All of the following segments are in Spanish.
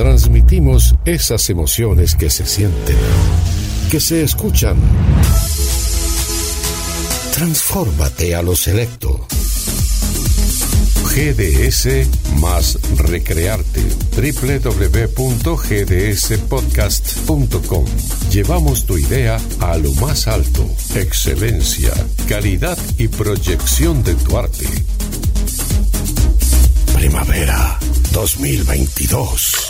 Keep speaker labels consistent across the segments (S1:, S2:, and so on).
S1: transmitimos esas emociones que se sienten, que se escuchan. Transfórmate a lo selecto. GDS más recrearte. www.gdspodcast.com. Llevamos tu idea a lo más alto. Excelencia, calidad y proyección de tu arte. Primavera 2022.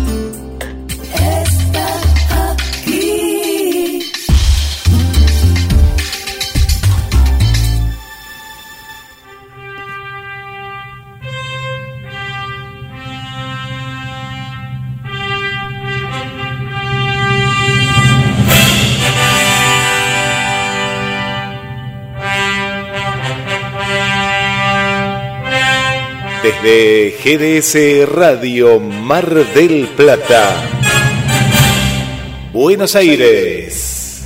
S2: Desde GDS Radio Mar del Plata, Buenos Aires,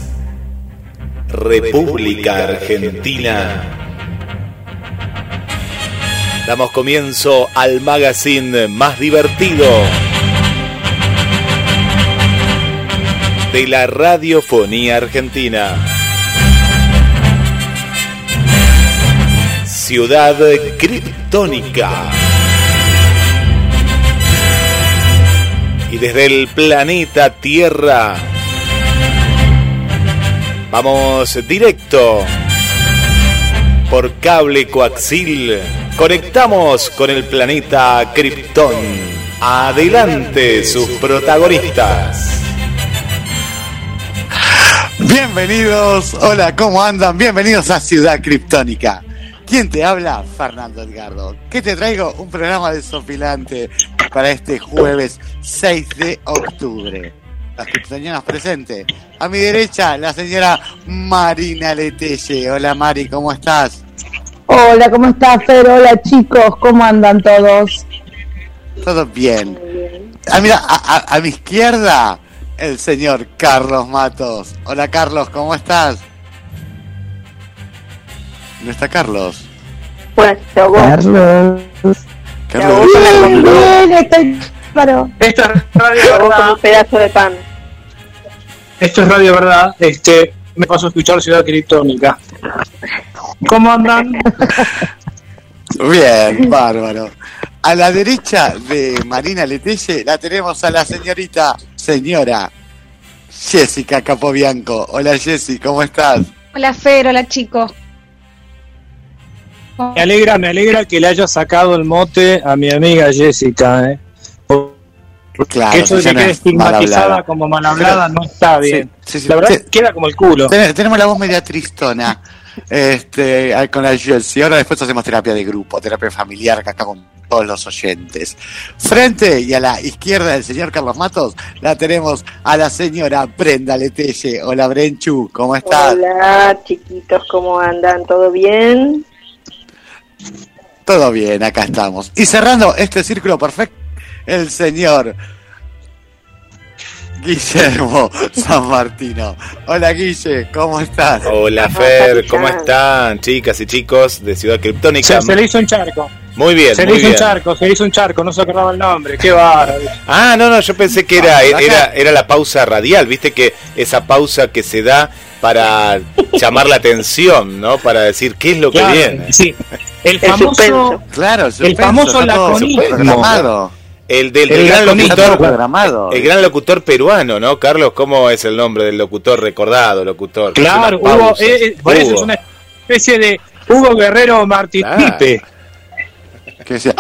S2: República Argentina. Damos comienzo al magazine más divertido de la radiofonía argentina. Ciudad Criptónica. Desde el planeta Tierra vamos directo por cable coaxil. Conectamos con el planeta Krypton. Adelante sus protagonistas.
S3: Bienvenidos, hola, ¿cómo andan? Bienvenidos a Ciudad Criptónica. ¿Quién te habla? Fernando Edgardo. ¿Qué te traigo? Un programa desopilante para este jueves 6 de octubre. Las criptonianas presentes. A mi derecha, la señora Marina Letelle. Hola Mari, ¿cómo estás?
S4: Hola, ¿cómo estás, Fer? Hola, chicos, ¿cómo andan todos?
S3: Todo bien. Ah, mira, a, a- a mi izquierda, el señor Carlos Matos. Hola Carlos, ¿cómo estás? ¿No está Carlos?
S4: Pues, vos.
S3: Carlos.
S4: Bien, bien, estoy paro.
S5: Esto es Radio Verdad.
S4: un pedazo de pan.
S5: Esto es Radio Verdad. Este, me paso a escuchar Ciudad Criptónica. ¿Cómo andan?
S3: Bien, bárbaro. A la derecha de Marina Letelle la tenemos a la señorita, señora Jessica Capobianco. Hola Jessy, ¿cómo estás?
S6: Hola Fer, hola chicos.
S5: Me alegra, me alegra que le haya sacado el mote a mi amiga Jessica, ¿eh?
S3: Claro,
S5: que eso de
S3: ya
S5: que quede
S3: mal
S5: estigmatizada como mal hablada no está bien.
S3: Sí, sí,
S5: La verdad
S3: sí.
S5: queda como el culo.
S3: Ten- tenemos la voz media tristona este, con la Jessy. Ahora después hacemos terapia de grupo, terapia familiar acá con todos los oyentes. Frente y a la izquierda del señor Carlos Matos la tenemos a la señora Brenda Letelle. Hola Brenchu, ¿cómo estás?
S4: Hola, chiquitos, ¿cómo andan? ¿Todo bien?
S3: Todo bien, acá estamos. Y cerrando este círculo perfecto, el señor Guillermo San Martino. Hola Guille, ¿cómo estás?
S2: Hola Fer, ¿cómo están chicas y chicos de Ciudad Criptónica?
S5: Se, se le hizo un charco.
S2: Muy bien,
S5: Se le hizo un charco, se le hizo un charco, no se acordaba el nombre. Qué bárbaro.
S2: Ah, no, no, yo pensé que era, era, era la pausa radial, viste que esa pausa que se da para llamar la atención, ¿no? Para decir qué es lo que viene.
S5: sí. El
S4: El
S5: famoso,
S4: suspenso.
S3: Claro, suspenso,
S5: famoso laconismo.
S2: El del,
S5: El
S2: gran locutor,
S3: programado.
S2: el gran locutor peruano, ¿no? Carlos, ¿cómo es el nombre del locutor recordado, locutor?
S5: claro, Hugo, eh, eh, por eso es una especie de Hugo Guerrero Martí
S2: Claro.
S5: Pipe.
S3: Que decía,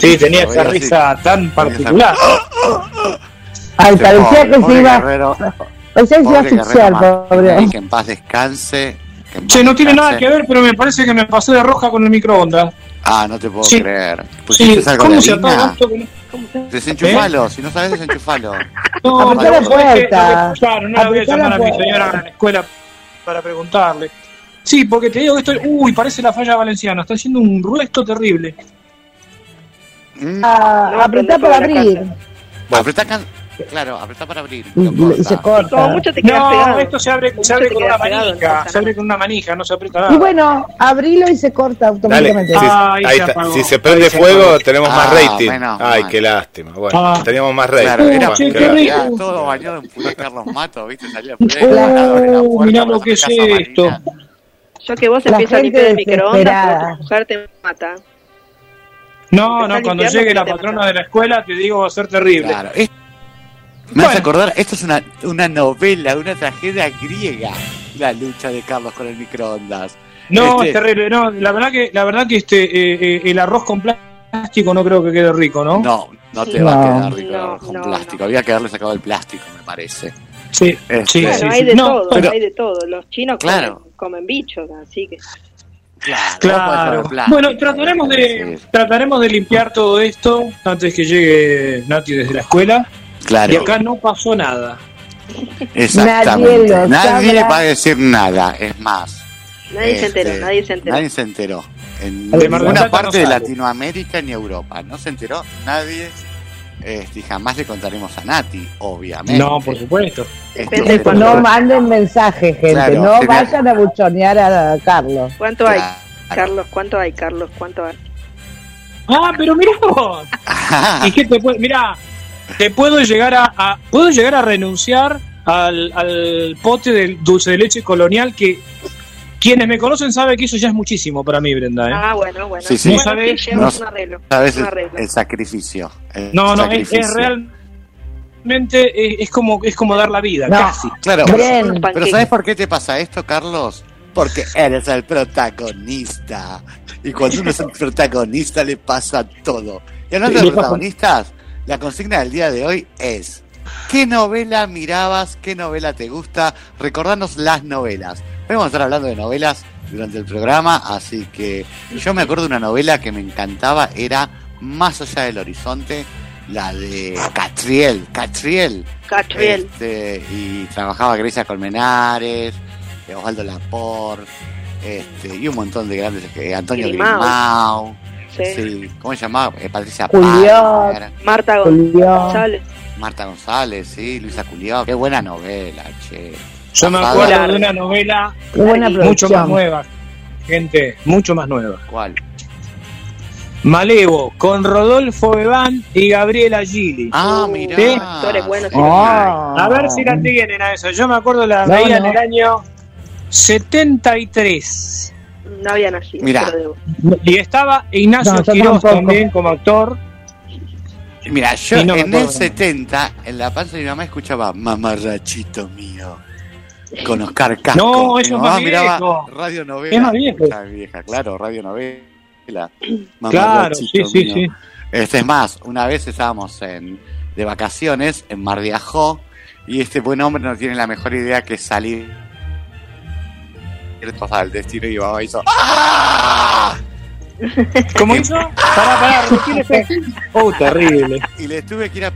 S5: Sí, tenía esa risa tan particular.
S4: Ay, parecía que se iba,
S3: Guerrero,
S4: parecía que se iba a asfixiar, pobre.
S3: Que en paz descanse. que en
S5: Che, no tiene nada que ver, pero me parece que me pasé de roja con el microondas.
S3: Ah, no te puedo
S5: Sí.
S3: creer.
S5: Sí,
S3: ¿Pusiste algo
S5: ¿cómo
S3: de
S5: se
S3: harina?
S5: no-
S3: Desenchufalo, si no sabes desenchufalo.
S5: No, pero
S4: la puerta.
S5: no la voy a llamar a mi
S4: puerta.
S5: señora a la escuela para preguntarle. Sí, porque te digo que esto, uy, parece la falla valenciana, está haciendo un ruesto terrible.
S3: Mm,
S4: Ah,
S6: No,
S4: apretá para abrir.
S3: Apretá can- Claro, apretá para abrir.
S4: Y,
S3: lo
S4: y se
S3: corta.
S6: Como
S4: corta.
S6: mucho te quedas
S5: No,
S6: pegado.
S5: esto se abre, se abre con una
S6: pegado,
S5: manija.
S6: no
S5: Se abre con una manija, no se aprieta
S4: Y
S5: nada.
S4: bueno, abrilo y se corta automáticamente.
S2: si,
S5: Ah, ahí
S2: ahí
S5: se
S2: está.
S5: apagó.
S2: si se prende
S5: Ahí
S2: fuego tenemos más
S3: Ah,
S2: rating.
S3: menos
S2: Ay,
S3: mal.
S2: qué lástima. Bueno,
S5: Ah.
S2: teníamos más rating.
S3: Claro, era
S5: che, rico.
S3: era todo bañado en puré Carlos Mato, ¿viste? Salía puré.
S4: Oh,
S5: mirá lo que es esto.
S6: Yo que vos
S4: La
S6: empiezas a limpiar el microondas, mujer te mata.
S5: No, no,
S6: a
S5: cuando llegue la patrona de la escuela, te digo, va a ser terrible.
S3: Claro. es- Me hace
S5: Bueno.
S3: acordar, esto es una, una novela, una tragedia griega, la lucha de Carlos con el microondas.
S5: No,
S3: Este-
S5: es terrible. No, la verdad que, la verdad que este, eh, eh, el arroz con plástico no creo que quede rico, ¿no?
S3: No, no te
S4: No.
S3: va a quedar rico
S6: No,
S3: con
S6: no,
S3: plástico.
S6: no.
S3: Había que haberle sacado el plástico, me parece.
S5: Sí,
S3: Este-
S5: sí,
S6: Bueno,
S5: sí,
S6: hay
S5: sí.
S6: de
S5: No,
S6: todo,
S3: pero-
S6: hay de todo. Los chinos
S3: Claro.
S6: comen, comen bichos, así que
S3: Claro,
S5: Claro. Bueno, trataremos de, trataremos de limpiar todo esto antes que llegue Nati desde la escuela.
S3: Claro,
S5: Y acá no pasó nada.
S3: exactamente.
S4: Nadie
S3: Nadie va a decir nada, es más.
S6: nadie se enteró,
S3: Este,
S6: nadie se enteró.
S3: Nadie se enteró. En ninguna parte
S5: no
S3: de. Latinoamérica ni Europa. No se enteró nadie. Este, jamás le contaremos a Nati, obviamente.
S5: No, por supuesto.
S6: Depende de
S4: No manden mensajes, gente.
S3: Claro,
S4: no vayan a buchonear a Carlos.
S6: ¿Cuánto hay. Carlos? ¿Cuánto hay, Carlos? ¿Cuánto hay?
S5: Ah, pero mirá vos.
S3: Ajá.
S5: ¿Y qué te puede, mirá, te puedo llegar a, a- puedo llegar a renunciar al, al pote del dulce de leche colonial que quienes me conocen saben que eso ya es muchísimo para mí, Brenda. ¿eh?
S6: Ah, bueno, bueno.
S3: Sí, sí.
S6: Bueno,
S5: No
S6: llevamos
S3: no-
S6: un arreglo.
S3: Sabes
S6: un
S3: el,
S6: arreglo.
S3: el sacrificio. el
S5: no, no, es,
S3: sacrificio.
S5: es realmente es, es como es como dar la vida,
S4: No.
S5: casi.
S3: Claro,
S4: Bren,
S6: Un
S3: pero. ¿sabes por qué te pasa esto, Carlos? Porque eres el protagonista. Y cuando uno es el protagonista le pasa todo. Y hablando de protagonistas, la consigna del día de hoy es ¿Qué novela mirabas? ¿Qué novela te gusta? Recordanos las novelas. Vamos a estar hablando de novelas durante el programa, así que yo me acuerdo de una novela que me encantaba, era Más allá del horizonte, la de Catriel, Catriel.
S6: Catriel.
S3: Este, y trabajaba Grecia Colmenares, Osvaldo Laporte, este, y un montón de grandes, eh, Antonio
S6: Grimau. Sí.
S3: sí, ¿cómo se llamaba? Eh, Patricia
S4: Julián.
S3: Palmer,
S6: Marta. González.
S3: Marta González, sí, Luisa Culiao, qué buena novela, che.
S5: Yo me acuerdo de una novela
S4: buena
S6: Mucho
S5: más nueva, gente, mucho más nueva.
S3: ¿Cuál?
S5: Malevo, con Rodolfo Bebán y Gabriela Gili.
S3: Ah, mirá.
S5: sí.
S6: actores buenos.
S4: Ah.
S5: A ver si la tienen a esa. Yo me acuerdo la
S4: No,
S5: veía
S4: no.
S5: en el año 73.
S6: No había nacido.
S3: Mirá.
S6: pero debo.
S5: Y estaba Ignacio
S4: No, tampoco.
S5: también como actor.
S3: Mira, yo en el
S5: acuerdo.
S3: 70, en la panza de mi mamá escuchaba Mamarrachito mío. Con Oscar Casco.
S5: No, eso es
S3: mamá
S5: más viejo.
S3: Radio Novela.
S5: Es más viejo.
S3: Esa vieja, claro, Radio Novela.
S5: Claro,
S3: Mamarrachito
S5: sí, sí,
S3: mío.
S5: sí.
S3: Este es más, una vez estábamos en, de vacaciones en Mar de Ajó y este buen hombre no tiene la mejor idea que salir al destino y va hizo ¡Ah!
S5: ¿Cómo hizo? Pará, pará, repítete. Oh, terrible.
S3: y le tuve que ir a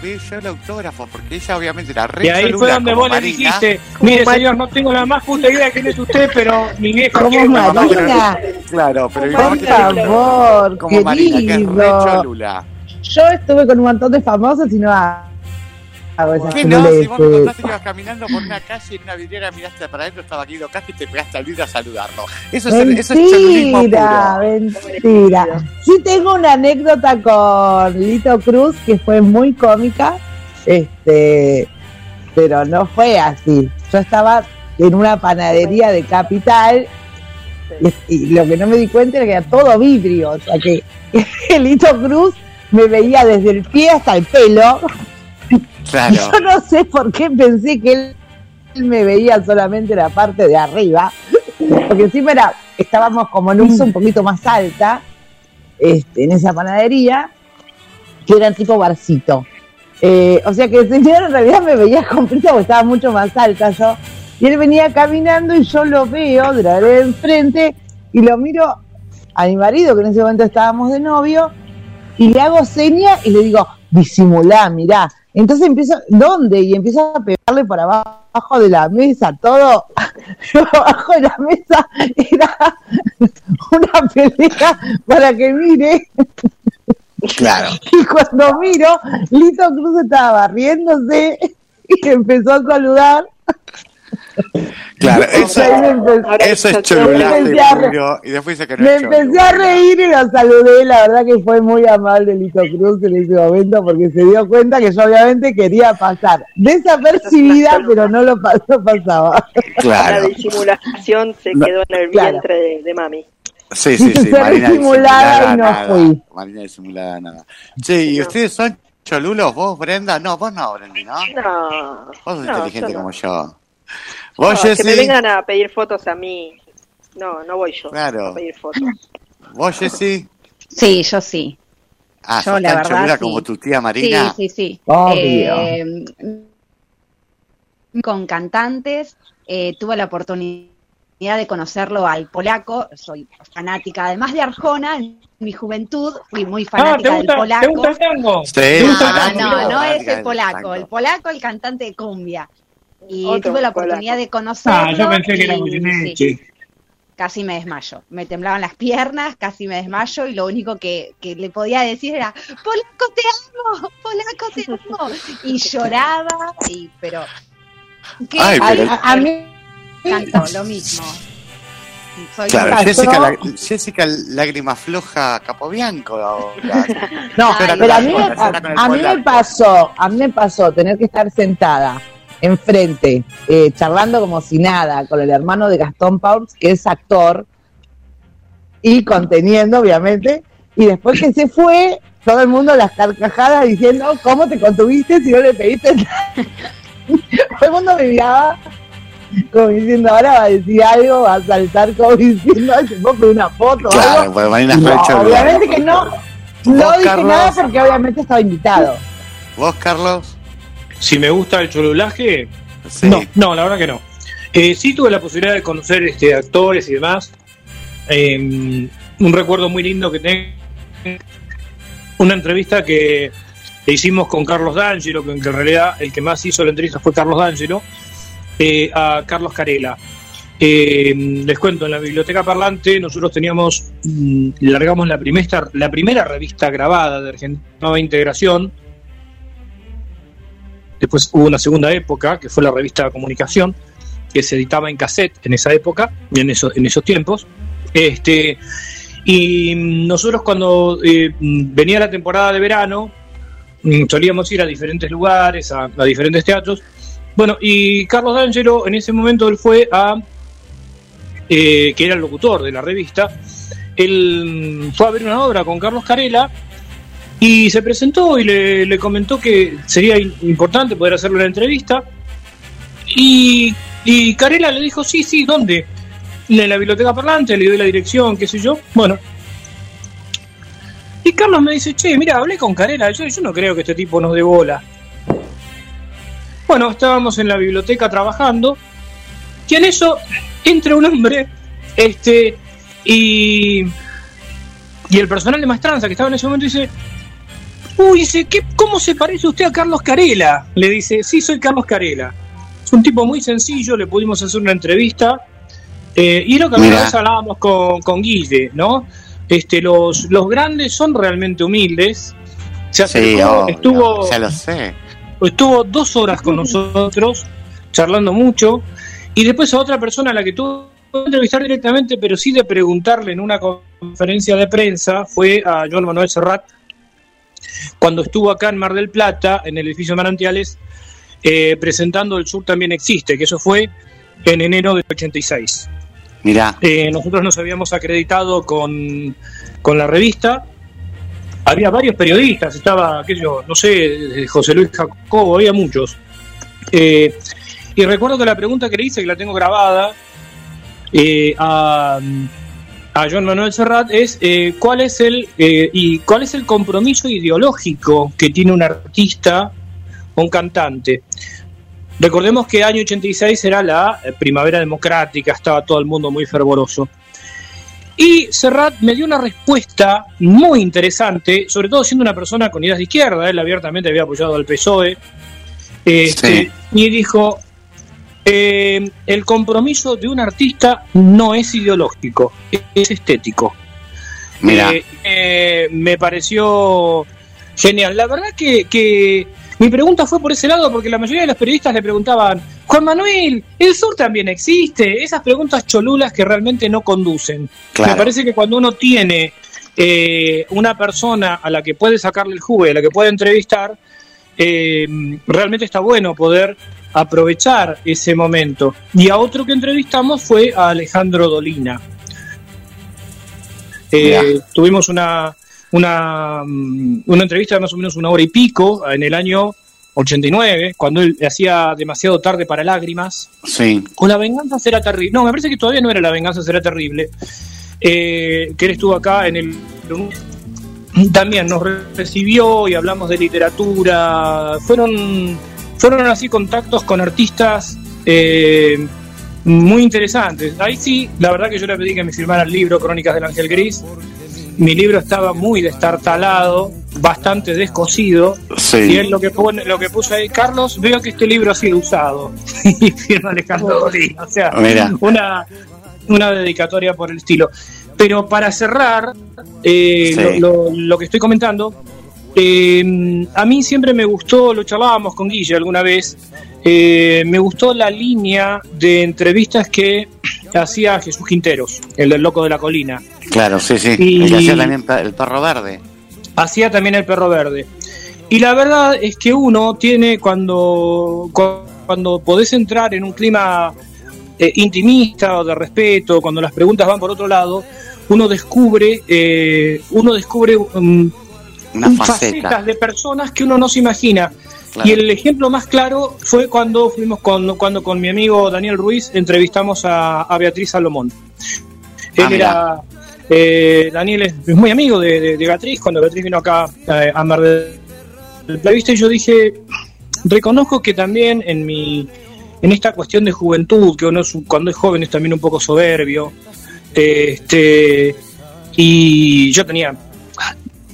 S3: pedir yo el autógrafo porque ella obviamente era re
S5: Y ahí fue donde vos le dijiste, mire señor, no tengo la más puta idea de quién es usted, pero mi vieja
S4: ¿Cómo
S5: quiere
S4: Marina?
S5: mamá,
S3: pero- claro pero mi mamá
S4: Por
S3: que-
S4: favor,
S3: como Marina que es re
S4: querido.
S3: cholula
S4: Yo estuve con un montón de famosos y no hago esas
S3: ¿Qué no? Si vos me contaste que ibas caminando por una calle y en una vidriera miraste para adentro, estaba Guido Castro y te pegaste al vidrio a saludarlo. Eso es, eso es
S4: Mentira, mentira. Sí tengo una anécdota con Lito Cruz que fue muy cómica, este, pero no fue así. Yo estaba en una panadería de Capital y, y lo que no me di cuenta era que era todo vidrio, o sea que Lito Cruz me veía desde el pie hasta el pelo. Yo no sé por qué pensé que él, me veía solamente la parte de arriba, porque encima era, estábamos como en un un poquito más alta, este, en esa panadería, que era tipo barcito. Eh, o sea que el señor en realidad me veía completo porque estaba mucho más alta yo. Y él venía caminando y yo lo veo de la vereda de enfrente y lo miro a mi marido, que en ese momento estábamos de novio, y le hago seña y le digo, disimulá, mirá. Entonces empiezo, ¿dónde? Y empiezo a pegarle por abajo de la mesa, todo. Yo abajo de la mesa era una pelea para que mire.
S3: Claro.
S4: Y cuando miro, Lito Cruz estaba riéndose y empezó a saludar.
S3: Claro, eso, es puro, y después dice que no
S4: Me
S3: es
S4: empecé a reír y lo saludé. La verdad que fue muy amable Lito Cruz en ese momento porque se dio cuenta que yo obviamente quería pasar desapercibida, pero no lo, pasaba.
S6: La disimulación se
S3: No,
S6: quedó en el
S4: claro.
S6: vientre de, de mami.
S3: Sí, sí, sí. Marina
S4: disimulada y no
S3: nada.
S4: fui.
S3: Marina disimulada nada. Che, ¿y
S6: No.
S3: ustedes son cholulos? ¿Vos, Brenda? No, vos no, Brendi, ¿no?
S6: No.
S3: Vos sos
S6: no,
S3: inteligente
S6: yo no.
S3: como yo.
S6: No,
S3: ¿Vos,
S6: que me vengan a pedir fotos a mí. No, no voy yo
S3: Claro.
S6: a pedir fotos.
S3: ¿Vos, Jessy?
S7: Sí, yo sí.
S3: Ah,
S7: Yo, la
S3: tan
S7: verdad, sí.
S3: como tu tía Marina.
S7: Sí, sí, sí.
S4: Obvio.
S7: Eh, con cantantes, eh, tuve la oportunidad de conocerlo al polaco. Soy fanática, además de Arjona, en mi juventud fui muy
S5: Ah, ¿te
S7: fanática del
S5: gusta, ¿te
S7: polaco.
S5: gusta el tango?
S3: Sí,
S5: ¿Te gusta el
S7: No,
S5: tango?
S7: no, no es el polaco. El polaco, el cantante de cumbia. Y
S6: Otro
S7: tuve la
S6: polaco.
S7: oportunidad de conocerlo.
S5: Ah, yo pensé que era
S7: y,
S5: Goyeneche.
S7: sí, casi me desmayo. Me temblaban las piernas, casi me desmayo y lo único que, que le podía decir era, Polaco te amo, Polaco te amo. Y lloraba, y, pero... ¿qué?
S3: Ay,
S4: A,
S3: pero-
S4: a- a mí,
S7: Cantó lo mismo. Soy
S3: Claro? Jessica, la, Jessica Lágrima Floja Capobianco ahora.
S4: no, pero a mí, a, a mí me pasó, a mí me pasó tener que estar sentada enfrente, eh, charlando como si nada, con el hermano de Gastón Pauls, que es actor, y conteniendo, obviamente, y después que se fue, todo el mundo las carcajadas diciendo, ¿cómo te contuviste si no le pediste nada? todo el mundo me miraba como diciendo, ahora va a decir algo, va a saltar como diciendo, "Ay, ¿te puedo pedir una foto
S3: Claro,
S4: algo?
S3: pues Marina
S4: No, obviamente que no, no
S3: ¿Vos,
S4: dije
S3: Carlos?
S4: nada porque obviamente estaba invitado.
S3: ¿Vos, Carlos?
S5: Si me gusta el cholulaje,
S3: Sí.
S5: no, no, la verdad que no. Eh, sí tuve la posibilidad de conocer este actores y demás. Eh, un recuerdo muy lindo que tengo. Una entrevista que hicimos con Carlos D'Angelo, que en realidad el que más hizo la entrevista fue Carlos D'Angelo, eh, a Carlos Carela. Eh, les cuento, en la biblioteca parlante nosotros teníamos, mm, largamos la primera, la primera revista grabada de Argentina Nueva Integración. Después hubo una segunda época, que fue la revista Comunicación, que se editaba en cassette en esa época, en, en esos tiempos. Este, y nosotros cuando eh, venía la temporada de verano, mm, solíamos ir a diferentes lugares, a, a diferentes teatros. Bueno, y Carlos D'Angelo en ese momento él fue a, eh, que era el locutor de la revista, él mm, fue a ver una obra con Carlos Carela y se presentó y le, le comentó que sería importante poder hacerle una entrevista. Y, y Carela le dijo, sí, sí, ¿dónde? En la biblioteca parlante, le dio la dirección, qué sé yo. Bueno. Y Carlos me dice, che, mira, hablé con Carela, yo, yo no creo que este tipo nos dé bola. Bueno, estábamos en la biblioteca trabajando, y en eso entra un hombre, este, y, y el personal de maestranza que estaba en ese momento dice, uy, dice, ¿qué, ¿cómo se parece usted a Carlos Carela? Le dice, sí, soy Carlos Carela. Es un tipo muy sencillo, le pudimos hacer una entrevista, eh, y lo que
S3: Mira.
S5: alguna vez hablábamos con, con Guille, ¿no? Este, los, los grandes son realmente humildes. Se
S3: Sí, obvio,
S5: estuvo,
S3: ya lo sé.
S5: estuvo dos horas con nosotros, charlando mucho, y después a otra persona a la que tuve que entrevistar directamente, pero sí de preguntarle en una conferencia de prensa, fue a Joan Manuel Serrat, cuando estuvo acá en Mar del Plata, en el edificio Manantiales, eh, presentando El Sur también existe, que eso fue en enero del 86.
S3: Mirá,
S5: Eh, nosotros nos habíamos acreditado con, con la revista. Había varios periodistas, estaba, qué sé yo, no sé, desde José Luis Jacobo, había muchos. Eh, y recuerdo que la pregunta que le hice, que la tengo grabada, eh, a, a John Manuel Serrat es eh, cuál es el eh, y cuál es el compromiso ideológico que tiene un artista o un cantante. Recordemos que año 86 era la eh, primavera democrática, estaba todo el mundo muy fervoroso. Y Serrat me dio una respuesta muy interesante, sobre todo siendo una persona con ideas de izquierda, él abiertamente había apoyado al PSOE, este,
S3: Sí.
S5: y dijo, eh, el compromiso de un artista no es ideológico, es estético.
S3: Mira.
S5: Eh, eh, me pareció genial. La verdad que, que mi pregunta fue por ese lado porque la mayoría de los periodistas le preguntaban, Juan Manuel, ¿el sur también existe? Esas preguntas cholulas que realmente no conducen.
S3: Claro.
S5: Me parece que cuando uno tiene eh, una persona a la que puede sacarle el jugo y a la que puede entrevistar, eh, realmente está bueno poder aprovechar ese momento. Y a otro que entrevistamos fue a Alejandro Dolina. Eh, tuvimos una, una, mm, una entrevista de más o menos una hora y pico en el año 89, cuando él hacía demasiado tarde para lágrimas.
S3: Sí.
S5: O la venganza será terrible. No, me parece que todavía no era la venganza será terrible. Eh, que él estuvo acá en el. También nos recibió y hablamos de literatura. Fueron, fueron así contactos con artistas eh, muy interesantes. Ahí sí, la verdad que yo le pedí que me firmara el libro Crónicas del Ángel Gris. Mi libro estaba muy destartalado, bastante descosido.
S3: Sí.
S5: Y él lo que, pone, lo que puso ahí, Carlos, veo que este libro ha sido usado. y firma Alejandro Dolina. O sea,
S3: Mira.
S5: una, una dedicatoria por el estilo. Pero para cerrar eh,
S3: Sí.
S5: lo, lo- lo que estoy comentando, eh, a mí siempre me gustó, lo charlábamos con Guille alguna vez, eh, me gustó la línea de entrevistas que hacía Jesús Quinteros, el del Loco de la Colina.
S3: Claro, sí, sí.
S5: Y-
S3: que hacía también el perro verde.
S5: hacía también el perro verde. Y la verdad es que uno tiene cuando, cu- cuando podés entrar en un clima eh, intimista o de respeto, cuando las preguntas van por otro lado, uno descubre, eh, uno descubre um,
S3: Una faceta.
S5: facetas de personas que uno no se imagina.
S3: Claro.
S5: Y el ejemplo más claro fue cuando fuimos con, cuando con mi amigo Daniel Ruiz entrevistamos a, a Beatriz Salomón. Él
S3: Ah,
S5: era eh, Daniel es, muy amigo de, de- de Beatriz, cuando Beatriz vino acá eh, a Mar del Plata, yo dije, reconozco que también en mi en esta cuestión de juventud, que uno es cuando es joven es también un poco soberbio, este y yo tenía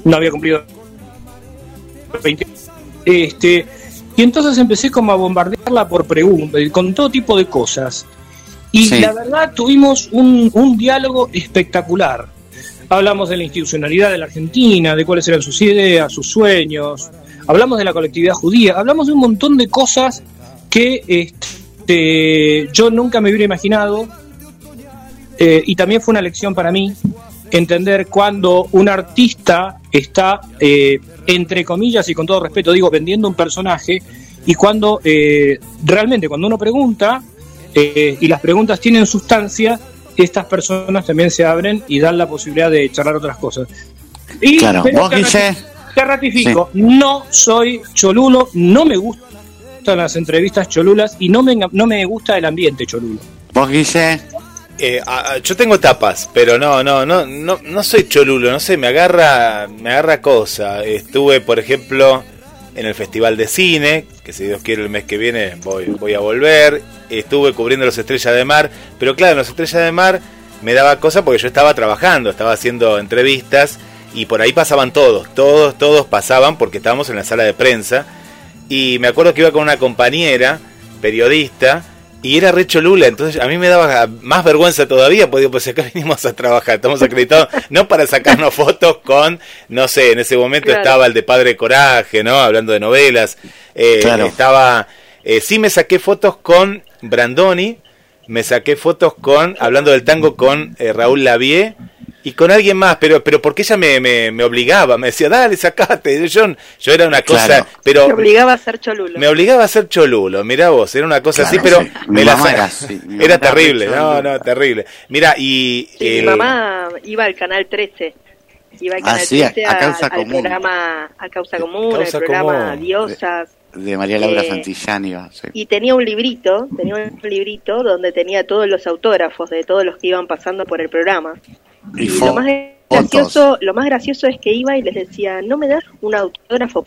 S5: no había cumplido 20 este y entonces empecé como a bombardearla por preguntas, con todo tipo de cosas. Y
S3: Sí.
S5: la verdad tuvimos un, un diálogo espectacular. Hablamos de la institucionalidad de la Argentina, de cuáles eran sus ideas, sus sueños. Hablamos de la colectividad judía. Hablamos de un montón de cosas que este, yo nunca me hubiera imaginado. Eh, y también fue una lección para mí entender cuando un artista está, eh, entre comillas y con todo respeto, digo, vendiendo un personaje, y cuando eh, realmente, cuando uno pregunta, eh, y las preguntas tienen sustancia, estas personas también se abren y dan la posibilidad de charlar otras cosas. Y
S3: Claro. Vos,
S5: te
S3: Guille.
S5: rati- Te ratifico, no soy cholulo, no me gustan las entrevistas cholulas y no me, no me gusta el ambiente cholulo.
S3: Vos, Guille.
S2: Eh, yo tengo tapas, pero no, no, no, no, no soy cholulo, no sé, me agarra, me agarra cosa. Estuve, por ejemplo, en el Festival de Cine, que si Dios quiere el mes que viene voy, voy a volver. Estuve cubriendo los Estrellas de Mar, pero claro, en los Estrellas de Mar me daba cosa porque yo estaba trabajando, estaba haciendo entrevistas y por ahí pasaban todos, todos, todos pasaban porque estábamos en la sala de prensa. Y me acuerdo que iba con una compañera, periodista, y era re cholula, entonces a mí me daba más vergüenza todavía, porque digo, pues acá venimos a trabajar, estamos acreditados, no para sacarnos fotos con, no sé, en ese momento
S6: Claro.
S2: estaba el de Padre Coraje, ¿no? Hablando de novelas, eh,
S3: Claro.
S2: estaba, eh, sí me saqué fotos con Brandoni, me saqué fotos con, hablando del tango con eh, Raúl Lavie, y con alguien más, pero pero porque ella me, me, me obligaba, me decía, dale, sacate, yo, yo era una cosa,
S3: Claro.
S2: pero
S6: Te obligaba a ser cholulo.
S2: me obligaba a ser cholulo, mirá vos, era una cosa
S3: Claro,
S2: así, pero
S3: sí.
S2: me
S3: Mi
S2: la
S3: mamá era así, mi mamá
S2: era
S3: era
S2: terrible, no, no, terrible. Mira, y
S6: Sí, mi
S2: el-
S6: mamá iba al canal 13. Iba al
S3: Ah,
S6: canal
S3: sí, a-
S6: 13
S3: a Causa
S6: al, al
S3: Común.
S6: programa A Causa Común,
S2: Causa
S6: el programa
S2: Común.
S6: Diosas.
S3: De María Laura
S6: Eh,
S3: Santillán iba. sí.
S6: Y tenía un librito, tenía un librito donde tenía todos los autógrafos de todos los que iban pasando por el programa.
S3: Y
S6: lo más gracioso, lo más gracioso es que iba y les decía, ¿no me das un autógrafo?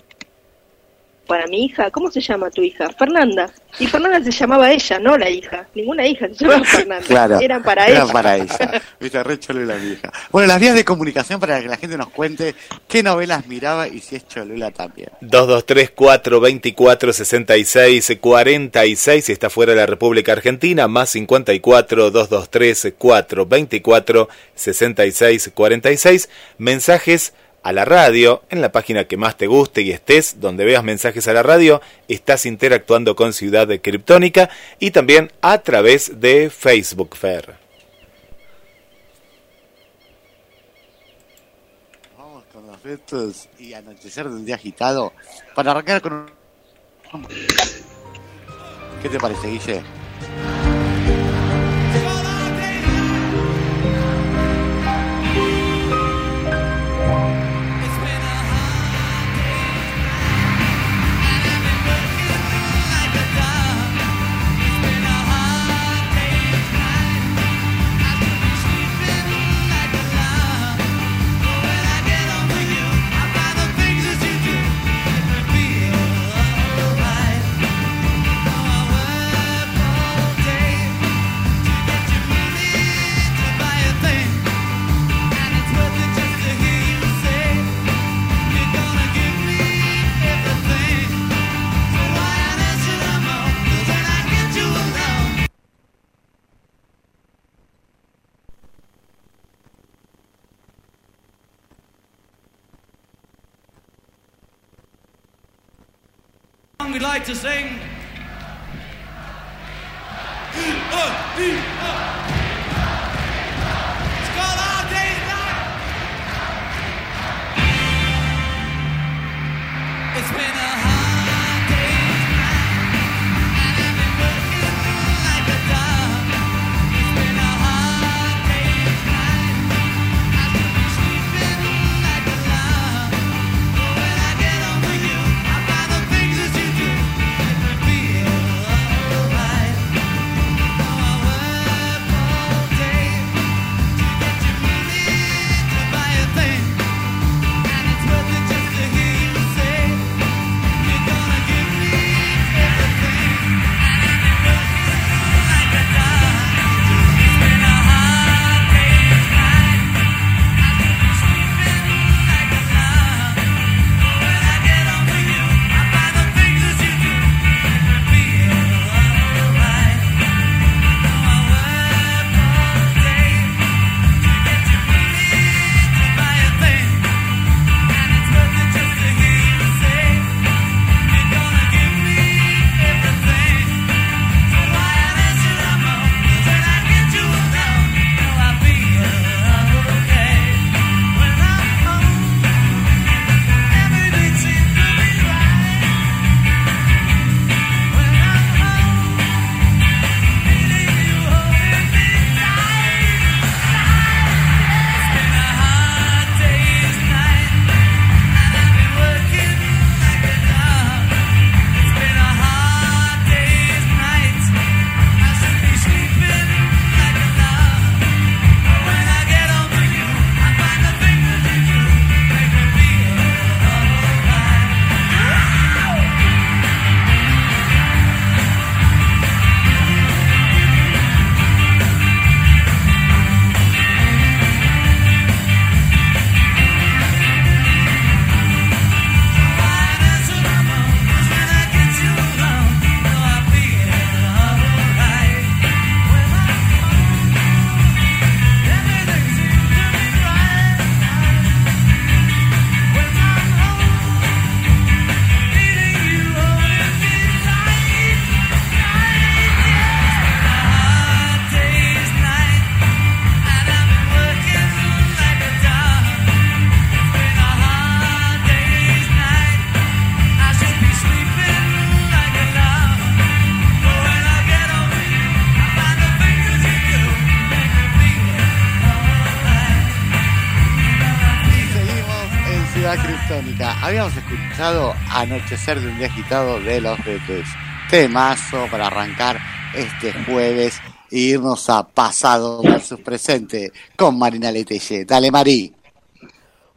S6: Para mi hija, ¿cómo se llama tu hija? Fernanda. Y Fernanda se llamaba ella, no la hija. Ninguna hija se llamaba Fernanda.
S3: Claro.
S6: Eran para
S3: Era
S6: ella.
S3: para ella. Viste, re cholula mi hija. Bueno, las vías de comunicación para que la gente nos cuente qué novelas miraba y si es cholula también.
S2: 223-424-6646 si está fuera de la República Argentina, más 54-223-424-6646. Mensajes a la radio, en la página que más te guste y estés, donde veas mensajes a la radio, estás interactuando con Ciudad de Criptónica y también a través de Facebook Fair.
S3: Vamos con los Beatles y anochecer de un día agitado para arrancar con un... ¿Qué te parece, Guille? Habíamos escuchado Anochecer de un día agitado de los Beatles. Temazo para arrancar este jueves e irnos a pasado versus presente con Marina Letelle. Dale, Mari.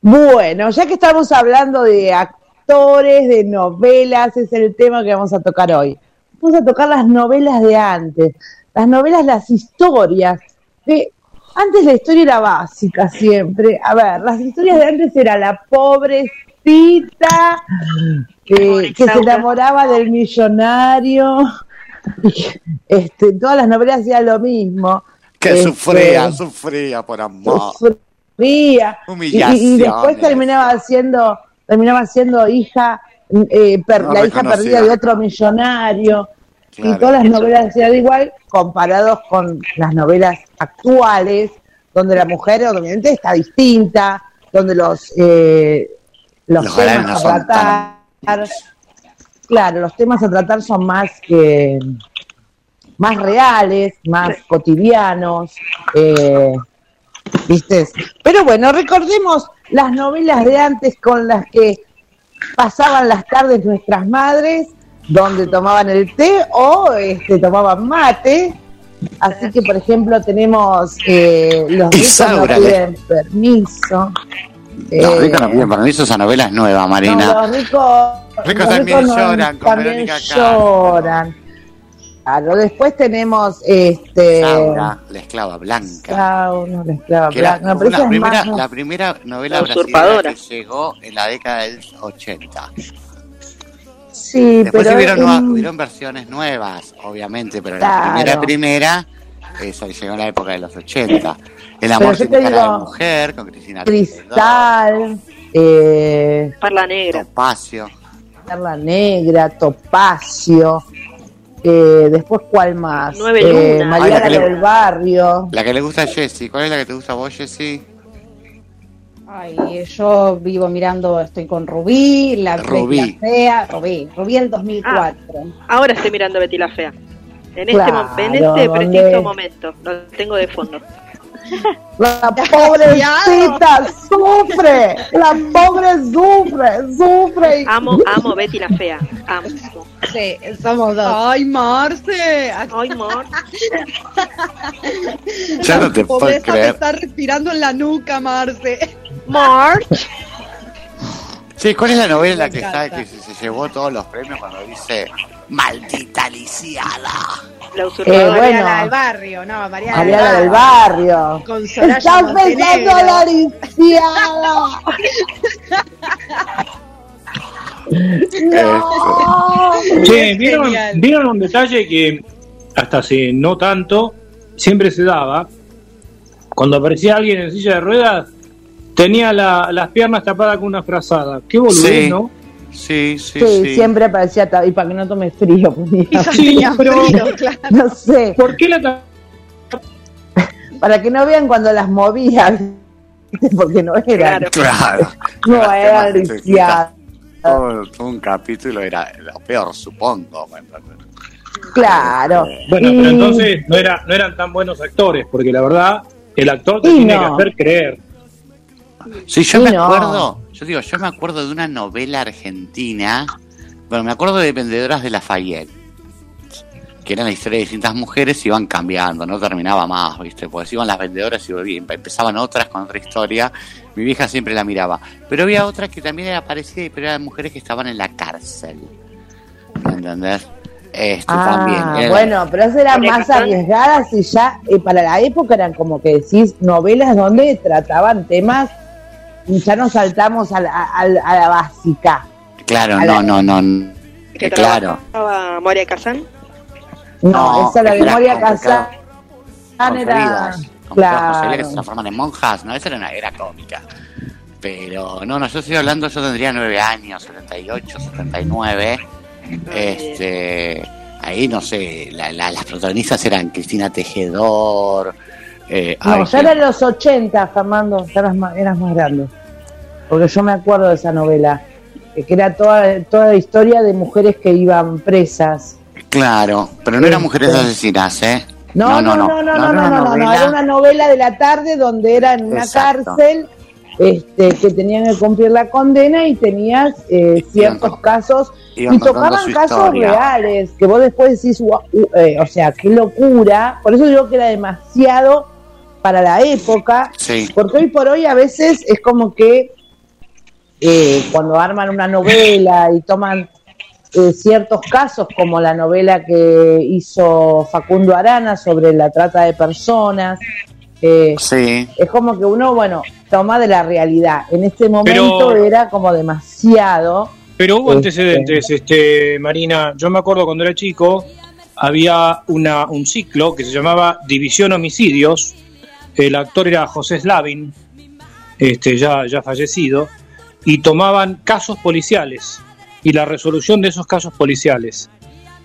S4: Bueno, ya que estamos hablando de actores de novelas es el tema que vamos a tocar hoy. Vamos a tocar las novelas de antes, las novelas, las historias. Antes la historia era básica siempre. A ver, las historias de antes era la pobrecita que se enamoraba del millonario. Y, Este, todas las novelas hacían lo mismo.
S3: Que
S4: Este,
S3: sufría, sufría por amor.
S4: sufría. Y, y después terminaba siendo, terminaba siendo hija, eh, per-
S3: No
S4: la hija perdida de otro millonario. y todas las novelas eran igual comparados con las novelas actuales, donde la mujer obviamente está distinta, donde los, eh, los, temas
S3: no
S4: a tratar, claro, los temas a tratar son más que más reales, más cotidianos, eh, ¿viste? Pero bueno, recordemos las novelas de antes con las que pasaban las tardes nuestras madres, donde tomaban el té o este, tomaban mate. Así que, por ejemplo, tenemos eh, Los no
S3: Isaura,
S4: piden permiso.
S3: Los
S4: Eh,
S3: ricos no piden permiso, esa novela es nueva, Marina.
S4: no, los ricos,
S3: Ricos
S4: los
S3: también
S4: no-
S3: lloran con
S4: también
S3: Verónica Castro.
S4: lloran. Claro, después tenemos este
S3: Saura, la esclava blanca.
S4: Saura, la esclava blanca. No,
S3: primera,
S4: más-
S3: la primera novela
S6: La
S3: brasileña que llegó en la década del 80.
S4: Sí,
S3: Después
S4: pero
S3: hubieron, hubieron versiones nuevas, obviamente, pero
S4: Claro.
S3: la primera primera esa llegó en la época de los 80. El amor
S4: te
S3: cara
S4: digo,
S3: de mujer, con Cristina
S4: Cristal, eh,
S6: Parla negra.
S3: Topacio.
S4: Perla Negra, Topacio. Eh, después, ¿cuál más?
S6: Nueve
S4: Eh,
S3: la que le-
S4: del Barrio.
S3: La que le gusta a Jessie. ¿Cuál es la que te gusta a vos, Jessie?
S7: Ay, yo vivo mirando, estoy con Rubí, la
S3: Rubí.
S7: Betty la fea, Rubí, Rubí del 2004.
S6: Ahora estoy mirando Betty la Fea. En este,
S4: Claro,
S6: en este
S4: donde-
S6: preciso momento. Lo tengo de fondo.
S4: La pobrecita sufre, la pobre sufre, sufre.
S6: Amo, amo Betty la Fea. Amo.
S7: Sí, somos dos.
S8: Ay, Marce.
S6: Ay, amor.
S3: Ya no te puedo
S8: me
S3: creer.
S8: está respirando en la nuca, Marce.
S6: March.
S3: Sí, ¿cuál es la novela en la
S8: Me
S3: que está que se, se llevó todos los premios cuando dice maldita lisiada?
S6: La
S4: Eh, bueno.
S7: Mariana del barrio, no, Mariana,
S4: Mariana del Barrio.
S7: Con Montenegro.
S4: besando la lisiada. No.
S5: Che, ¿vieron, vieron un detalle que hasta hace no tanto siempre se daba? Cuando aparecía alguien en silla de ruedas, tenía la- las piernas tapadas con una frazada. Qué boludez,
S3: Sí.
S5: ¿no?
S3: Sí, sí,
S4: Sí,
S3: sí.
S4: siempre aparecía y para que no tome frío.
S5: Sí, pero
S4: No sé,
S5: ¿por qué la
S4: para que no vean cuando las movían, porque no eran,
S6: Claro.
S3: Claro.
S4: no eran
S3: piernas
S4: lisiadas.
S3: Todo, todo un capítulo era lo peor, supongo.
S4: Claro.
S5: Bueno,
S4: Y-
S5: pero entonces no, era, no eran tan buenos actores, porque la verdad, el actor te
S4: Y
S5: tiene
S4: no.
S5: que hacer creer.
S3: Sí, yo me
S4: no.
S3: acuerdo, yo digo, yo me acuerdo de una novela argentina, bueno, me acuerdo de Vendedoras de Lafayette, que eran la historia de distintas mujeres y iban cambiando, no terminaba más, ¿viste? Porque se iban las vendedoras y volvían, empezaban otras con otra historia, mi vieja siempre la miraba. Pero había otra que también era parecida, pero eran mujeres que estaban en la cárcel, ¿me entendés? Este, también.
S4: Ah,
S3: era-
S4: bueno, pero esas eran más arriesgadas y ya eh, para la época eran como que decís novelas donde trataban temas ya nos saltamos a la, a la- a la básica.
S3: Claro,
S4: a la-
S3: no, no, no.
S6: Que
S3: eh, claro.
S6: trabajaba Moria Kazan.
S4: No,
S3: No,
S4: esa la
S3: era
S4: memoria
S3: complicado.
S4: Casán era
S3: claro. que se transforman en monjas, no, esa era una era cómica. Pero no, no, yo estoy hablando, yo tendría nueve años, 78, 79. Este, ahí no sé, la- la- las protagonistas eran Cristina Tejedor. Eh,
S4: No,
S3: ay,
S4: ya eran los 80, Fernando, ya eras más, eras más grande. Porque yo me acuerdo de esa novela, que era toda, toda la historia de mujeres que iban presas.
S3: Claro, pero no eran
S4: Este.
S3: mujeres asesinas, ¿eh?
S4: No, no, no, no, no, no, no, no, no, era una novela de la tarde donde era en una
S3: Exacto.
S4: cárcel este, que tenían que cumplir la condena y tenías eh, ciertos casos
S3: iban
S4: y tocaban casos
S3: historia.
S4: reales que vos después decís, "Guau, uh, eh, o sea, qué locura. Por eso digo que era demasiado para la época,
S3: Sí,
S4: porque hoy por hoy a veces es como que eh, cuando arman una novela y toman eh, ciertos casos, como la novela que hizo Facundo Arana sobre la trata de personas. eh,
S3: Sí.
S4: es como que uno, bueno, toma de la realidad. En este momento
S5: Pero-
S4: era como demasiado.
S5: Pero hubo
S4: Este-
S5: antecedentes, este, Marina. Yo me acuerdo cuando era chico, había una, un ciclo que se llamaba División Homicidios. El actor era José Slavin, este, ya, ya fallecido, y tomaban casos policiales y la resolución de esos casos policiales.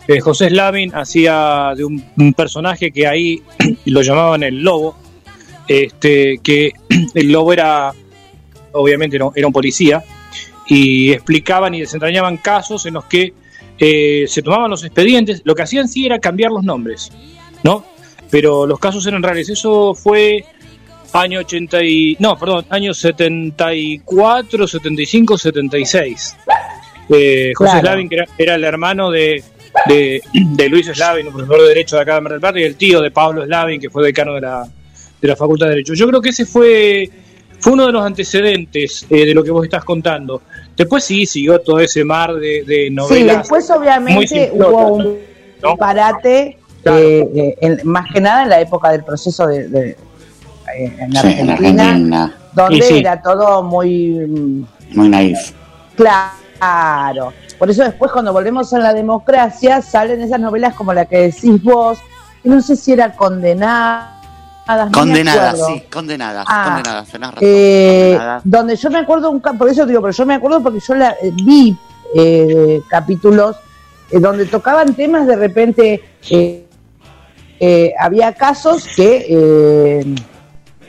S5: Eh, José Slavin hacía de un, personaje que ahí lo llamaban el lobo, este, que el lobo era, obviamente era, era un policía, y explicaban y desentrañaban casos en los que eh, se tomaban los expedientes, lo que hacían sí era cambiar los nombres, ¿no? Pero los casos eran reales. Eso fue año 80 y... No, perdón, año 74, 75, 76. Eh, José
S4: Claro.
S5: Slavin, que era, era el hermano de, de, de Luis Slavin, un profesor de Derecho de acá de Mar del Plata, y el tío de Pablo Slavin, que fue decano de la, de la Facultad de Derecho. Yo creo que ese fue, fue uno de los antecedentes eh, de lo que vos estás contando. Después sí, siguió todo ese mar de, de
S4: Sí,
S5: novelas.
S4: después
S5: muy
S4: obviamente hubo un
S5: ¿no?
S4: parate,
S5: Claro.
S4: eh, eh, en- más que nada en la época del proceso de, en
S3: Sí, en
S4: Argentina, donde
S5: sí.
S4: era todo muy
S3: Muy naif.
S4: claro. Por eso después cuando volvemos a la democracia salen esas novelas como la que decís vos, y no sé si era condenada.
S3: Condenadas, sí, condenadas,
S4: Ah,
S3: condenadas, tenés razón.
S4: Eh,
S3: condenadas.
S4: donde yo me acuerdo, un, por eso digo, pero yo me acuerdo porque yo la, eh, vi eh, capítulos eh, donde tocaban temas de repente, eh, eh, había casos que eh,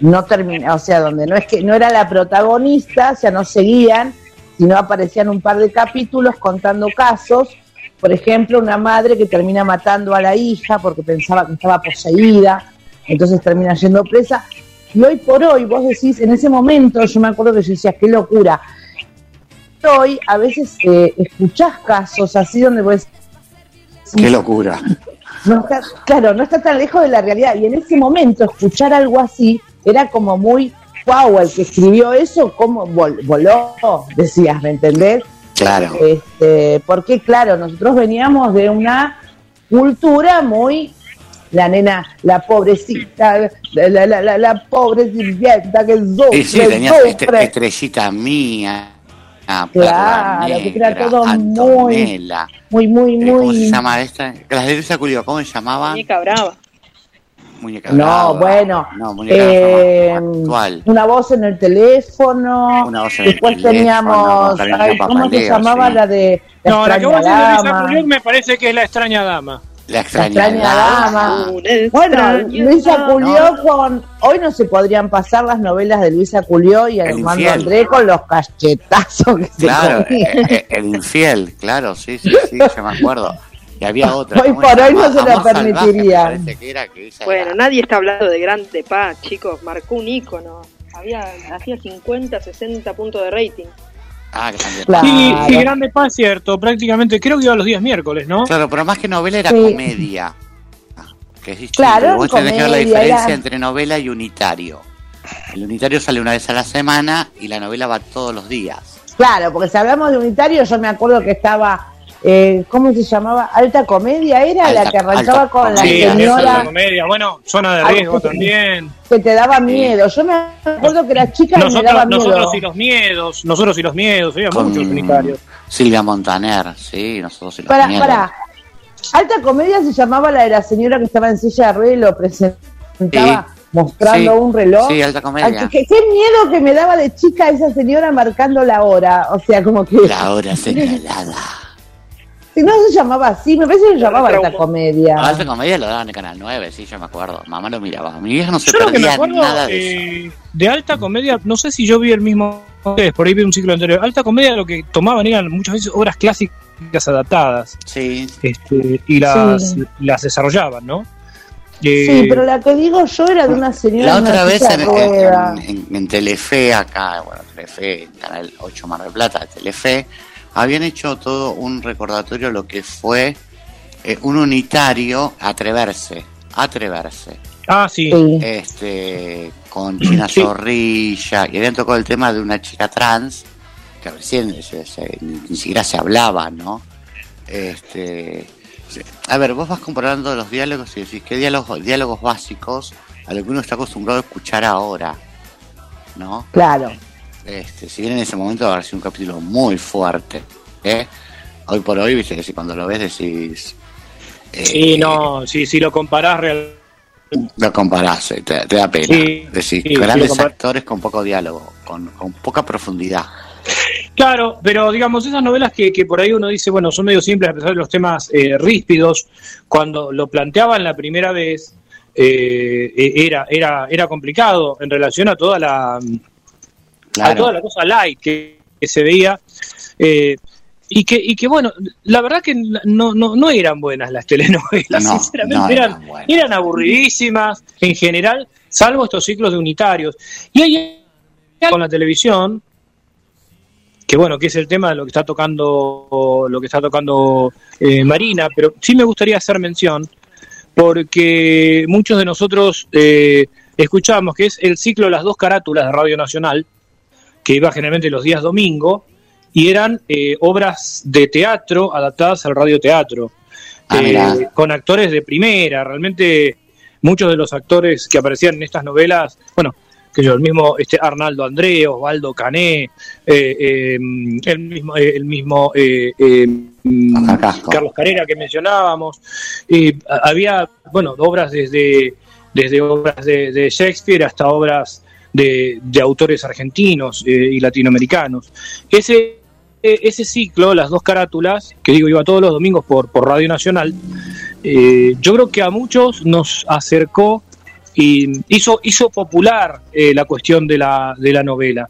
S4: no terminaban, o sea, donde no es que no era la protagonista, o sea, no seguían, sino aparecían un par de capítulos contando casos. Por ejemplo, una madre que termina matando a la hija porque pensaba que estaba poseída, entonces termina yendo presa. Y hoy por hoy, vos decís, en ese momento, yo me acuerdo que yo decía, qué locura. Hoy a veces eh, escuchás casos así donde vos
S3: Qué locura.
S4: no está, claro, no está tan lejos de la realidad. Y en ese momento escuchar algo así era como muy, wow, el que escribió eso, ¿cómo vol- voló? Decías, ¿me entendés?
S3: Claro.
S4: Este, porque claro, nosotros veníamos de una cultura muy la nena, la pobrecita, la, la, la, la, la pobre sirvienta que sufre,
S3: Y sí, tenías este-
S4: sufre.
S3: estrellita mía. ah,
S4: Claro, que era todo muy- muy, muy,
S3: Eh, ¿Cómo se
S4: muy.
S3: llama esta? Las de Luisa Curio, ¿cómo se llamaban?
S6: Muñeca brava.
S3: Muñeca
S4: No,
S3: Brava.
S4: bueno,
S3: No, Muñeca
S4: eh,
S3: actual.
S4: una voz en el teléfono.
S3: Una voz en el
S4: Después
S3: teléfono,
S4: teníamos,
S3: Carolina
S4: ay, ¿cómo se llamaba
S3: sí.
S4: la de la
S5: No, la que vos de me parece que es la extraña dama.
S3: La
S4: La
S3: extraña,
S4: dama. Bueno, Luisa. Culió con. Hoy no se podrían pasar las novelas de Luisa Culió y Armando. André con los cachetazos que se
S3: Claro,
S4: comían.
S3: eh, eh, el infiel, claro, sí, sí, sí, yo me acuerdo. Y había otra.
S4: Hoy
S3: ¿cómo
S4: por hoy no se la
S3: esa
S6: Bueno,
S3: era-
S6: nadie está hablando de Grande Paz, chicos. Marcó un ícono. Había, hacía 50, 60 puntos de rating.
S3: Ah, grande.
S4: Claro.
S5: Sí, sí, Grande Paz, cierto. Prácticamente, creo que iba los días miércoles, ¿no?
S3: Claro, pero más que novela era
S4: Sí.
S3: comedia. Ah, Que es distinto.
S4: Claro,
S3: Vos tenés que ver la
S4: comedia,
S3: diferencia
S4: era-
S3: entre novela y unitario. El unitario sale una vez a la semana y la novela va todos los días.
S4: Claro, porque si hablamos de unitario, yo me acuerdo que estaba. Eh, ¿Cómo se llamaba? Alta comedia era la
S3: Alta-
S4: que arrancaba
S3: alta
S4: con la
S3: comedia.
S4: señora
S5: una comedia. Bueno, zona de riesgo
S4: sí.
S5: también.
S4: que te daba miedo. Yo me acuerdo que era chica y me daba
S5: Nosotros,
S4: miedo.
S5: nosotros y los miedos, nosotros y los miedos, había
S3: Con
S5: muchos unitarios.
S3: Silvia Montaner, sí, nosotros y los
S4: Para,
S3: miedos.
S4: para. Alta comedia se llamaba la de la señora que estaba en silla de ruedas y lo presentaba mostrando
S3: Sí,
S4: un reloj.
S3: sí, alta comedia.
S4: Qué miedo que me daba de chica esa señora marcando la hora. O sea, como que.
S3: La hora señalada.
S4: Si no se llamaba así, me parece que se llamaba alta comedia.
S3: Alta comedia lo daban en Canal 9, sí, yo me acuerdo. Mamá lo miraba. Mi vieja no se
S5: Yo lo que me
S3: perdía
S5: acuerdo
S3: nada de eso.
S5: eh, de alta comedia, no sé si yo vi el mismo, ustedes, por ahí vi un ciclo anterior. Alta comedia lo que tomaban eran muchas veces obras clásicas adaptadas
S3: Sí,
S5: este, y las,
S4: Sí.
S5: las desarrollaban, ¿no? Eh,
S4: Sí, pero la que digo yo era de una señora
S3: La otra vez en, en,
S4: rueda.
S3: en- en Telefe, acá, bueno, Telefe, Canal 8 Mar del Plata, Telefe, habían hecho todo un recordatorio lo que fue eh, un unitario, atreverse, atreverse,
S5: Ah, sí.
S3: Este, con China
S5: Sí.
S3: Zorrilla, y habían tocado el tema de una chica trans que recién se- se- ni, ni siquiera se hablaba, ¿no? Este, a ver, vos vas comparando los diálogos y decís qué diálogos, diálogos básicos a lo que uno está acostumbrado a escuchar ahora, ¿no?
S4: Claro.
S3: Este, si bien en ese momento habrá sido un capítulo muy fuerte, ¿eh? Hoy por hoy, viste que si cuando lo ves decís, eh,
S5: Sí, no, sí, si lo comparás real.
S3: lo comparás, eh, te, te da pena.
S5: Sí,
S3: decís,
S5: sí,
S3: grandes actores con poco diálogo, con, con poca profundidad.
S5: Claro, pero digamos, esas novelas que, que por ahí uno dice, bueno, son medio simples a pesar de los temas eh, ríspidos, cuando lo planteaban la primera vez, eh, eh, era, era, era complicado en relación a toda la, a toda la cosa light que, que se veía. eh, y que, y que bueno, la verdad que no, no, no eran buenas las telenovelas,
S3: No,
S5: sinceramente
S3: no
S5: eran,
S3: eran
S5: aburridísimas en general, salvo estos ciclos de unitarios. Y hay algo con la televisión, que bueno, que es el tema de lo que está tocando, lo que está tocando eh, Marina, pero sí me gustaría hacer mención, porque muchos de nosotros eh, escuchamos que es el ciclo Las dos carátulas de Radio Nacional, que iba generalmente los días domingo, y eran eh, obras de teatro adaptadas al radioteatro,
S3: Ah,
S5: eh, con actores de primera. Realmente muchos de los actores que aparecían en estas novelas, bueno, que yo, el mismo este Arnaldo André, Osvaldo Cané, eh, el mismo, el mismo Carlos Carrera que mencionábamos. Y había, bueno, obras desde, desde obras de, de Shakespeare hasta obras de, autores argentinos eh, y latinoamericanos. Ese, eh, ese ciclo, las dos carátulas, que digo iba todos los domingos por, por Radio Nacional, eh, yo creo que a muchos nos acercó y hizo, hizo popular eh, la cuestión de la, de la novela.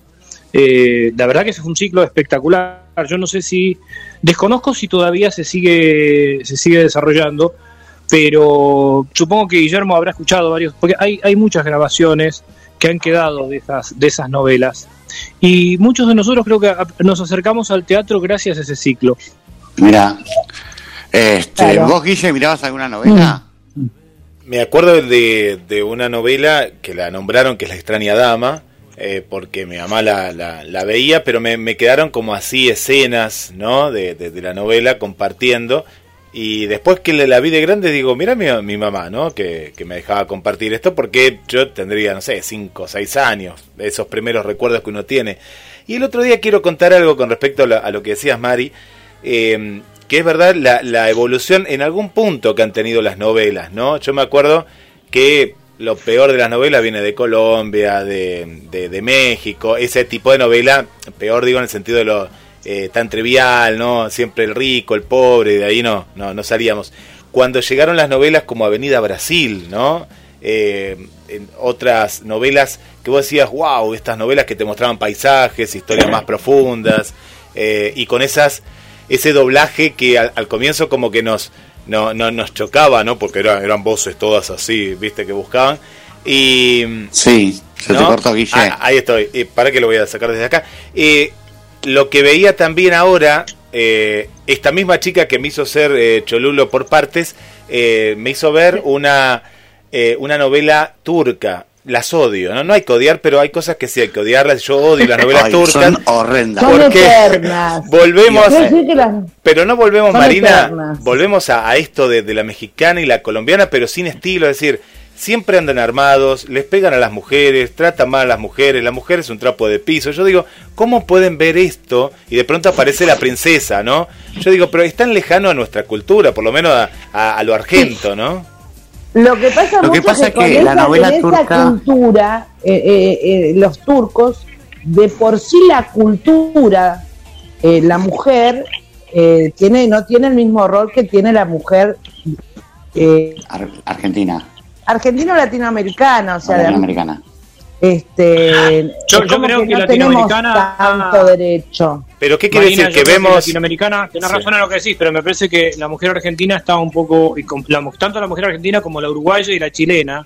S5: La verdad que ese fue un ciclo espectacular. Yo no sé si, desconozco si todavía se sigue, se sigue desarrollando, pero supongo que Guillermo habrá escuchado varios, porque hay, hay muchas grabaciones que han quedado de esas, de esas novelas. Y muchos de nosotros creo que nos acercamos al teatro gracias a ese ciclo.
S3: Mira, este,
S2: Claro.
S3: ¿vos, Guille, mirabas alguna novela?
S2: Me acuerdo de, de una novela que la nombraron, que es La extraña dama, eh, porque mi mamá la, la, la veía, pero me, me quedaron como así escenas, ¿no? De, de, de la novela compartiendo. Y después que la, vi de grande, digo, mira mi, mi mamá, ¿no? Que, que me dejaba compartir esto, porque yo tendría, no sé, 5 o 6 años, esos primeros recuerdos que uno tiene. Y el otro día quiero contar algo con respecto a, a lo que decías, Mari, eh, que es verdad la, la evolución en algún punto que han tenido las novelas, ¿no? Yo me acuerdo que lo peor de las novelas viene de Colombia, de, de, de México, ese tipo de novela, peor digo en el sentido de lo eh, tan trivial, ¿no? Siempre el rico, el pobre, de ahí no, no, no salíamos. Cuando llegaron las novelas como Avenida Brasil, ¿no? Eh, en otras novelas que vos decías, wow, estas novelas que te mostraban paisajes, historias más profundas, eh, y con esas ese doblaje que al, al comienzo como que nos no, no nos chocaba, ¿no? Porque era- eran voces todas así, viste, que buscaban. Y
S3: Sí, se te cortó, Guille.
S2: Ah, ahí estoy. Eh, para que lo voy a sacar desde acá. Eh, lo que veía también ahora, eh, esta misma chica que me hizo ser eh, Cholulo por partes, eh, me hizo ver una, eh, una novela turca. Las odio, ¿no? No hay que odiar, pero hay cosas que sí hay que odiarlas. Yo odio las novelas
S3: Ay,
S2: turcas.
S3: son horrendas.
S4: Son
S2: porque
S4: eternas.
S2: volvemos pero no volvemos,
S4: Son
S2: Marina,
S4: eternas.
S2: volvemos a, a esto de, de la mexicana y la colombiana, pero sin estilo, es decir, siempre andan armados, les pegan a las mujeres, tratan mal a las mujeres, la mujer es un trapo de piso. Yo digo, ¿cómo pueden ver esto? Y de pronto aparece la princesa, ¿no? Yo digo, pero es tan lejano a nuestra cultura, por lo menos a, a- a lo argento, ¿no?
S4: Lo que pasa,
S3: Lo que
S4: mucho
S3: pasa
S4: es que
S3: es que
S4: con
S3: la
S4: esa,
S3: novela
S4: en esa
S3: turca-
S4: cultura, eh, eh, eh, los turcos, de por sí la cultura, eh, la mujer eh, tiene no tiene el mismo rol que tiene la mujer eh,
S3: Ar- Argentina,
S4: argentina o latinoamericana, o sea,
S3: latinoamericana.
S4: este,
S5: Yo- yo creo que
S4: no
S5: latinoamericana-
S4: tenemos tanto derecho.
S2: Pero ¿qué quiere
S5: Marina,
S2: decir? Que vemos...
S5: latinoamericana, tenés
S2: Sí.
S5: razón en lo que decís, pero me parece que la mujer argentina está un poco, y con- la mu- tanto la mujer argentina como la uruguaya y la chilena,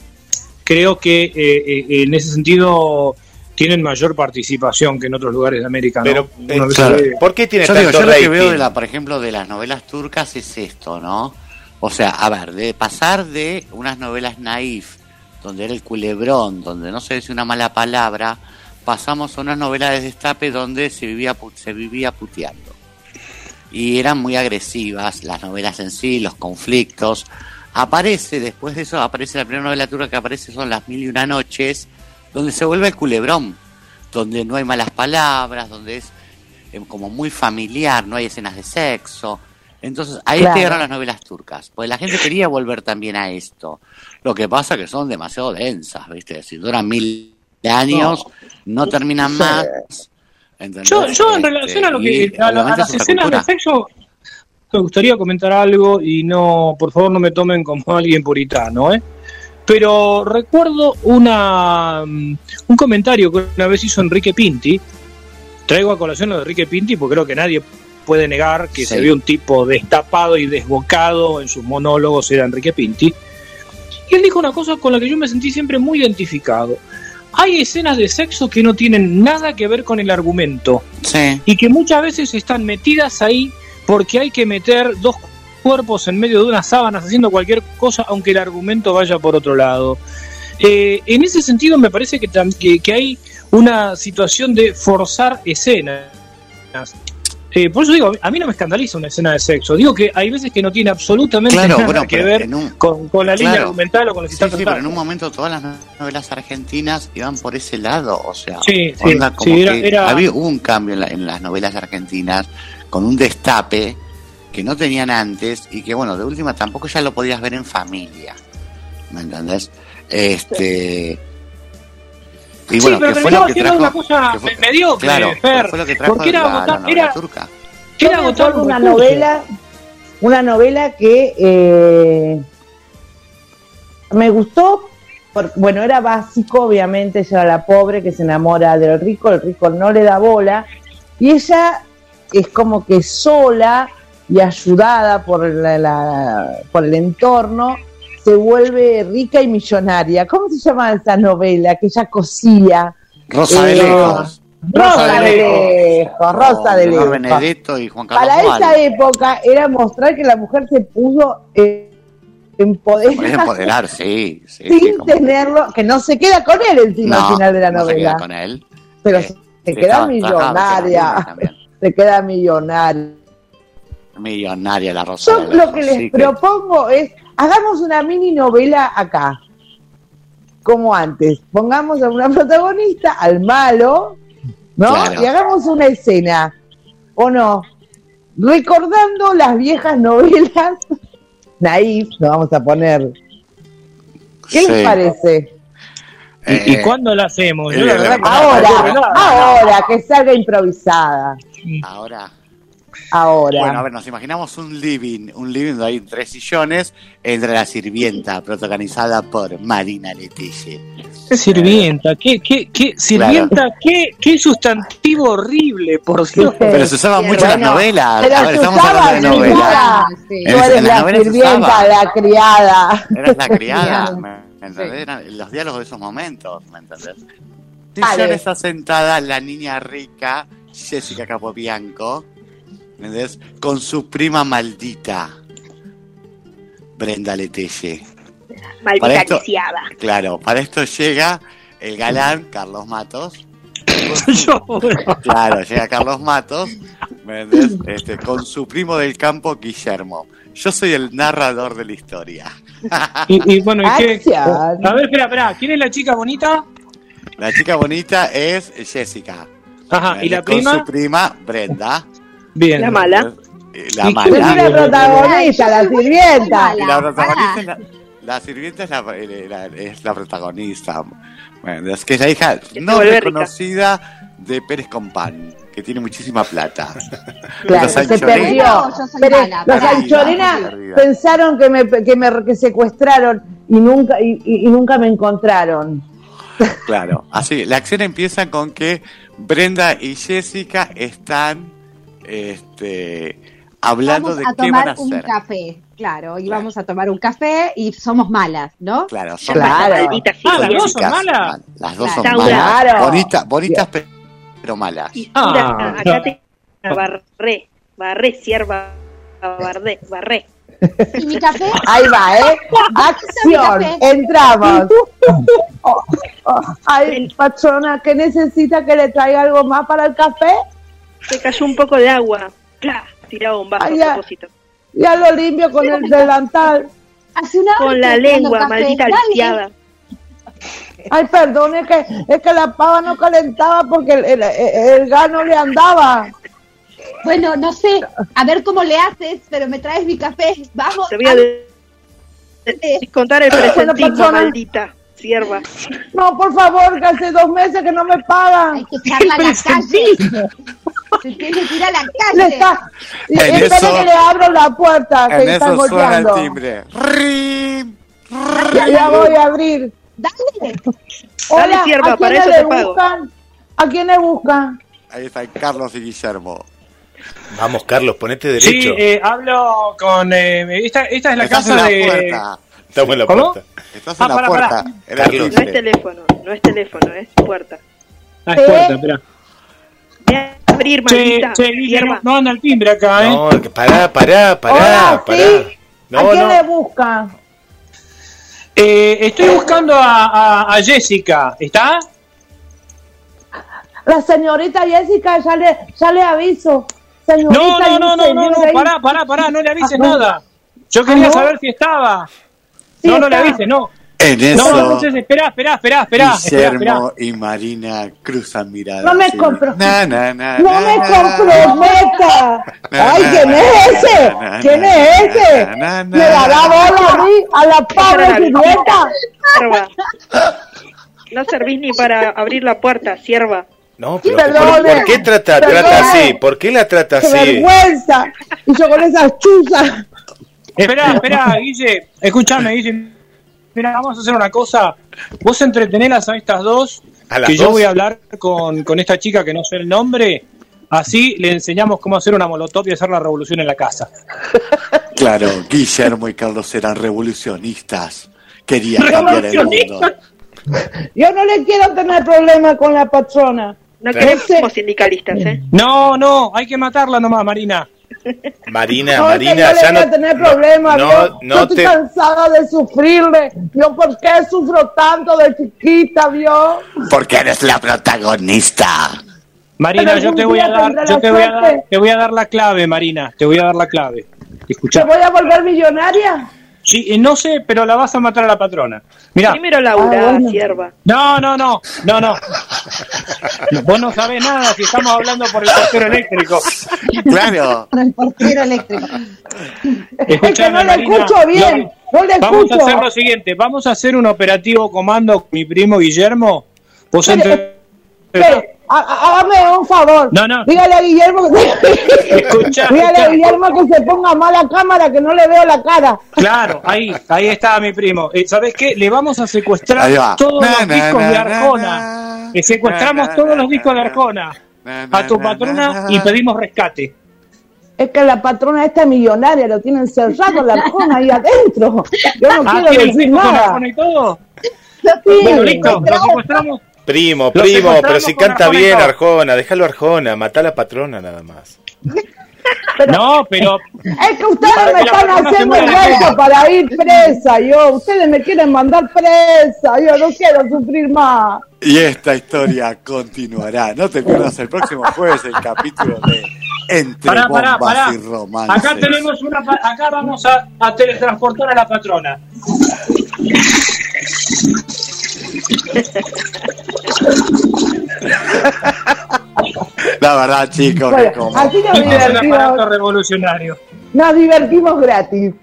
S5: creo que eh, eh, en ese sentido tienen mayor participación que en otros lugares de América. ¿no?
S2: Pero, eh, claro, ¿por qué tiene
S3: Yo, digo,
S2: tanto
S3: yo lo que veo, de la, por ejemplo, de las novelas turcas es esto, ¿no? O sea, a ver, de pasar de unas novelas naif, donde era el culebrón, donde no se dice una mala palabra, pasamos a unas novelas de destape donde se vivía, se vivía puteando. Y eran muy agresivas las novelas en sí, los conflictos. Aparece, después de eso, aparece la primera novela turca que aparece son Las Mil y Una Noches, donde se vuelve el culebrón, donde no hay malas palabras, donde es eh, como muy familiar, no hay escenas de sexo. Entonces, ahí
S4: Claro.
S3: llegaron las novelas turcas, pues la gente quería volver también a esto. Lo que pasa que son demasiado densas, ¿viste? Si duran mil años, no, terminan más. ¿entendés?
S5: Yo, yo en
S3: Este,
S5: relación a, lo
S3: y
S5: que, a, la- a las escenas de
S3: cultura.
S5: sexo, me gustaría comentar algo y no, por favor, no me tomen como alguien puritano, ¿eh? Pero recuerdo una, mm, un comentario que una vez hizo Enrique Pinti. Traigo a colación lo de Enrique Pinti porque creo que nadie puede negar que
S3: Sí.
S5: se ve un tipo destapado y desbocado en sus monólogos, era Enrique Pinti. Y él dijo una cosa con la que yo me sentí siempre muy identificado. Hay escenas de sexo que no tienen nada que ver con el argumento
S3: Sí,
S5: y que muchas veces están metidas ahí porque hay que meter dos cuerpos en medio de unas sábanas haciendo cualquier cosa aunque el argumento vaya por otro lado. Eh, en ese sentido me parece que, que hay una situación de forzar escenas. Eh, por eso digo, a mí no me escandaliza una escena de sexo. Digo que hay veces que no tiene absolutamente
S3: claro,
S5: nada
S3: bueno,
S5: que ver
S3: un,
S5: con, con la línea argumental o con lo que
S3: Sí,
S5: está
S3: sí, pero en un momento todas las novelas argentinas iban por ese lado, o sea,
S5: Sí, sí,
S3: onda como
S5: sí, era-
S3: que
S5: era-
S3: había hubo un cambio en, la- en las novelas argentinas con un destape que no tenían antes y que bueno, de última tampoco ya lo podías ver en familia, ¿me entendés? Este y
S5: Sí, pero
S3: que fue lo que
S5: siendo
S3: trajo,
S5: una cosa
S3: que fue-
S5: me- mediocre,
S3: claro,
S5: Fer,
S3: fue lo que trajo
S5: porque era
S3: la, la
S5: agotar-
S3: novela
S5: era-
S3: turca.
S5: Era un
S4: una
S5: recurso.
S4: novela, una novela que eh, me gustó, por- bueno, era básico, obviamente, ella era la pobre que se enamora del rico, el rico no le da bola, y ella es como que sola y ayudada por, la- la- por el entorno, se vuelve rica y millonaria. ¿Cómo se llama esa novela? Que ella cosía.
S3: Rosa de
S4: Eh,
S3: Lejos.
S4: Rosa de Lejos, Rosa de Lejos.
S3: Benedetto y Juan Carlos
S4: Para esa época era mostrar que la mujer se pudo eh, empoderar
S3: empoderar, sí,
S4: sin tenerlo, que no se queda con él encima
S3: No,
S4: al final de la
S3: no se queda
S4: novela,
S3: con él.
S4: pero
S3: Eh,
S4: se queda millonaria, se queda millonaria.
S3: Millonaria la Rosa
S4: Yo lo que les propongo es, hagamos una mini novela acá, como antes, pongamos a una protagonista, al malo, ¿no?
S3: Claro.
S4: Y hagamos una escena, ¿o no? Recordando las viejas novelas, naif, lo vamos a poner. ¿Qué
S3: Sí.
S4: les parece?
S5: ¿Y, y
S3: Eh,
S5: cuándo la hacemos? Yo
S3: eh,
S5: la verdad que no
S4: Ahora, ahora, que salga improvisada.
S3: Ahora.
S4: Ahora.
S3: Bueno, a ver, nos imaginamos un living, un living donde hay tres sillones, entre la sirvienta, protagonizada por Marina Letici.
S5: Qué sirvienta, qué, qué, qué sirvienta, qué, qué sustantivo horrible, por Dios.
S3: Pero se usaba mucho en las
S4: Bueno,
S3: novelas.
S4: pero
S3: A ver, estamos hablando de novelas.
S7: Sí.
S3: En-
S4: Tú eres
S3: en
S4: la sirvienta, la criada.
S3: Eras la criada, ¿me entendés? Eran los diálogos de esos momentos, ¿me entendés? Sillón está sentada la niña rica, Jessica Capobianco, ¿me entendés? Con su prima maldita, Brenda Letelle. Para
S6: Maldita
S3: esto-
S6: lisiada.
S3: Claro, para esto llega el galán Carlos Matos.
S5: Yo, bueno,
S3: Claro, llega Carlos Matos. Este, con su primo del campo, Guillermo. Yo soy el narrador de la historia.
S5: y, y bueno, ¿y qué?
S4: Acción.
S5: A ver, espera, espera, ¿quién es la chica bonita?
S3: La chica bonita es Jessica.
S5: Ajá,
S3: ¿me
S5: ¿y la
S3: entendés? Con
S5: prima?
S3: su prima, Brenda.
S5: Bien.
S6: La mala.
S3: Eh, La
S5: ¿Y
S4: Yo soy
S3: mala.
S4: la protagonista, la sirvienta.
S3: Y la protagonista es la, la sirvienta es la, eh, la- es la protagonista. Bueno, es que es la hija no reconocida de Pérez Compán, que tiene muchísima plata.
S4: Claro,
S3: Los
S4: se
S3: Anchorena.
S4: perdió.
S7: No, mala,
S4: los. Anchorena pensaron que me, que me que secuestraron y nunca y nunca me encontraron.
S3: Claro, así, la acción empieza con que Brenda y Jessica están este, hablando
S7: Vamos
S3: de
S7: a
S3: qué van a
S7: tomar un
S3: hacer.
S7: café, claro, y vamos a tomar un café y somos malas, ¿no?
S3: Claro, son
S4: Claro.
S6: Maldita
S5: Ah, las dos son malas.
S3: Las dos son
S7: Claro.
S3: malas.
S4: Claro.
S3: Bonita- bonitas, pe- pero malas.
S6: Y
S5: Ah,
S6: mira, acá
S5: claro.
S6: te barré, barré, sierva, barré, barré.
S7: ¿Y mi café?
S4: Ahí va, ¿eh? Acción, entramos. Oh, oh, Ay, patrona, ¿qué necesita que le traiga algo más para el café?
S6: Se cayó un poco de agua. ¡Pla! Tiraba un vaso
S4: Ay,
S6: a
S4: ya.
S6: propósito.
S4: Ya lo limpio con el delantal.
S7: Hace una hora
S6: Con la lengua, maldita lisiada.
S4: Ay, perdón, es que, es que la pava no calentaba porque el, el, el gas no le andaba.
S7: Bueno, no sé, a ver cómo le haces, pero me traes mi café. Vamos.
S6: Te voy a de- descontar el presentismo, maldita sierva.
S4: No, por favor, que hace dos meses que no me pagan.
S7: Hay que echarla a la calle. Se tiene que ir a la
S4: Le
S7: calle.
S4: está, y-
S3: En
S4: espera
S3: eso-
S4: que le abro la puerta, que
S3: En
S4: están
S3: eso suena el timbre. ¡Rim!
S4: Ya, ya voy a abrir.
S7: Dale.
S4: Hola,
S6: sierva,
S4: ¿a
S6: para eso te
S4: le
S6: pago.
S4: buscan? ¿A quién le buscan?
S3: Ahí están Carlos y Guillermo.
S2: Vamos, Carlos, ponete
S5: Sí,
S2: derecho.
S5: eh, hablo con. eh, esta, esta es la
S3: Estás
S5: casa
S3: en la
S5: de.
S3: puerta.
S2: Estamos en la
S5: ¿Cómo?
S2: puerta.
S3: Estás
S5: Ah,
S3: en la
S5: pará,
S3: puerta.
S5: pará.
S3: Era
S2: Carlos.
S6: No es teléfono, no es teléfono, es puerta.
S5: Ah, es
S4: ¿Eh?
S5: puerta, espera.
S6: Abrir,
S5: Che, che, no anda el timbre acá, ¿eh?
S2: No, pará, pará, pará,
S4: Hola,
S2: pará.
S4: ¿sí?
S2: No,
S4: ¿A quién
S2: no.
S4: le buscan?
S5: Eh, estoy buscando a, a- a Jessica. ¿Está?
S4: La señorita Jessica, ya le, ya le aviso. Señorita
S5: No, no, no, no, no, no, pará, pará, pará, no le avises
S4: Ah,
S5: nada. Yo quería
S4: Ah, ¿no?
S5: saber si estaba.
S4: Sí,
S5: no, no le avises, no.
S3: En
S5: No,
S3: eso,
S5: entonces espera, espera, espera, espera, espera,
S3: Guillermo y Marina cruzan miradas.
S4: No me
S3: sí.
S4: compro-
S3: Na, na, na,
S4: ¡No me comprometa! ¡Ay, quién es ese! ¿Quién es ese? ¿Me dará bola a mí, a la pobre?
S6: Sierva. No servís ni para abrir la puerta, sierva.
S2: No, pero
S4: Perdone,
S2: ¿por, por qué trata,
S4: perdone.
S2: trata así? ¿Por qué la trata
S4: ¡Qué
S2: así?
S4: vergüenza! Y yo con esas chuzas.
S5: Espera, espera, Guille, escúchame, Guille. Mira, vamos a hacer una cosa. Vos entretenelas a estas dos,
S2: ¿A las
S5: que yo
S2: dos?
S5: voy a hablar con, con esta chica que no sé el nombre. Así le enseñamos cómo hacer una molotov y hacer la revolución en la casa.
S3: Claro, Guillermo y Carlos eran revolucionistas. Querían cambiar el mundo.
S4: Yo no le quiero tener problema con la patrona.
S6: No queremos sindicalistas, ¿eh?
S5: No, no, hay que matarla nomás, Marina.
S2: Marina,
S4: No,
S2: Marina, ya
S4: voy a
S2: no.
S4: tener
S2: no,
S4: problemas.
S2: no,
S4: yo,
S2: no
S4: yo estoy
S2: te.
S4: cansada de sufrirle. Yo, ¿por qué sufro tanto de chiquita, vio?
S3: Porque eres la protagonista.
S5: Marina, yo te voy a dar, yo
S4: la
S5: te voy a dar, te voy a dar la clave, Marina. Te voy a dar la clave.
S4: ¿Te
S5: Escucha.
S4: voy a volver millonaria?
S5: Sí, eh, no sé, pero la vas a matar a la patrona. Mira.
S6: Primero laburá,
S4: Ah, bueno.
S6: sierva.
S5: No, no, no, no, no. Vos no sabés nada si estamos hablando por el portero eléctrico.
S3: Claro.
S7: Con el portero eléctrico.
S4: Es que no le escucho bien. No le
S5: Vamos
S4: escucho.
S5: a hacer lo siguiente, vamos a hacer un operativo comando con mi primo Guillermo. Vos entre...
S4: Há- Hágame un favor.
S5: No, no.
S4: Dígale a Guillermo que
S5: Escucha,
S4: Dígale a. Guillermo que se ponga mala cámara, que no le veo la cara.
S5: Claro, ahí, ahí está mi primo. Eh, ¿Sabés qué? Le vamos a secuestrar todos
S3: Na,
S5: los
S3: na,
S5: discos
S3: na,
S5: de
S3: na,
S5: Arjona.
S3: na.
S5: Le secuestramos todos
S3: na,
S5: los discos de
S3: na,
S5: Arjona
S3: na, na,
S5: a tu
S3: na,
S5: patrona
S3: na,
S5: y pedimos rescate.
S4: Es que la patrona esta millonaria lo tiene encerrado la arjona ahí adentro. Yo no
S5: Ah,
S4: quiero
S5: ¿tiene los
S4: decir
S5: discos con
S4: nada.
S5: Arjona y todo?
S4: Sí,
S5: Bueno, listo, lo secuestramos.
S2: Primo, primo, pero si canta
S5: Arjona
S2: bien. Arjona, déjalo Arjona, matá a la patrona nada más.
S5: No, pero
S4: Es que ustedes me están haciendo el reto para ir presa, yo. Ustedes me quieren mandar presa, yo no quiero sufrir más.
S3: Y esta historia continuará. No te pierdas el próximo jueves el capítulo de Entre
S5: Pará, pará,
S3: bombas
S5: pará.
S3: y romances.
S5: Acá tenemos una. Acá vamos a, a teletransportar a la patrona.
S3: La verdad, chicos,
S4: Bueno,
S3: que como...
S4: así nos divertimos,
S5: revolucionario.
S4: nos divertimos gratis.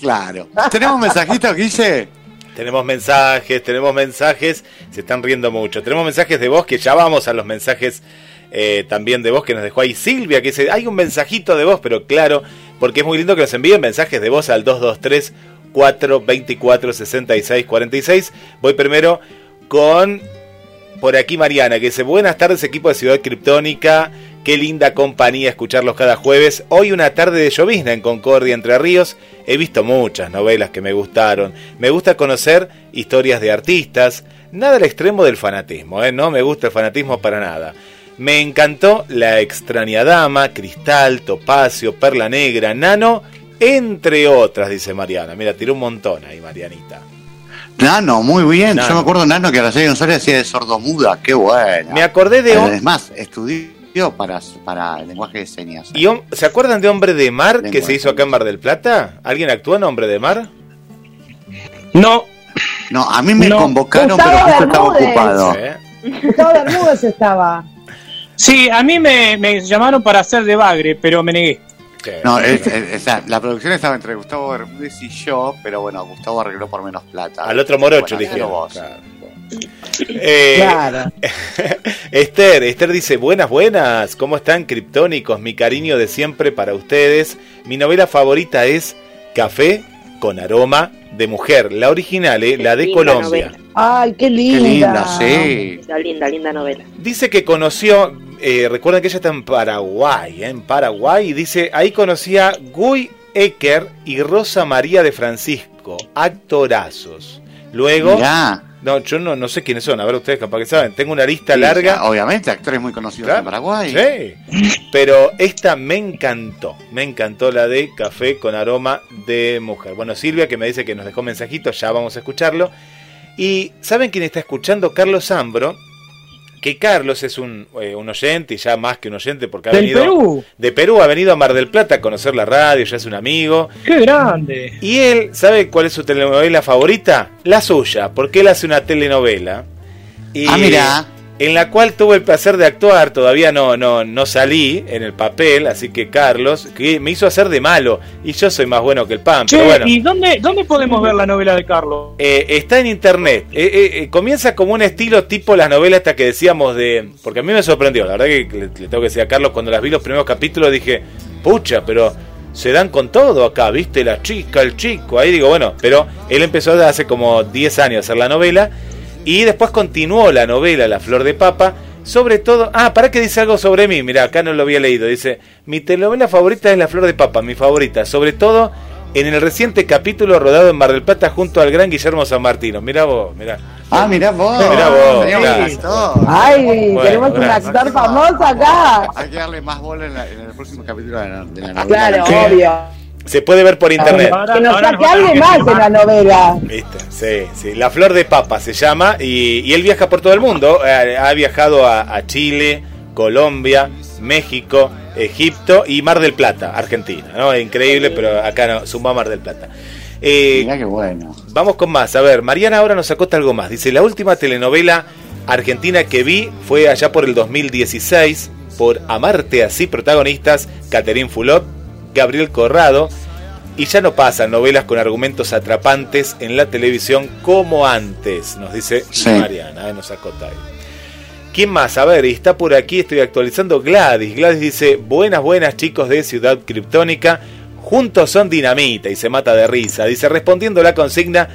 S3: Claro. ¿Tenemos mensajitos, Guille?
S2: Tenemos mensajes, tenemos mensajes, se están riendo mucho. Tenemos mensajes de voz que ya vamos a los mensajes eh, también de voz que nos dejó ahí Silvia, que dice, hay un mensajito de voz, pero claro, porque es muy lindo que nos envíen mensajes de voz al 223 424 66 46. Voy primero con por aquí Mariana, que dice, buenas tardes equipo de Ciudad Criptónica, qué linda compañía escucharlos cada jueves. Hoy una tarde de llovizna en Concordia, Entre Ríos. He visto muchas novelas que me gustaron. Me gusta conocer historias de artistas. Nada al extremo del fanatismo, ¿eh? no me gusta el fanatismo para nada. Me encantó La extraña dama, Cristal, Topacio, Perla Negra, Nano entre otras, dice Mariana. Mira, tiró un montón ahí, Marianita.
S3: Nano, muy bien.
S2: Nano.
S3: Yo me acuerdo Nano que a la serie González hacía de sordomuda. Qué bueno.
S2: Me acordé de...
S3: Es más, estudió para, para el lenguaje de señas.
S2: ¿Y ¿Se acuerdan de Hombre de Mar que se hizo acá en Mar del Plata? ¿Alguien actuó en Hombre de Mar?
S5: No.
S3: No, a mí me
S5: No.
S3: convocaron,
S4: Gustavo
S3: pero justo estaba ocupado.
S2: Sí.
S4: Gustavo Bermúdez estaba.
S5: Sí, a mí me, me llamaron para hacer de bagre, pero me negué.
S2: Sí.
S3: No, es- es- sea, la producción estaba entre Gustavo Bermúdez y yo, pero bueno, Gustavo arregló por menos plata.
S2: Al otro morocho
S3: Bueno,
S2: le dijeron.
S3: vos.
S2: Claro. Eh,
S4: Claro.
S2: Esther, Esther dice, buenas, buenas, ¿cómo están criptónicos? Mi cariño de siempre para ustedes. Mi novela favorita es Café con aroma de mujer, la original, eh, la de
S6: Linda
S2: Colombia.
S6: novela.
S4: Ay, qué
S3: Qué
S4: linda.
S3: linda, sí.
S6: Linda, linda, linda novela.
S2: Dice que conoció, eh, recuerden que ella está en Paraguay, eh, en Paraguay, y dice, ahí conocía a Guy Ecker y Rosa María de Francisco, actorazos. Luego,
S3: Mirá.
S2: no, yo no, no sé quiénes son, a ver ustedes capaz que saben, tengo una lista
S3: Sí,
S2: larga.
S3: ya, obviamente, actores muy conocidos
S2: Claro,
S3: en Paraguay.
S2: Sí. Pero esta me encantó. Me encantó la de café con aroma de mujer. Bueno, Silvia que me dice que nos dejó mensajitos, ya vamos a escucharlo. Y ¿saben quién está escuchando? Carlos Ambro. Que Carlos es un, eh, un oyente, y ya más que un oyente, porque ha
S5: Del
S2: venido
S5: Perú.
S2: de Perú, ha venido a Mar del Plata a conocer la radio, ya es un amigo.
S5: ¡Qué grande!
S2: Y él, ¿sabe cuál es su telenovela favorita? La suya, porque él hace una telenovela. Y
S3: Ah, mirá.
S2: En la cual tuve el placer de actuar, todavía no, no, no salí en el papel, así que Carlos, que me hizo hacer de malo, y yo soy más bueno que el pan,
S5: Che,
S2: pero bueno.
S5: ¿y dónde, dónde podemos ver la novela de Carlos?
S2: Eh, está en internet. Eh, eh, eh, comienza como un estilo tipo las novelas hasta que decíamos de. Porque a mí me sorprendió, la verdad que le, le tengo que decir a Carlos, cuando las vi los primeros capítulos dije, pucha, pero se dan con todo acá, ¿viste? La chica, el chico. Ahí digo, bueno, pero él empezó hace como 10 años a hacer la novela y después continuó la novela La Flor de Papa. Sobre todo, ah, para que dice algo sobre mí, mira, acá no lo había leído. Dice, mi telenovela favorita es La Flor de Papa, mi favorita, sobre todo en el reciente capítulo rodado en Mar del Plata junto al gran Guillermo San Martino. Mirá vos, mirá.
S3: Ah, mirá vos.
S2: Mirá vos.
S4: Ay,
S2: Bueno,
S4: tenemos un actor famoso acá.
S3: Hay que darle más bola en, la- en el próximo capítulo de la, de la novela.
S4: Claro, obvio.
S2: Se puede ver por internet.
S4: Que nos saque algo más en la novela.
S2: ¿Viste? Sí, sí. La Flor de Papa se llama y, y él viaja por todo el mundo. Ha viajado a, a Chile, Colombia, México, Egipto y Mar del Plata, Argentina. ¿no? Increíble, pero acá no, sumó a Mar del Plata. Eh,
S3: Mirá qué bueno.
S2: Vamos con más. A ver, Mariana ahora nos acota algo más. Dice, la última telenovela argentina que vi fue allá por el 2016 por Amarte Así, protagonistas Caterín Fulop, Gabriel Corrado. Y ya no pasan novelas con argumentos atrapantes en la televisión como antes, nos dice
S3: Sí.
S2: Mariana, eh, nos acota. ¿Quién más? A ver, está por aquí, estoy actualizando Gladys. Gladys dice, buenas, buenas chicos de Ciudad Kryptónica, juntos son dinamita y se mata de risa. Dice, respondiendo la consigna,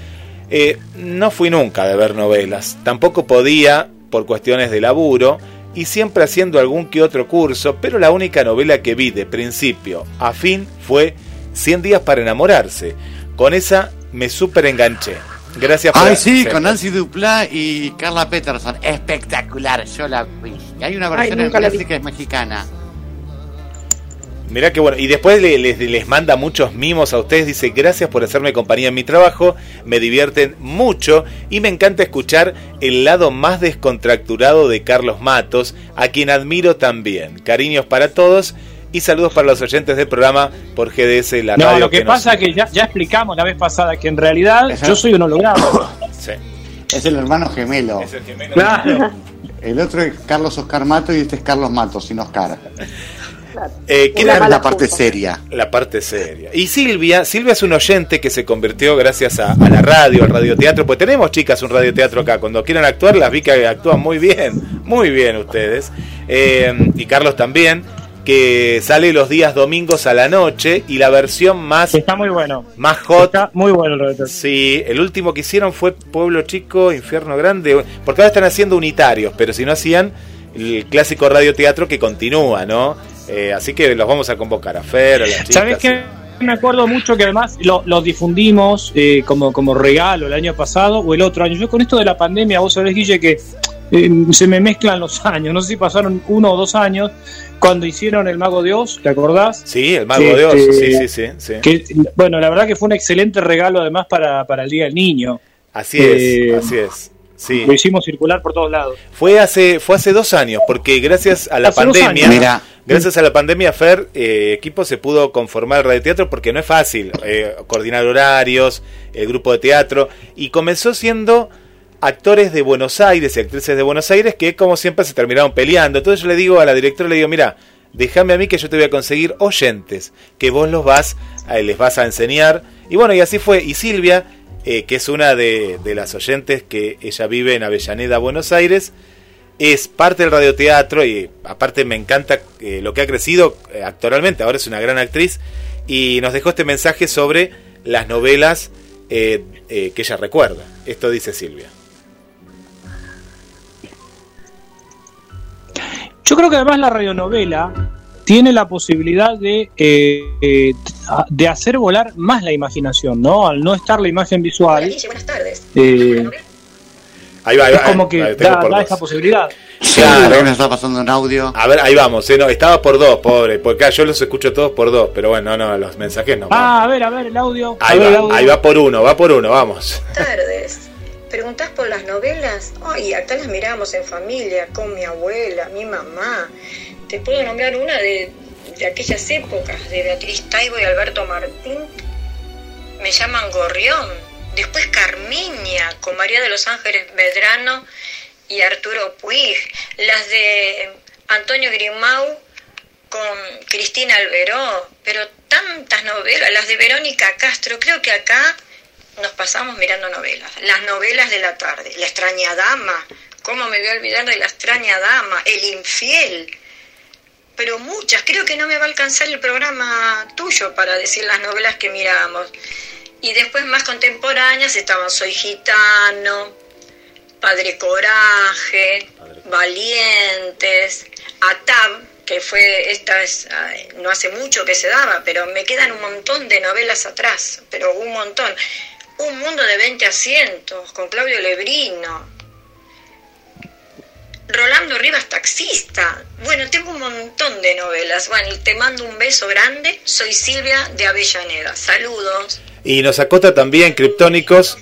S2: eh, no fui nunca de ver novelas, tampoco podía por cuestiones de laburo y siempre haciendo algún que otro curso, pero la única novela que vi de principio a fin fue 100 días para enamorarse. Con esa me súper enganché. Gracias por
S3: Ay, sí, con Nancy Duplá y Carla Peterson. Espectacular, yo la vi. Y hay una
S6: Ay,
S3: versión en
S6: la vi.
S3: inglés que es mexicana.
S2: Mirá que bueno. Y después le- les, les manda muchos mimos a ustedes. Dice, gracias por hacerme compañía en mi trabajo. Me divierten mucho. Y me encanta escuchar el lado más descontracturado de Carlos Matos, a quien admiro también. Cariños para todos. Y saludos para los oyentes del programa por GDS, la
S5: No,
S2: radio
S5: lo que, pasa es que ya, ya explicamos la vez pasada que en realidad yo soy un holograma.
S2: Sí.
S3: Es el hermano gemelo.
S2: Es el gemelo.
S5: Claro.
S3: El otro es Carlos Oscar Mato y este es Carlos Mato, sin Oscar.
S2: Eh, ¿quién
S6: Una
S3: Esa es
S6: mala
S3: la parte
S6: puta.
S3: seria.
S2: La parte seria. Y Silvia, Silvia es un oyente que se convirtió gracias a, a la radio, al radioteatro. Pues tenemos chicas un radioteatro acá. Cuando quieran actuar, las vi que actúan muy bien. Muy bien ustedes. Eh, y Carlos también. Que sale los días domingos a la noche. Y la versión más,
S5: Está muy bueno.
S2: más hot.
S5: Está muy bueno el reto.
S2: Sí, el último que hicieron fue Pueblo Chico, Infierno Grande. Porque ahora están haciendo unitarios. Pero si no hacían el clásico radioteatro que continúa, ¿no? Eh, así que los vamos a convocar a Fer, a las chicas.
S5: ¿Sabes qué? Me acuerdo mucho que además lo, lo difundimos eh, como, como regalo el año pasado o el otro año. Yo con esto de la pandemia, vos sabés, Guille, que eh, se me mezclan los años. No sé si pasaron uno o dos años cuando hicieron El Mago de Oz, ¿te acordás?
S2: Sí, el Mago
S5: Sí,
S2: de Oz, sí,
S5: este,
S2: sí, sí. sí.
S5: Que, bueno, la verdad que fue un excelente regalo además para, para el Día del Niño.
S2: Así
S5: Eh,
S2: es, así es. Sí.
S5: Lo hicimos circular por todos lados.
S2: Fue hace, fue hace dos años, porque gracias a la
S5: Hace
S2: pandemia, gracias a la pandemia, Fer, eh, equipo se pudo conformar el radioteatro porque no es fácil eh, coordinar horarios, el grupo de teatro, y comenzó siendo actores de Buenos Aires y actrices de Buenos Aires que como siempre se terminaron peleando. Entonces yo le digo a la directora, le digo, mira, déjame a mí que yo te voy a conseguir oyentes, que vos los vas, eh, les vas a enseñar. Y bueno, y así fue. Y Silvia, eh, que es una de, de las oyentes que ella vive en Avellaneda, Buenos Aires, es parte del radioteatro y aparte me encanta eh, lo que ha crecido eh, actoralmente, ahora es una gran actriz y nos dejó este mensaje sobre las novelas que ella recuerda. Esto dice Silvia.
S5: Yo creo que además la radionovela tiene la posibilidad de, eh, eh, de hacer volar más la imaginación, ¿no? Al no estar la imagen visual.
S9: buenas tardes.
S5: eh,
S2: Ahí va, ahí
S5: es
S2: va,
S5: como
S2: ahí
S5: que da, da esa posibilidad.
S3: Claro, me está pasando un audio.
S2: A ver, ahí vamos, eh, no, estaba por dos, pobre, porque acá yo los escucho todos por dos, pero bueno, no, no, los mensajes no.
S5: Ah, a ver, a ver el audio. a
S2: ahí,
S5: el
S2: va,
S5: audio.
S2: ahí va por uno, va por uno, vamos.
S9: tardes. ¿Preguntás por las novelas? Ay, acá las miramos en familia, con mi abuela, mi mamá. Te puedo nombrar una de, de aquellas épocas, de Beatriz Taibo y Alberto Martín. Me llaman Gorrión. Después Carmiña, con María de los Ángeles Medrano y Arturo Puig. Las de Antonio Grimau con Cristina Alberó. Pero tantas novelas, las de Verónica Castro. Creo que acá nos pasamos mirando novelas. Las novelas de la tarde. La extraña dama. ¿Cómo me voy a olvidar de la extraña dama? El infiel. Pero muchas. Creo que no me va a alcanzar el programa tuyo para decir las novelas que miramos. Y después más contemporáneas estaban Soy Gitano, Padre Coraje, Valientes, Atab, que fue, esta es, no hace mucho que se daba, pero me quedan un montón de novelas atrás, pero un montón. Un mundo de 20 asientos, con Claudio Lebrino. Rolando Rivas Taxista. Bueno, tengo un montón de novelas. Bueno, te mando un beso grande. Soy Silvia de Avellaneda. Saludos.
S2: Y nos acota también Criptónicos.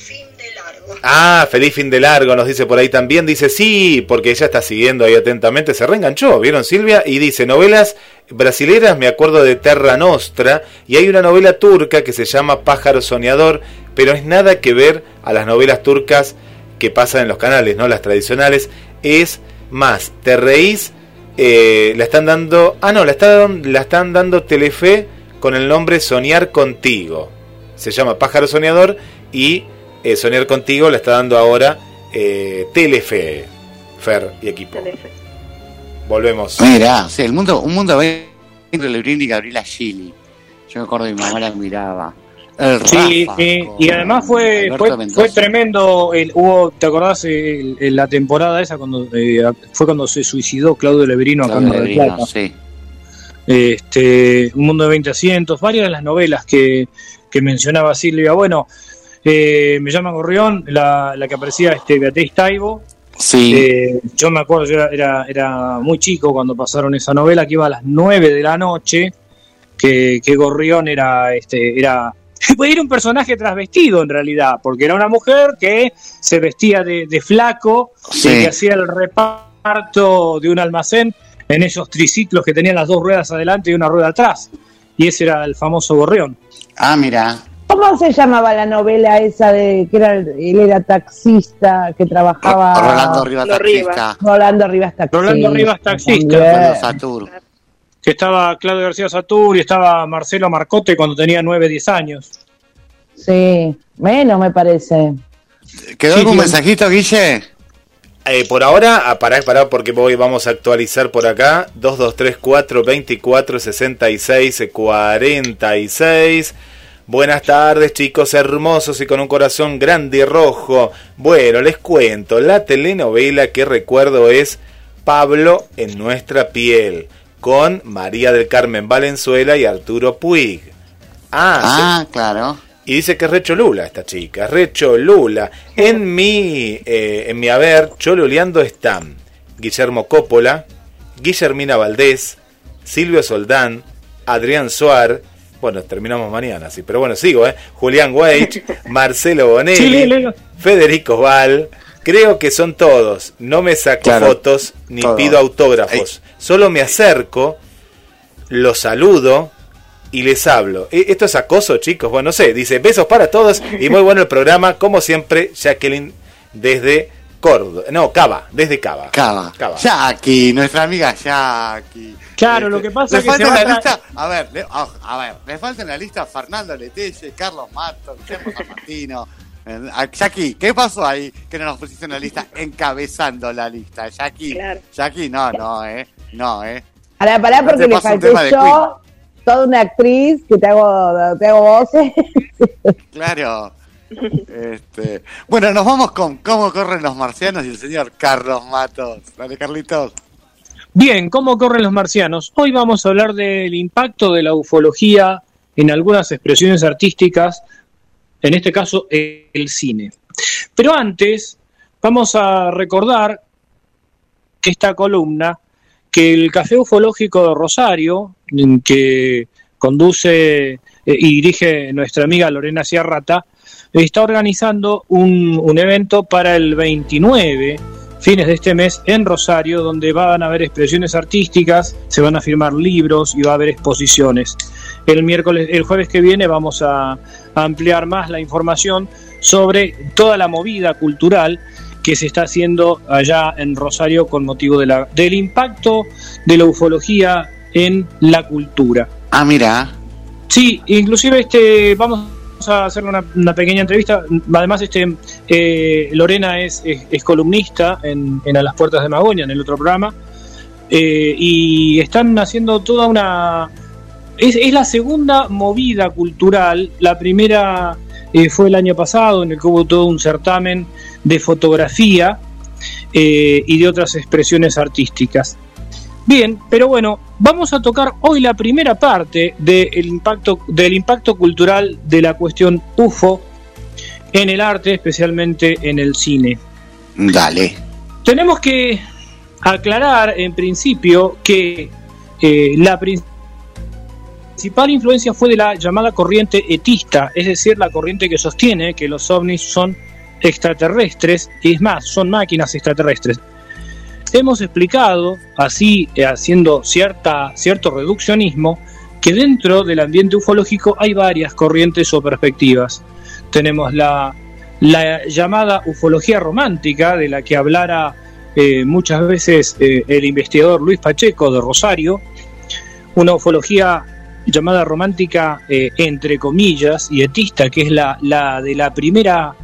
S2: Ah, feliz fin de largo, nos dice por ahí también. Dice sí, porque ella está siguiendo ahí atentamente. Se reenganchó, ¿vieron Silvia? Y dice, novelas brasileras, me acuerdo de Terra Nostra. Y hay una novela turca que se llama Pájaro Soñador, pero es nada que ver a las novelas turcas que pasan en los canales, ¿no? Las tradicionales. Es más, te reís, eh, la están dando... Ah, no, la están, la están dando Telefe con el nombre Soñar Contigo. Se llama Pájaro Soñador y eh, Soñar Contigo la está dando ahora eh, Telefe, Fer y equipo. Volvemos.
S3: Mira, sí, el mundo, un mundo de Lebrín y Gabriela Gili. Yo me acuerdo que mi mamá la miraba. El
S5: Sí,
S3: Rafa,
S5: eh, y además fue, fue, fue tremendo. El, hubo, ¿Te acordás el- el- la temporada esa cuando eh, fue cuando se suicidó Claudio Leverino acá en
S3: Lebrino,
S5: Plata?
S3: sí.
S5: Este, Un mundo de 20 asientos, varias de las novelas que, que mencionaba Silvia. Bueno, eh, me llama Gorrión, la, la que aparecía este, Beatriz Taibo.
S3: Sí.
S5: Eh, yo me acuerdo, yo era, era, era muy chico cuando pasaron esa novela que iba a las 9 de la noche, que, que Gorrión era, este, era, era un personaje trasvestido en realidad, porque era una mujer que se vestía de, de flaco
S3: Sí.
S5: y que hacía el reparto de un almacén en esos triciclos que tenían las dos ruedas adelante y una rueda atrás. Y ese era el famoso Gorrión.
S3: Ah, mira.
S4: ¿Cómo se llamaba la novela esa de que era él era taxista que trabajaba
S3: Rolando Rivas Taxista.
S4: Rolando Rivas taxista.
S5: Rolando Rivas taxista.
S4: También.
S3: Satur.
S5: Que estaba Claudio García Satur y estaba Marcelo Marcote cuando tenía 9, 10 años.
S4: Sí, menos me parece.
S3: ¿Quedó
S2: Sí,
S3: algún
S2: sí.
S3: mensajito, Guille?
S2: Eh, por ahora, ah, pará, pará, porque voy, vamos a actualizar por acá. 2234 24 66 46. Buenas tardes, chicos hermosos y con un corazón grande y rojo. Bueno, les cuento, la telenovela que recuerdo es Pablo en nuestra piel, con María del Carmen Valenzuela y Arturo Puig. Ah,
S3: Ah, claro.
S2: Y dice que es re cholula esta chica, re cholula. En mi, eh, en mi haber, choluleando están Guillermo Coppola, Guillermina Valdés, Silvio Soldán, Adrián Suar, bueno, terminamos mañana, sí, pero bueno, sigo, ¿eh? Julián Weich, Marcelo Bonelli. Federico Val, creo que son todos. No me saco
S3: Claro,
S2: fotos ni
S3: todo.
S2: pido autógrafos. Solo me acerco, los saludo y les hablo. E- ¿Esto es acoso, chicos? Bueno, no sé. Dice, besos para todos y muy bueno el programa. Como siempre, Jacqueline desde Córdoba. No, Cava, desde Cava.
S3: Cava.
S2: Cava.
S3: Jackie, nuestra amiga Jackie.
S5: Claro, lo que pasa es que
S3: falta
S5: se
S3: en la
S5: a-
S3: lista, a ver, le, a, a ver, le falta en la lista Fernando Letelle, Carlos Mato, Guillermo San Martino. Eh, a- Jackie, ¿qué pasó ahí que no nos pusiste en la lista encabezando la lista? Jackie, Jackie, no, no, eh, no, eh.
S4: Pará, pará, porque le falté yo, toda una actriz que te hago, te hago voces.
S3: Claro. Este, bueno, nos vamos con cómo corren los marcianos y el señor Carlos Matos. Dale, Carlitos.
S5: Bien, ¿cómo corren los marcianos? Hoy vamos a hablar del impacto de la ufología en algunas expresiones artísticas, en este caso el cine. Pero antes, vamos a recordar que esta columna, que el Café Ufológico de Rosario, que conduce eh, y dirige nuestra amiga Lorena Ciarrata, está organizando un, un evento para el 29 fines de este mes en Rosario, donde van a haber expresiones artísticas, se van a firmar libros y va a haber exposiciones. El miércoles, el jueves que viene vamos a ampliar más la información sobre toda la movida cultural que se está haciendo allá en Rosario con motivo de la, del impacto de la ufología en la cultura.
S3: Ah, mira.
S5: Sí, inclusive este vamos a hacer una, una pequeña entrevista. Además, este eh, Lorena es, es- es columnista en, en A las Puertas de Magonia, en el otro programa, eh, y están haciendo toda una... Es, es la segunda movida cultural. La primera eh, fue el año pasado, en el que hubo todo un certamen de fotografía eh, y de otras expresiones artísticas. Bien, pero bueno, vamos a tocar hoy la primera parte del impacto, del impacto cultural de la cuestión UFO en el arte, especialmente en el cine.
S3: Dale.
S5: Tenemos que aclarar en principio que eh, la prin- principal influencia fue de la llamada corriente etista, es decir, la corriente que sostiene que los ovnis son extraterrestres, y es más, son máquinas extraterrestres. Hemos explicado, así eh, haciendo cierta, cierto reduccionismo, que dentro del ambiente ufológico hay varias corrientes o perspectivas. Tenemos la, la llamada ufología romántica, de la que hablara eh, muchas veces eh, el investigador Luis Pacheco de Rosario, una ufología llamada romántica eh, entre comillas y etista, que es la, de la primera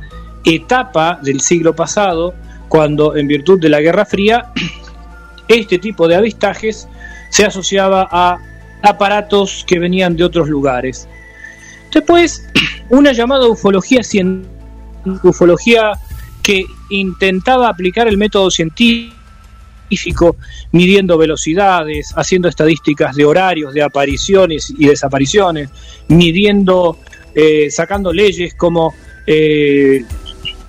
S5: etapa del siglo pasado, cuando en virtud de la Guerra Fría, este tipo de avistajes se asociaba a aparatos que venían de otros lugares. Después, una llamada ufología, ufología que intentaba aplicar el método científico, midiendo velocidades, haciendo estadísticas de horarios, de apariciones y desapariciones, midiendo, eh, sacando leyes como, eh,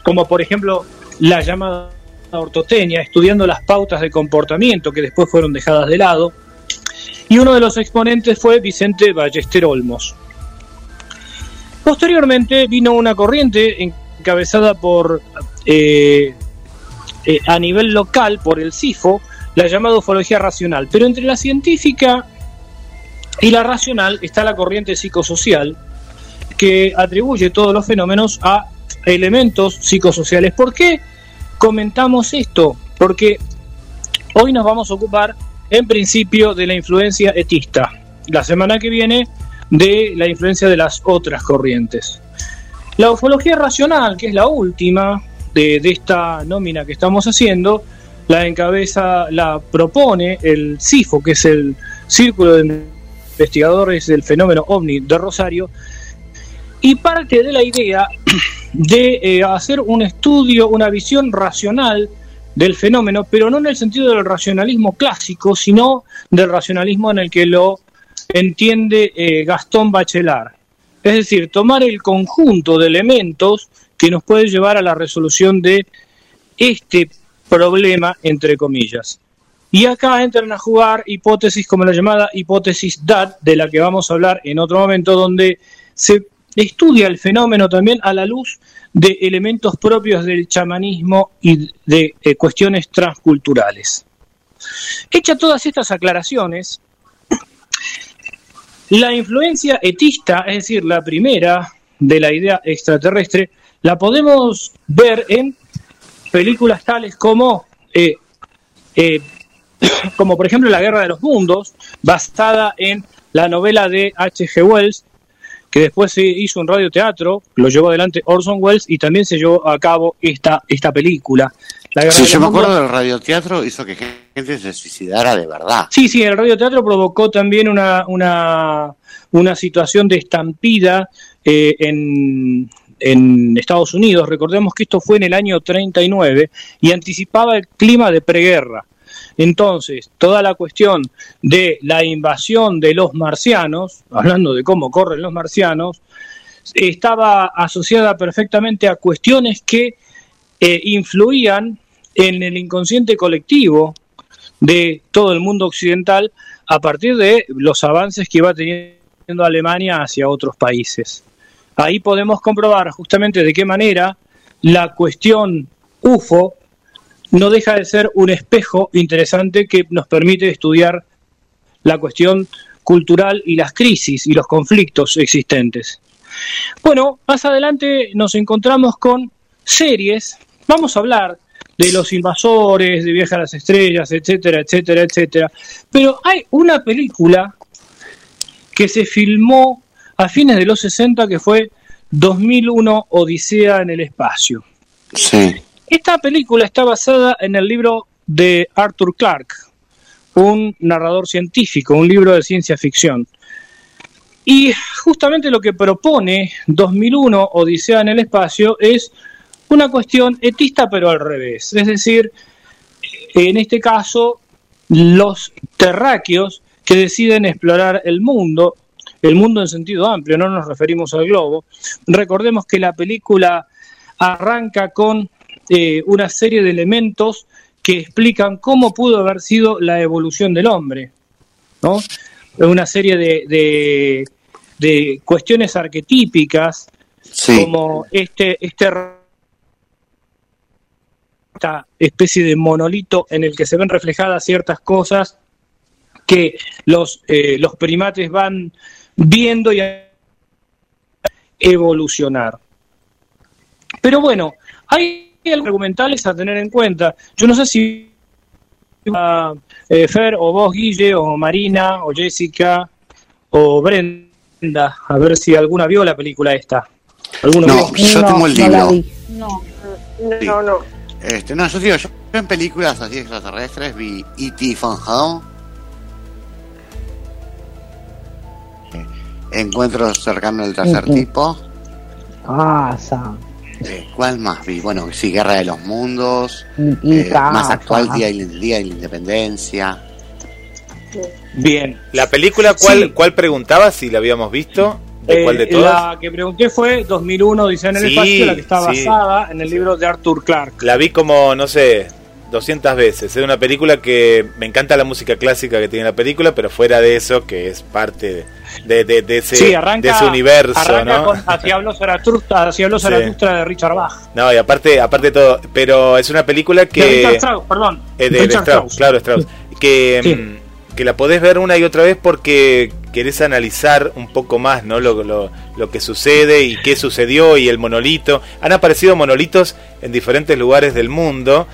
S5: como por ejemplo la llamada ortotenia, estudiando las pautas de comportamiento que después fueron dejadas de lado. Y uno de los exponentes fue Vicente Ballester Olmos. Posteriormente vino una corriente encabezada por eh, eh, a nivel local por el CIFO, la llamada ufología racional. Pero entre la científica y la racional está la corriente psicosocial, que atribuye todos los fenómenos a elementos psicosociales. ¿Por qué comentamos esto? Porque hoy nos vamos a ocupar en principio de la influencia etista. La semana que viene de la influencia de las otras corrientes. La ufología racional, que es la última de, esta nómina que estamos haciendo, la encabeza, la propone el CIFO, que es el Círculo de Investigadores del Fenómeno OVNI de Rosario, y parte de la idea de eh, hacer un estudio, una visión racional del fenómeno, pero no en el sentido del racionalismo clásico, sino del racionalismo en el que lo entiende eh, Gastón Bachelard. Es decir, tomar el conjunto de elementos que nos puede llevar a la resolución de este problema, entre comillas. Y acá entran a jugar hipótesis como la llamada hipótesis DAT, de la que vamos a hablar en otro momento, donde se estudia el fenómeno también a la luz de elementos propios del chamanismo y de eh, cuestiones transculturales. Hecha todas estas aclaraciones, la influencia etista, es decir, la primera de la idea extraterrestre, la podemos ver en películas tales como, eh, eh, como por ejemplo La Guerra de los Mundos, basada en la novela de H.G. Wells, que después se hizo un radioteatro, lo llevó adelante Orson Welles y también se llevó a cabo esta, esta película. La
S3: Sí, yo me acuerdo
S5: Mundos.
S3: del radioteatro, hizo que gente se suicidara de verdad.
S5: Sí, sí, el radioteatro provocó también una, una, una situación de estampida eh, en, en Estados Unidos. Recordemos que esto fue en el año 39 y anticipaba el clima de preguerra. Entonces, toda la cuestión de la invasión de los marcianos, hablando de cómo corren los marcianos, estaba asociada perfectamente a cuestiones que eh, influían en el inconsciente colectivo de todo el mundo occidental a partir de los avances que iba teniendo Alemania hacia otros países. Ahí podemos comprobar justamente de qué manera la cuestión UFO no deja de ser un espejo interesante que nos permite estudiar la cuestión cultural y las crisis y los conflictos existentes. Bueno, más adelante nos encontramos con series, vamos a hablar de los invasores, de Viaje a las Estrellas, etcétera, etcétera, etcétera. Pero hay una película que se filmó a fines de los 60 que fue 2001 Odisea en el espacio.
S3: Sí.
S5: Esta película está basada en el libro de Arthur Clarke, un narrador científico, un libro de ciencia ficción. Y justamente lo que propone 2001 Odisea en el espacio es una cuestión etista pero al revés. Es decir, en este caso, los terráqueos que deciden explorar el mundo, el mundo en sentido amplio, no nos referimos al globo. Recordemos que la película arranca con eh, una serie de elementos que explican cómo pudo haber sido la evolución del hombre, ¿no? Una serie de, de, de cuestiones arquetípicas, como este, este esta especie de monolito en el que se ven reflejadas ciertas cosas que los, eh, los primates van viendo y evolucionar. Pero bueno, hay argumentales a tener en cuenta. Yo no sé si ah, eh, Fer o vos, Guille, o Marina, o Jessica, o Brenda, a ver si alguna vio la película esta. ¿Alguno
S3: No,
S5: vio?
S3: yo tengo el libro.
S6: No,
S3: Sí.
S6: no, no.
S3: Este, no, yo digo, yo en películas así extraterrestres vi E.T. From Encuentros cercanos del tercer
S4: Ujú.
S3: tipo.
S4: Casa.
S3: Eh, ¿Cuál más vi? Bueno, sí, Guerra de los Mundos.
S4: Y
S3: eh, más actual, Día, Día de la Independencia.
S5: Bien.
S2: La película, ¿cuál,
S5: Sí.
S2: cuál preguntaba si la habíamos visto? ¿De
S5: Eh,
S2: cuál de todas?
S5: La que pregunté fue 2001 Odisea en el
S2: Sí,
S5: espacio, la que está
S2: sí.
S5: basada en el libro de Arthur Clarke.
S2: La vi como, no sé, 200 veces. Es una película que me encanta la música clásica que tiene la película, pero fuera de eso, que es parte de, de- de ese,
S5: sí, arranca,
S2: de ese universo,
S5: arranca
S2: ¿no?
S5: con Hacia
S2: Sí.
S5: De Richard Bach.
S2: No, y aparte, aparte de todo, pero es una película que...
S5: De Richard Strauss, perdón.
S2: Eh, de
S5: Richard
S2: Strauss,
S5: Strauss.
S2: claro, Strauss. Que,
S5: Sí.
S2: mm, que la podés ver una y otra vez porque querés analizar un poco más ¿no? lo, lo, lo que sucede y qué sucedió y el monolito. Han aparecido monolitos en diferentes lugares del mundo.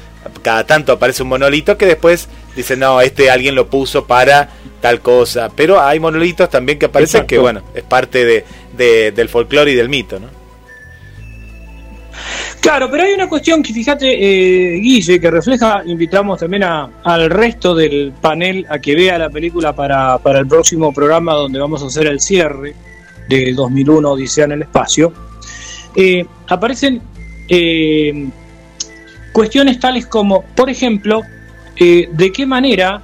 S2: Cada tanto aparece un monolito que después dicen, no, este alguien lo puso para tal cosa. Pero hay monolitos también que aparecen
S5: Exacto.
S2: que, bueno, es parte de, de- del folclore y del mito, ¿no?
S5: Claro, pero hay una cuestión que fíjate, eh, Guille, que refleja, invitamos también a- al resto del panel a que vea la película para, para el próximo programa donde vamos a hacer el cierre de 2001 Odisea en el espacio. Eh, aparecen eh, cuestiones tales como, por ejemplo, eh, de qué manera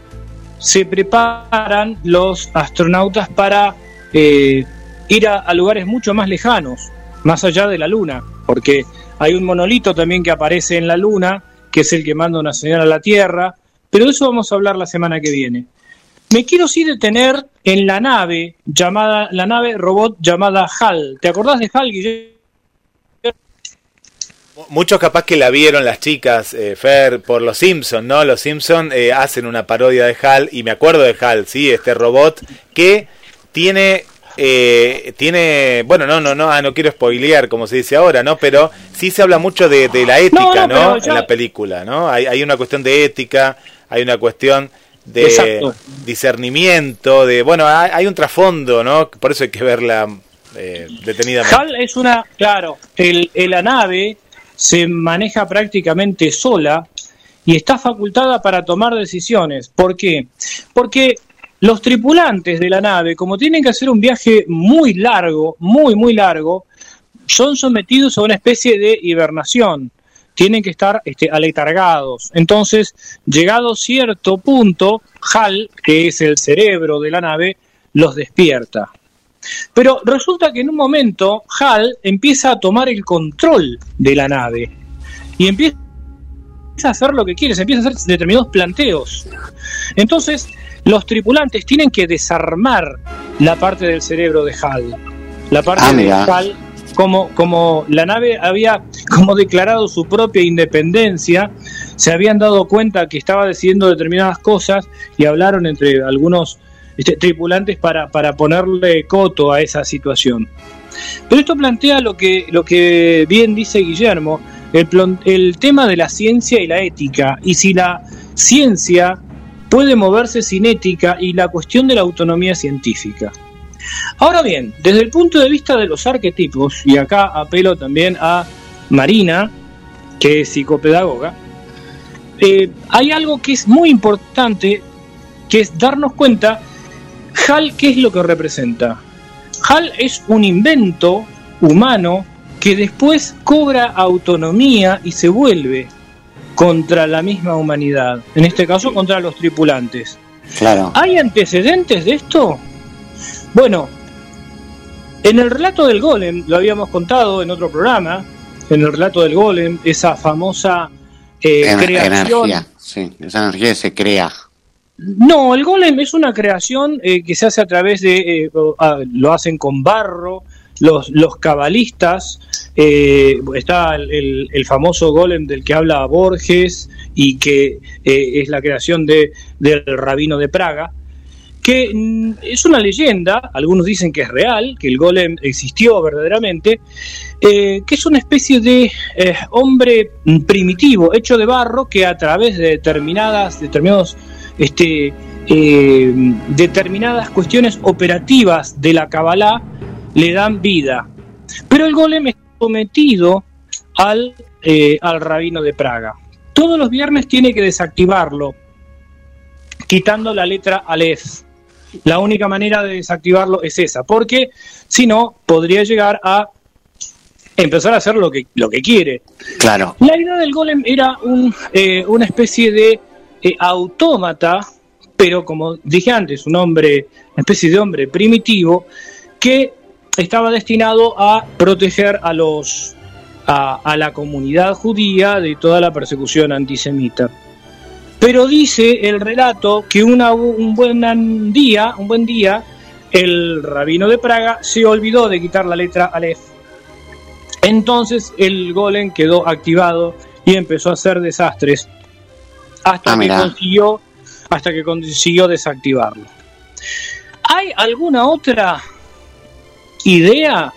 S5: se preparan los astronautas para eh, ir a, lugares mucho más lejanos, más allá de la Luna, porque hay un monolito también que aparece en la Luna, que es el que manda una señal a la Tierra, pero de eso vamos a hablar la semana que viene. Me quiero sí detener en la nave llamada, la nave robot llamada HAL. ¿Te acordás de HAL, Guillermo?
S2: Muchos capaz que la vieron las chicas, eh, Fer, por los Simpsons, ¿no? Los Simpsons eh, hacen una parodia de HAL, y me acuerdo de HAL, sí, este robot que tiene, eh, tiene, bueno, no, no, no, ah, no quiero spoilear como se dice ahora, ¿no? Pero sí se habla mucho de, de la ética,
S5: no,
S2: En la película, ¿no? Hay, hay una cuestión de ética, hay una cuestión de
S5: Exacto.
S2: discernimiento, de, bueno, hay, hay un trasfondo, ¿no? Por eso hay que verla eh, detenidamente.
S5: HAL es una, claro, el, el- la nave se maneja prácticamente sola y está facultada para tomar decisiones. ¿Por qué? Porque los tripulantes de la nave, como tienen que hacer un viaje muy largo, muy, muy largo, son sometidos a una especie de hibernación. Tienen que estar este, aletargados. Entonces, llegado cierto punto, HAL, que es el cerebro de la nave, los despierta. Pero resulta que en un momento HAL empieza a tomar el control de la nave y empieza a hacer lo que quiere, se empieza a hacer determinados planteos. Entonces, los tripulantes tienen que desarmar la parte del cerebro de HAL. La parte
S3: Ah,
S5: de. HAL, como, como la nave había como declarado su propia independencia, se habían dado cuenta que estaba decidiendo determinadas cosas y hablaron entre algunos tripulantes para, para ponerle coto a esa situación. Pero esto plantea lo que, lo que bien dice Guillermo, el, el tema de la ciencia y la ética, y si la ciencia puede moverse sin ética y la cuestión de la autonomía científica. Ahora bien, desde el punto de vista de los arquetipos, y acá apelo también a Marina, que es psicopedagoga, eh, hay algo que es muy importante, que es darnos cuenta, HAL, ¿qué es lo que representa? HAL es un invento humano que después cobra autonomía y se vuelve contra la misma humanidad, en este caso contra los tripulantes.
S3: Claro.
S5: ¿Hay antecedentes de esto? Bueno, en el relato del golem, lo habíamos contado en otro programa, en el relato del golem, esa famosa eh, creación...
S3: energía, sí, esa energía se crea.
S5: No, el golem es una creación eh, que se hace a través de, eh, ah, lo hacen con barro, los, cabalistas, eh, está el, famoso golem del que habla Borges y que eh, es la creación de, del rabino de Praga, que mm, es una leyenda, algunos dicen que es real, que el golem existió verdaderamente, eh, que es una especie de hombre primitivo, hecho de barro, que a través de determinadas, determinados, este, eh, determinadas cuestiones operativas de la Kabbalah le dan vida. Pero el golem es sometido al, eh, al rabino de Praga. Todos los viernes tiene que desactivarlo, quitando la letra Aleph. La única manera de desactivarlo es esa, porque si no, podría llegar a empezar a hacer lo que, lo que quiere.
S3: Claro.
S5: La idea del golem era un, eh, una especie de eh, autómata, pero como dije antes, un hombre, una especie de hombre primitivo que estaba destinado a proteger a los a, a la comunidad judía de toda la persecución antisemita. Pero dice el relato que una- un buen día, un buen día, el rabino de Praga se olvidó de quitar la letra Aleph. Entonces el golem quedó activado y empezó a hacer desastres hasta
S3: Ah,
S5: que consiguió hasta que consiguió desactivarlo. ¿Hay alguna otra idea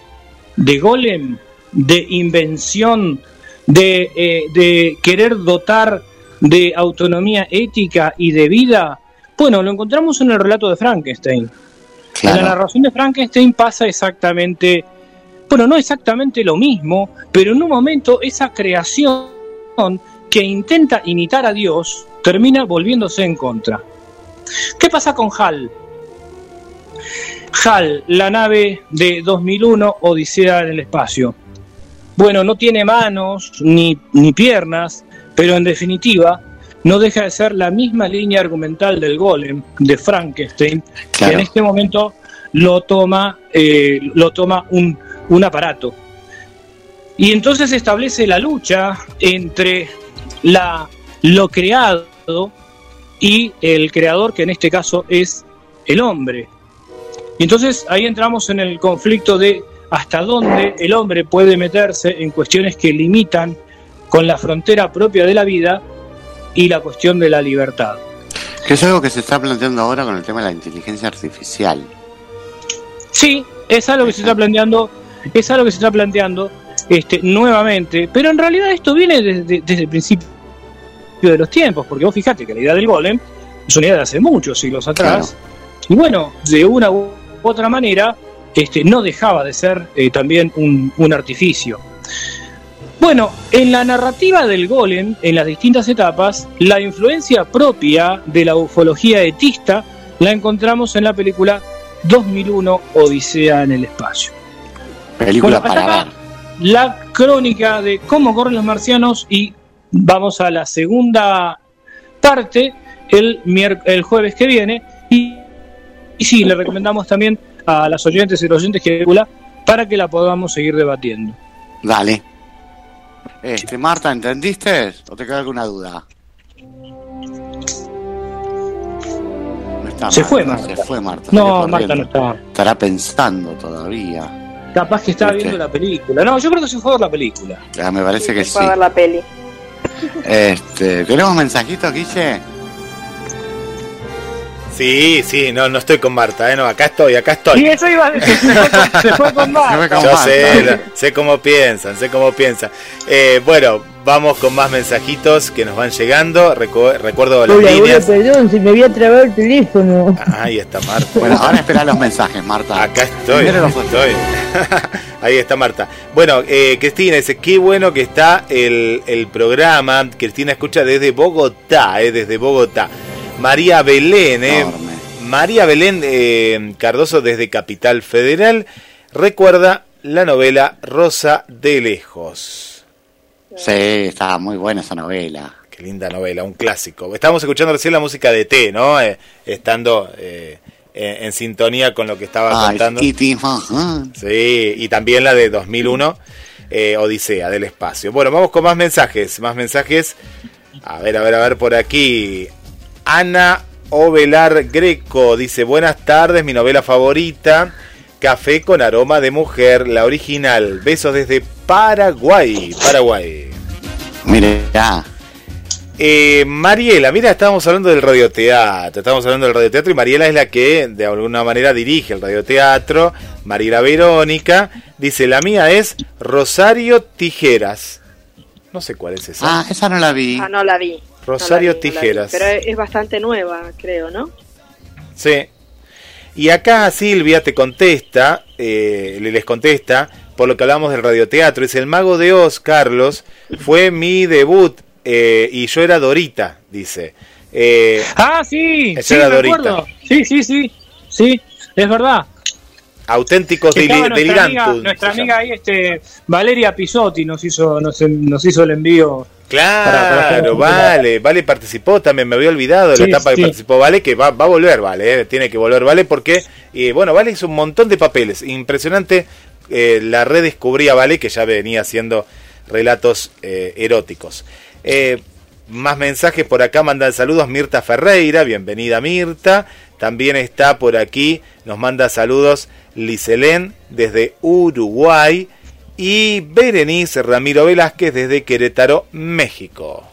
S5: de golem, de invención, de, eh, de querer dotar de autonomía ética y de vida? Bueno, lo encontramos en el relato de Frankenstein. En la narración de Frankenstein pasa exactamente, bueno, no exactamente lo mismo, pero en un momento esa creación que intenta imitar a Dios termina volviéndose en contra. ¿Qué pasa con HAL? HAL, la nave de 2001 Odisea en el espacio. Bueno, no tiene manos ni, ni piernas, pero en definitiva no deja de ser la misma línea argumental del golem de Frankenstein, que en este momento lo toma, eh, lo toma un, un aparato. Y entonces se establece la lucha entre la, lo creado y el creador, que en este caso es el hombre. Y entonces ahí entramos en el conflicto de hasta dónde el hombre puede meterse en cuestiones que limitan con la frontera propia de la vida y la cuestión de la libertad.
S3: Que es algo que se está planteando ahora con el tema de la inteligencia artificial.
S5: Sí, es algo que se está planteando, es algo que se está planteando este, nuevamente, pero en realidad esto viene desde, desde el principio de los tiempos, porque vos fijate que la idea del golem es una idea de hace muchos siglos atrás, y bueno, de una u otra manera, este, no dejaba de ser eh, también un, un artificio. Bueno, en la narrativa del golem, en las distintas etapas, la influencia propia de la ufología etista la encontramos en la película 2001 Odisea en el espacio.
S3: Película
S5: Bueno,
S3: para ver.
S5: La crónica de cómo corren los marcianos y vamos a la segunda parte el, el jueves que viene y, y sí, le recomendamos también a las oyentes y los oyentes que película para que la podamos seguir debatiendo.
S3: Dale. Este, Marta, ¿entendiste? ¿O te queda alguna duda? No está
S5: Se fue Marta.
S3: Se fue Marta.
S5: No, Marta no estaba.
S3: Estará pensando todavía.
S5: Capaz que estaba
S3: ¿Viste?
S5: viendo la película. No, yo creo que se fue a ver la película.
S3: Ya, me parece que sí.
S6: Fue a ver la peli.
S3: Este, ¿Tenemos mensajitos, Guille?
S2: Sí, sí, no, no estoy con Marta, ¿eh? No, acá estoy, acá estoy.
S5: Y eso iba a decir, se fue con, se fue con Marta.
S2: Yo sé, sé cómo piensan, sé cómo piensan. Eh, bueno, vamos con más mensajitos que nos van llegando. Recu- recuerdo las
S4: Hola, perdón, se me había trabado el teléfono.
S2: Ahí está Marta.
S3: Bueno, ahora espera los mensajes, Marta.
S2: Acá estoy,
S3: los
S2: estoy. Ahí está Marta. Bueno, eh, Cristina dice, qué bueno que está el, el programa. Cristina escucha desde Bogotá, eh, desde Bogotá. María Belén, eh, María Belén eh, Cardoso desde Capital Federal, recuerda la novela Rosa de Lejos.
S3: Sí, estaba muy buena esa novela.
S2: Qué linda novela, un clásico. Estábamos escuchando recién la música de T, ¿no? Eh, estando eh, en, en sintonía con lo que estaba
S3: y ti- ajá.
S2: Sí, y también la de 2001, eh, Odisea del Espacio. Bueno, vamos con más mensajes, más mensajes. A ver, a ver, a ver por aquí. Ana Ovelar Greco dice, buenas tardes, mi novela favorita, Café con aroma de mujer, la original. Besos desde Paraguay, Paraguay.
S3: Mire, ya.
S2: Eh, Mariela, mira, estábamos hablando del radioteatro, estábamos hablando del radioteatro y Mariela es la que de alguna manera dirige el radioteatro. Mariela Verónica dice, la mía es Rosario Tijeras. No sé cuál es esa.
S3: Ah, esa no la vi.
S6: Ah, no la vi.
S2: Rosario
S6: No la vi, no la vi.
S2: Tijeras.
S6: Pero es bastante nueva, creo, ¿no?
S2: Sí. Y acá Silvia te contesta, eh, le- les contesta, por lo que hablamos del radioteatro. Es el mago de Oz, Carlos, fue mi debut eh, y yo era Dorita, dice. Eh,
S5: Ah, sí, sí,
S2: era
S5: me
S2: Dorita.
S5: acuerdo. Sí, sí, sí, sí, es verdad.
S2: auténticos deli-
S5: nuestra amiga, nuestra amiga ahí, este, Valeria Pisotti nos hizo, nos, nos hizo el envío.
S2: Claro,
S5: Para- para-
S2: Vale, Vale participó también, me había olvidado de
S5: Sí,
S2: la etapa
S5: sí.
S2: que participó Vale, que va, va a volver Vale, eh, tiene que volver Vale porque, eh, bueno, Vale hizo un montón de papeles, impresionante, eh, la redescubrí a Vale que ya venía haciendo relatos eh, eróticos. Eh, más mensajes por acá, mandan saludos Mirta Ferreira, bienvenida Mirta, también está por aquí, nos manda saludos Liselén desde Uruguay, y Berenice Ramiro Velázquez desde Querétaro, México.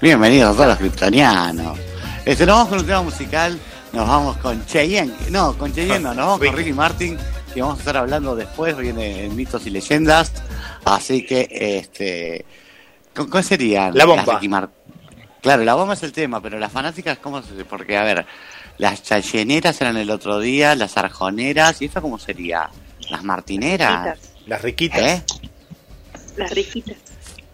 S3: Bienvenidos todos los kryptonianos. Este, nos vamos con un tema musical, nos vamos con Cheyenne, no, con Cheyenne no, nos vamos con Ricky Martin, que vamos a estar hablando después, viene en mitos y leyendas, así que, este, ¿con ¿cuál sería?
S2: La bomba.
S3: Claro, la bomba es el tema, pero las fanáticas, ¿cómo se...? Porque, a ver, las chayeneras eran el otro día, las arjoneras, ¿y esto cómo sería? ¿Las martineras?
S2: Las riquitas.
S3: ¿Eh?
S6: Las riquitas.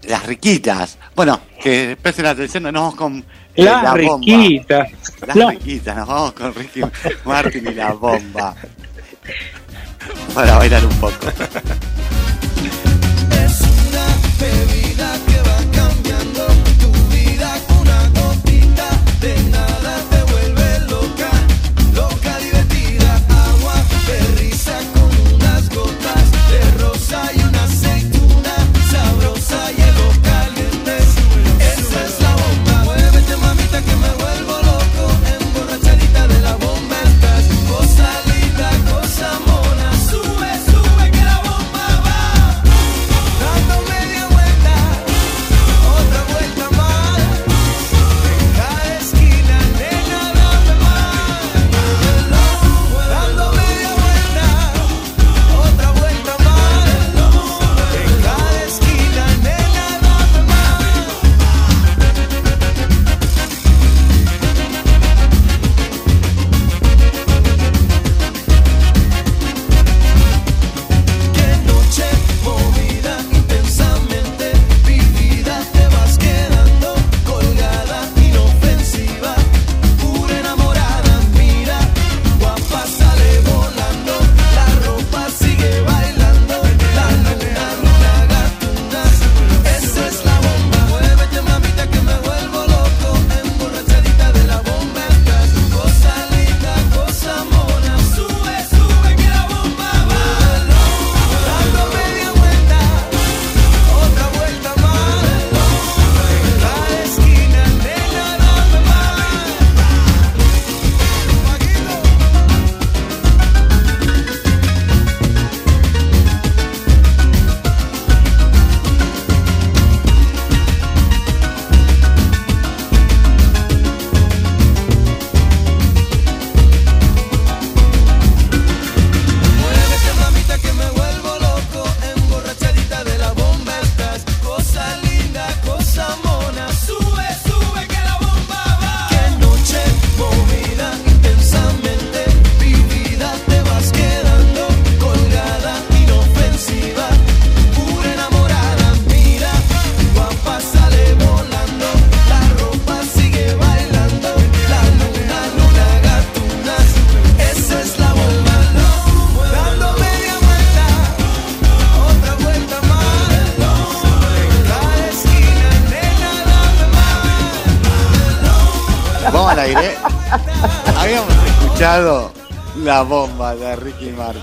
S3: Las riquitas. Bueno, que presten atención, nos vamos con eh,
S5: Las
S3: la bomba.
S5: riquitas.
S3: Las
S5: La-
S3: riquitas, nos vamos con Ricky Martin y la bomba. Para bailar un poco.
S10: bebida que va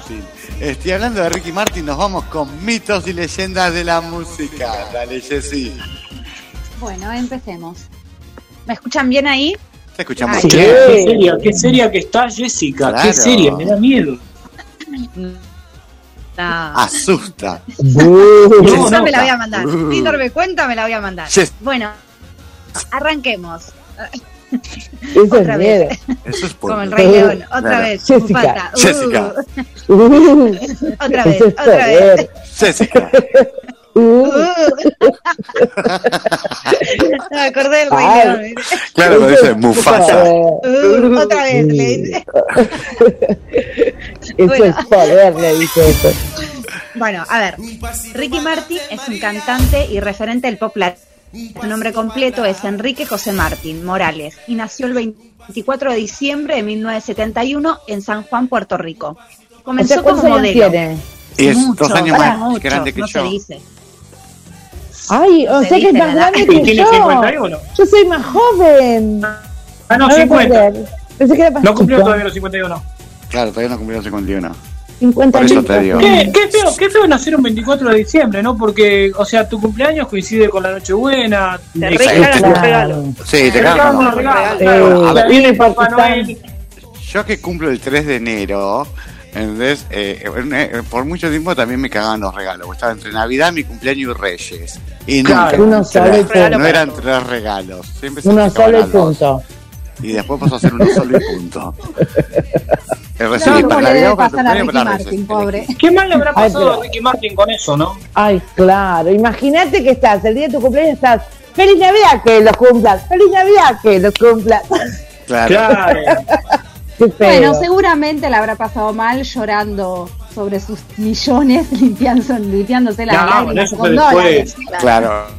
S3: Martin. Estoy hablando de Ricky Martin, nos vamos con mitos y leyendas de la música. Dale, Jessy.
S7: Bueno, empecemos. ¿Me escuchan bien ahí?
S3: Te escuchamos.
S7: Ay,
S3: bien.
S5: Qué seria, qué seria que está Jessica,
S3: Claro.
S5: qué seria, me da miedo.
S7: No.
S3: Asusta.
S7: Yo
S5: no,
S7: me la voy a mandar. Sin darme cuenta, me la voy a mandar.
S3: Yes.
S7: Bueno, arranquemos.
S4: Eso es
S7: Otra
S4: miedo.
S7: vez.
S3: Eso es por
S7: Como el Rey León. Otra vez.
S4: Jessica.
S7: Uh,
S3: Jessica.
S7: Otra vez,
S4: es
S7: otra vez.
S3: Jessica.
S4: Uh,
S7: Me acordé del Rey
S4: Ay.
S7: León.
S3: Claro, eso es Mufasa.
S7: Uh, otra vez. le dice.
S4: Eso
S7: Bueno.
S4: es poder, le dice eso.
S7: Bueno, a ver. Ricky Martin es un cantante y referente del pop latino. Su nombre completo es Enrique José Martín Morales y nació el 24 de diciembre de 1971 en San Juan, Puerto Rico.
S4: O
S7: Comenzó
S4: sea, ¿cuántos
S7: como modelo.
S4: tiene?
S3: Y es
S7: Mucho,
S3: dos años más
S7: mucho,
S3: grande que
S7: no
S3: yo.
S7: se dice.
S4: Ay, o
S7: Se
S4: sea que es más grande que
S5: tiene
S4: yo.
S5: 51.
S4: Yo soy más joven.
S5: Ah, no,
S4: No me puedo
S5: 50.
S4: creer. Pensé que era
S5: No cumplió todavía los 51.
S3: Claro, todavía no cumplió los 51.
S4: 50
S3: Por eso
S4: años.
S3: te digo.
S5: Qué, qué feo, qué feo nacer un 24 de diciembre, ¿no? Porque, o sea, tu cumpleaños coincide con la Nochebuena.
S6: Te
S5: eh,
S6: regalan los regalos.
S3: Sí, te la
S5: los regalos.
S4: Eh,
S5: claro.
S3: a ver.
S5: Viene
S4: Papá
S5: Papá Noel.
S3: Yo que cumplo el 3 de enero, ¿entendés? Eh, eh, por mucho tiempo también me cagaban los regalos. Estaba entre Navidad, mi cumpleaños y Reyes. Y nunca.
S5: Claro.
S4: Uno y
S3: tres-
S4: punto.
S3: no eran tres regalos. Siempre se
S4: Uno
S3: me
S4: solo punto.
S3: Y después pasó a ser uno solo y punto. El
S7: No,
S3: recibí
S7: ¿cómo
S3: para
S7: a Ricky Martin, pobre?
S5: ¿Qué mal le habrá
S4: Ay,
S5: pasado
S4: pero-
S5: a Ricky Martin con eso, no?
S4: Ay, claro. Imagínate que estás, el día de tu cumpleaños estás. ¡Feliz Navidad que los cumplas! ¡Feliz Navidad que los cumplas!
S3: Claro.
S7: Bueno, seguramente le habrá pasado mal llorando sobre sus millones, limpiando, limpiándose las
S5: No,
S7: lágrimas con
S5: fue
S7: dólares.
S5: después.
S3: Claro.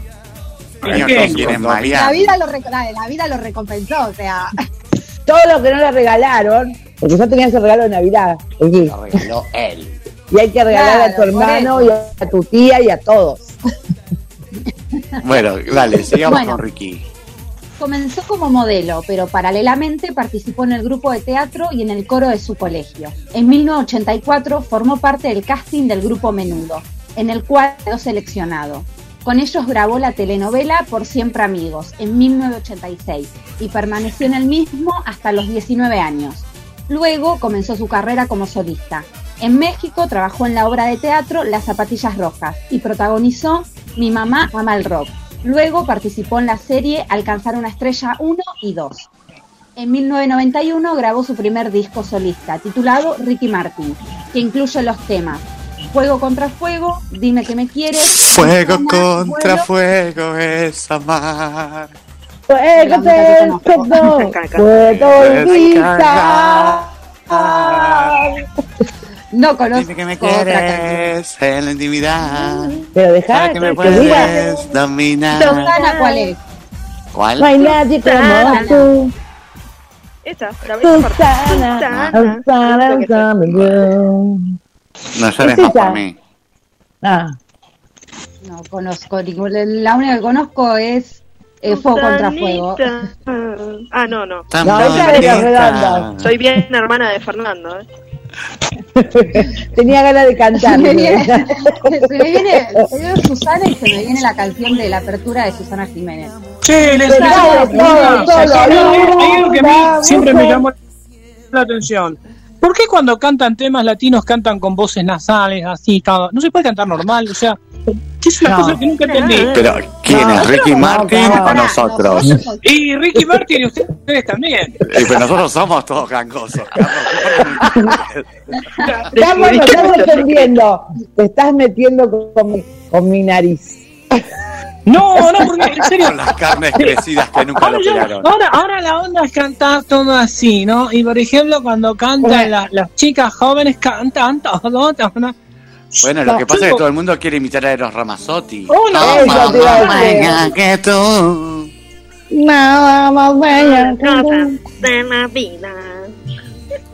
S7: La vida, lo, la, vida lo recompensó, o sea,
S4: Todo lo que no le regalaron, porque ya tenías el regalo de Navidad.
S3: Lo regaló él.
S4: Y hay que regalar a tu hermano y a tu tía y a todos.
S3: Bueno, dale, sigamos
S7: Bueno.
S3: con Ricky.
S7: comenzó como modelo, pero paralelamente participó en el grupo de teatro y en el coro de su colegio. En 1984 formó parte del casting del grupo Menudo, en el cual quedó seleccionado. Con ellos grabó la telenovela Por Siempre Amigos en 1986 y permaneció en el mismo hasta los 19 años. Luego comenzó su carrera como solista. En México trabajó en la obra de teatro Las Zapatillas Rojas y protagonizó Mi mamá ama el rock. Luego participó en la serie Alcanzar una estrella 1 y 2. En 1991 grabó su primer disco solista, titulado Ricky Martin, que incluye los temas Fuego contra Fuego, Dime que me quieres,
S3: Fuego contra
S7: Vuelo,
S3: fuego es amar.
S4: Fuego
S3: Descargar.
S4: olvidar.
S7: No conozco
S3: Dime que me quieres en la intimidad.
S4: Pero dejá
S3: Para que me
S4: que diga,
S3: puedes dominar.
S7: Susana, ¿cuál es?
S3: ¿Cuál?
S4: no hay nadie como
S6: Susana.
S4: tú.
S6: Esa, la ves
S4: Susana, Susana, Susana, girl.
S3: No llores
S4: Es
S3: más por mí.
S4: Ah,
S7: No conozco ninguna. La única que conozco es eh, Fuego contra Fuego.
S6: Ah, no, no.
S3: Tan
S4: No, esa.
S6: Soy bien hermana de Fernando, ¿eh?
S4: tenía ganas de
S7: Se
S4: cantar.
S7: me viene, se me viene, se me viene Susana y se me viene la canción de la apertura de Susana Jiménez.
S5: Che, les
S4: Pero todo, todo, todo,
S5: Hay algo que a mí
S4: la
S5: siempre me llamó la atención. ¿Por qué cuando cantan temas latinos cantan con voces nasales, así? cada- No se puede cantar normal, o sea, es una
S4: No.
S5: cosa que nunca entendí.
S3: Pero, ¿quién
S4: No,
S3: es? ¿Ricky
S4: no,
S3: Martin
S4: no,
S3: o
S4: no,
S3: nosotros?
S5: Y Ricky Martin y ustedes también.
S3: Y pero nosotros somos todos gangosos.
S4: Estamos, entendiendo. Te estás metiendo con, con mi, con mi nariz.
S5: No, no, porque en serio.
S3: Con las carnes crecidas que nunca
S5: Ahora,
S3: lo
S5: yo- ahora, ahora la onda es cantar todo así, ¿no? Y por ejemplo, cuando cantan la- las chicas jóvenes, cantan todo. todo, ¿no?
S3: Bueno, lo que pasa es que todo el mundo quiere imitar a Eros Ramazzotti.
S5: Oh, no.
S4: Eso te iba a decir.
S3: más que tú.
S4: Nada más bella
S6: de la vida.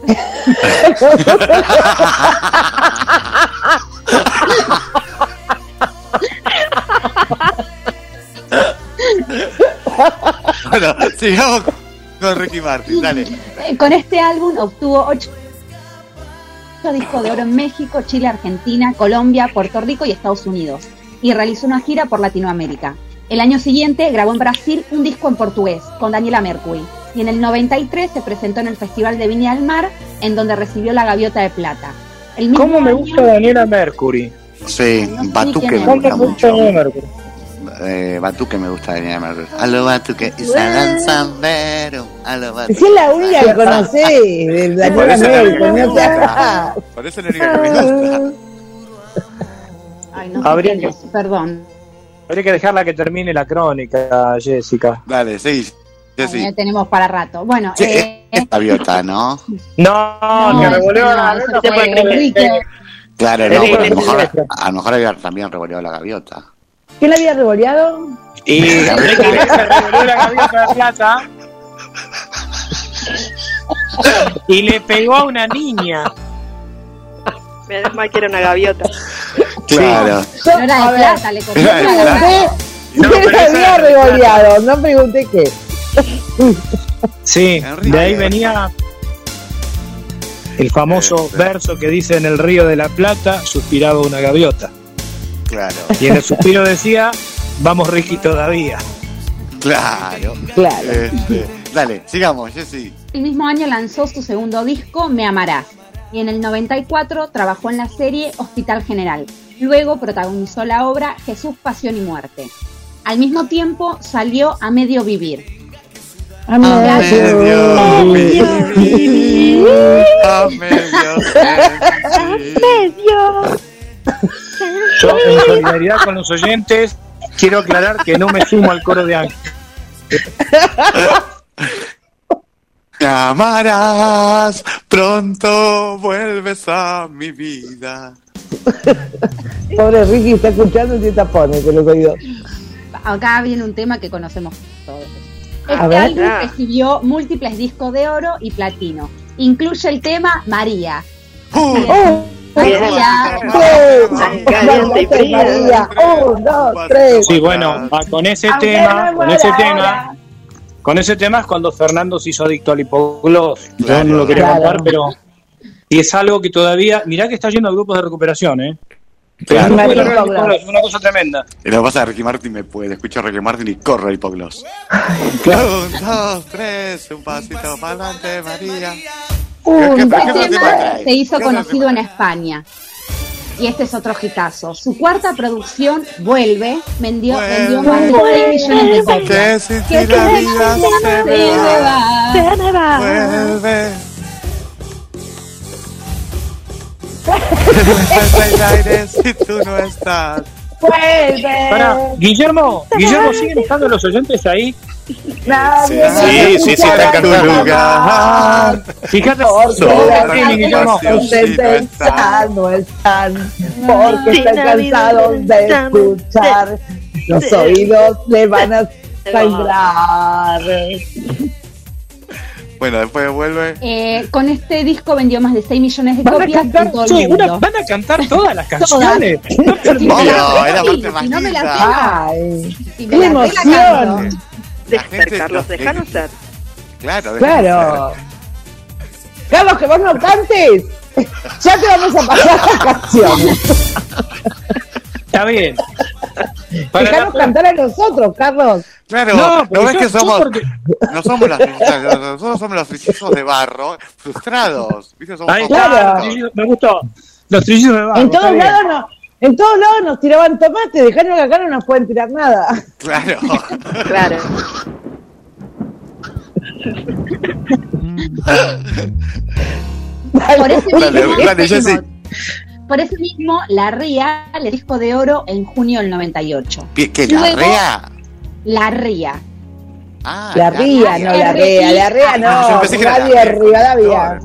S3: Bueno, sigamos con con Ricky Martin, dale.
S11: Eh, Con este álbum obtuvo ocho ocho discos de oro en México, Chile, Argentina, Colombia, Puerto Rico y Estados Unidos. Y realizó una gira por Latinoamérica. El año siguiente grabó en Brasil un disco en portugués con Daniela Mercury. Y en el 93 se presentó en el Festival de Viña del Mar, en donde recibió la Gaviota de Plata. El mismo
S5: ¿Cómo me
S11: año-
S5: gusta Daniela Mercury?
S3: Sí,
S11: es.
S3: gusta
S5: ¿Cómo me gusta
S3: mucho.
S5: Daniela Mercury?
S3: Eh, Batuque me gusta Daniela Mercury. Aló Batuque, y danzandero. Aló
S4: Si es la única que conocés de
S3: Por
S4: Daniela
S3: eso es la única que
S4: Mercury,
S3: me
S4: no
S3: gusta.
S4: seas-
S3: Por eso es la única que me gusta.
S11: Ay, no
S5: Habría que-
S11: perdón.
S5: Habría que dejarla que termine la crónica, Jessica.
S3: Dale, sí.
S11: Ay,
S3: sí.
S11: eh, tenemos para rato. Bueno,
S3: Sí,
S11: eh,
S3: es gaviota, ¿no?
S5: No,
S11: no,
S5: que revolvió
S11: no,
S5: la gaviota.
S3: Claro, no, pero a lo mejor, a lo mejor había también revoleado la gaviota.
S4: ¿Quién la había revoleado?
S5: Y Enrique se revolvió la gaviota de plata. Y le pegó a una niña.
S6: Menos mal que era una gaviota.
S3: Claro.
S11: No era de plata, le
S5: No,
S4: quién la había revoleado, no pregunté qué.
S5: Sí, de ahí venía el famoso
S3: Este.
S5: verso que dice en el río de la Plata, suspiraba una gaviota.
S3: Claro,
S5: Y en el suspiro decía, vamos Ricky todavía.
S3: claro.
S4: Claro.
S3: Este, dale, sigamos, Jessy.
S11: El mismo año lanzó su segundo disco, Me Amarás, y en el 94 trabajó en la serie Hospital General. Luego protagonizó la obra Jesús, Pasión y Muerte. Al mismo tiempo salió A Medio Vivir.
S4: A mí me
S3: A
S4: hace-
S3: medio vivir, a medio.
S5: Yo, en solidaridad con los oyentes, quiero aclarar que no me sumo al coro de Ángel.
S3: Amarás, pronto vuelves a mi vida.
S4: Pobre Ricky está escuchando y se tapone con los oídos.
S11: Acá viene un tema que conocemos todos.
S4: A
S11: Este
S4: ver.
S11: álbum
S6: Ah.
S11: recibió múltiples discos de oro y platino. Incluye el tema María.
S3: Uh,
S4: ¡Oh!
S5: Sí, bueno, con ese
S4: Aunque
S5: tema,
S4: no
S5: con ese
S4: ahora.
S5: tema, con ese tema es cuando Fernando se hizo adicto al hipogloss. Yo
S3: Claro.
S5: no lo quería
S4: Claro.
S5: contar, pero y es algo que todavía, mirá que está lleno de grupos de recuperación, ¿eh?
S3: Claro.
S5: no
S4: Claro.
S5: es una cosa tremenda.
S3: Y lo que pasa es que Ricky Martin me puede. Escucho a Ricky Martin y corro el hipogloss. Un, dos, tres, un pasito para adelante, María.
S4: Un,
S3: ¿Qué-
S4: dos,
S3: qué- qué
S11: Este
S3: tema
S11: se hizo
S3: ¿Qué
S11: conocido en España. Y este es otro hitazo. Su cuarta producción, Vuelve, vendió, vendió más de 6 millones de copias.
S3: Que ti la vida se me va. Vuelve. Vuelve el aire si tú no estás.
S4: ¡Vuelve!
S5: Para, Guillermo, Guillermo, ¿siguen estando los oyentes ahí?
S4: Nadie
S2: Sí, sí, sí, están
S3: Tu
S2: cantando.
S3: lugar.
S5: Fíjate, Sí, Guillermo.
S3: Sí, no están.
S4: porque
S6: Sí,
S4: están cansados de escuchar. Los
S6: sí.
S4: oídos le van a sangrar.
S3: Bueno, después vuelve.
S11: Eh, con este disco vendió más de 6 millones de
S5: van a
S11: copias
S5: cantar,
S11: en todo el
S5: sí, una-
S11: mundo.
S5: van a cantar todas las canciones.
S11: Si me la-
S3: la parte más
S11: si no me la
S3: linda.
S11: sé,
S4: ¡Ay!
S11: si me
S4: ¡Qué
S11: la la
S4: emoción!
S3: La
S6: Deja ser, Carlos,
S3: no-
S6: déjanos ser.
S3: Claro,
S4: Claro. Carlos, que vos no cantes. Ya te vamos a pasar las canciones.
S5: Está bien. Para
S4: Dejanos
S5: la-
S4: cantar a nosotros, Carlos.
S3: Claro,
S5: No,
S3: no, ves
S5: yo-
S3: que somos,
S5: porque-
S3: no somos las nosotros somos los trillizos de barro, frustrados,
S5: me gustó. Los trillizos de barro,
S4: En todos lados no, en todos lados nos tiraban tomate, dejaron que acá no nos pueden tirar nada.
S3: Claro.
S6: Claro.
S11: Por ese
S3: Dale,
S11: mismo,
S3: dale,
S11: por ese mismo, la RIA le disco de oro en junio del 98.
S3: ¿Qué, qué, la
S11: Luego-
S3: rea?
S11: La RIA.
S3: Ah,
S4: La ría, no la rea, la rea
S3: Ah, yo
S4: no,
S3: pensé que era la
S4: Rivadavia.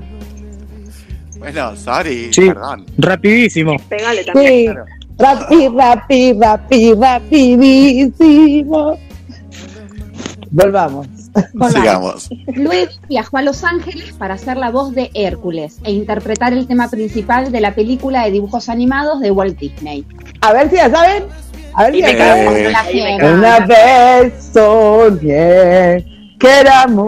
S3: Bueno, sorry,
S5: Sí,
S3: perdón.
S5: rapidísimo.
S6: Pegale también.
S4: Sí,
S3: Claro.
S4: rapi, rapi, rapi, rapidísimo. Volvamos.
S11: Volvamos.
S3: Sigamos.
S11: Luego viajó a Los Ángeles para hacer la voz de Hércules e interpretar el tema principal de la película de dibujos animados de Walt Disney.
S4: A ver si la saben. A ver si
S6: Y
S4: la
S6: me
S4: saben.
S6: cago.
S3: Eh,
S11: La
S6: Ahí me
S11: gema.
S4: Una vez soñé que éramos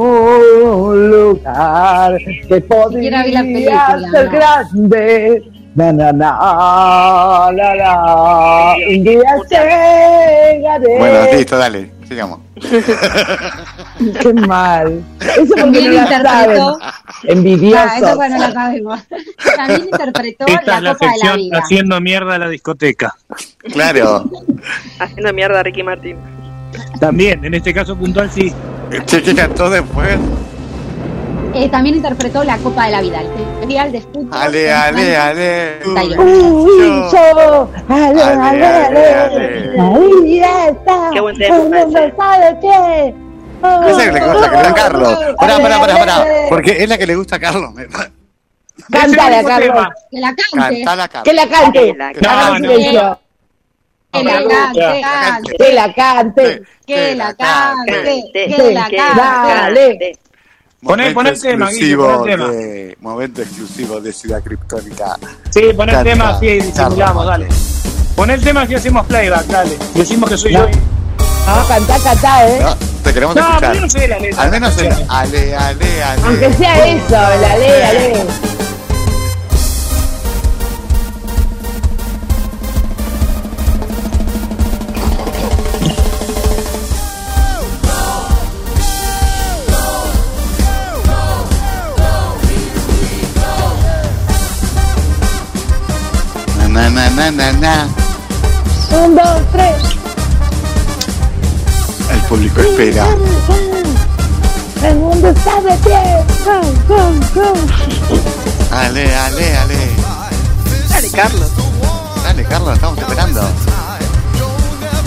S4: un lugar que podía
S11: película,
S4: ser
S11: no.
S4: grande. Na, na, na, la, la. Un día llegaré.
S3: Bueno, listo, dale, sigamos.
S4: Qué mal. Eso porque
S11: También
S4: no la
S11: interpretó-
S4: saben. Envidioso.
S11: Ah, eso bueno, lo sabemos. También interpretó
S5: Esta
S11: la
S5: es la
S11: Copa de la Vida.
S5: haciendo mierda a la discoteca.
S3: Claro.
S6: Haciendo mierda a Ricky Martin.
S5: También, en este caso puntual sí.
S3: Che, ¿qué cantó después?
S11: Eh, también interpretó la Copa de la Vida, el Mundial de Fútbol.
S3: Ale, ale, ale.
S4: Uy, yo, ale, ale,
S3: Ale,
S4: ale,
S3: ale.
S4: ahí está.
S6: Qué buen tema,
S4: Todo el mundo
S6: ese.
S4: sabe qué.
S3: Esa es la que le gusta a Carlos. Pará, pará, pará, pará. Porque es la que le gusta a Carlos.
S4: Cántala, Carlos.
S11: Que la cante.
S4: Que la cante.
S6: Que la
S5: cante.
S11: Que la cante. cante,
S4: Que la cante.
S11: Que la cante.
S6: Que
S11: Que la cante.
S4: Dale.
S5: Poné- poné el tema, Guille,
S3: exclusivo
S5: el tema.
S3: de- Momento exclusivo de Ciudad Criptónica.
S5: Sí, pon el tema así y disimulamos, dale. Pon el tema así hacemos playback, dale. Decimos que soy
S4: No.
S5: yo.
S4: No, cantá, cantá, eh.
S3: No, te queremos
S5: No,
S3: escuchar.
S5: pero yo no sé la letra.
S3: Al menos el ale, ale, ale.
S4: Aunque sea eso, la ley, la
S3: Na, na, na.
S4: Un, dos, tres.
S3: El público espera.
S4: El mundo sabe qué. Go, go, go.
S3: Ale, ale, ale.
S6: Dale, Carlos.
S3: Dale, Carlos, estamos esperando.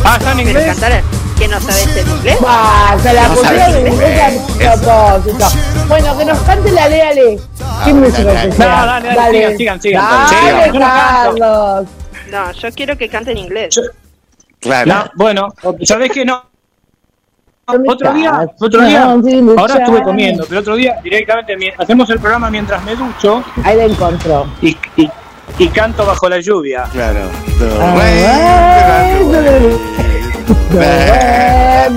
S5: Ah, ¿está en
S6: ¿Quieres
S5: inglés?
S6: cantar? ¿Que no sabes el inglés?
S4: Bah, se la
S3: No
S4: pusieron en
S3: inglés.
S4: a propósito. Bueno, que nos cante la ley, ale. ¿Qué música que sea?
S5: No, dale, dale, sigan, sigan, sigan.
S4: Dale. Carlos.
S6: No, yo quiero que cante en inglés.
S5: Yo-
S3: Claro.
S5: No, bueno, ¿sabés qué? No. Otro día, otro día, ahora estuve comiendo, pero otro día directamente hacemos el programa mientras me ducho
S4: Ahí la encontró.
S5: y, y, y canto bajo la lluvia.
S3: Claro.
S4: Ah,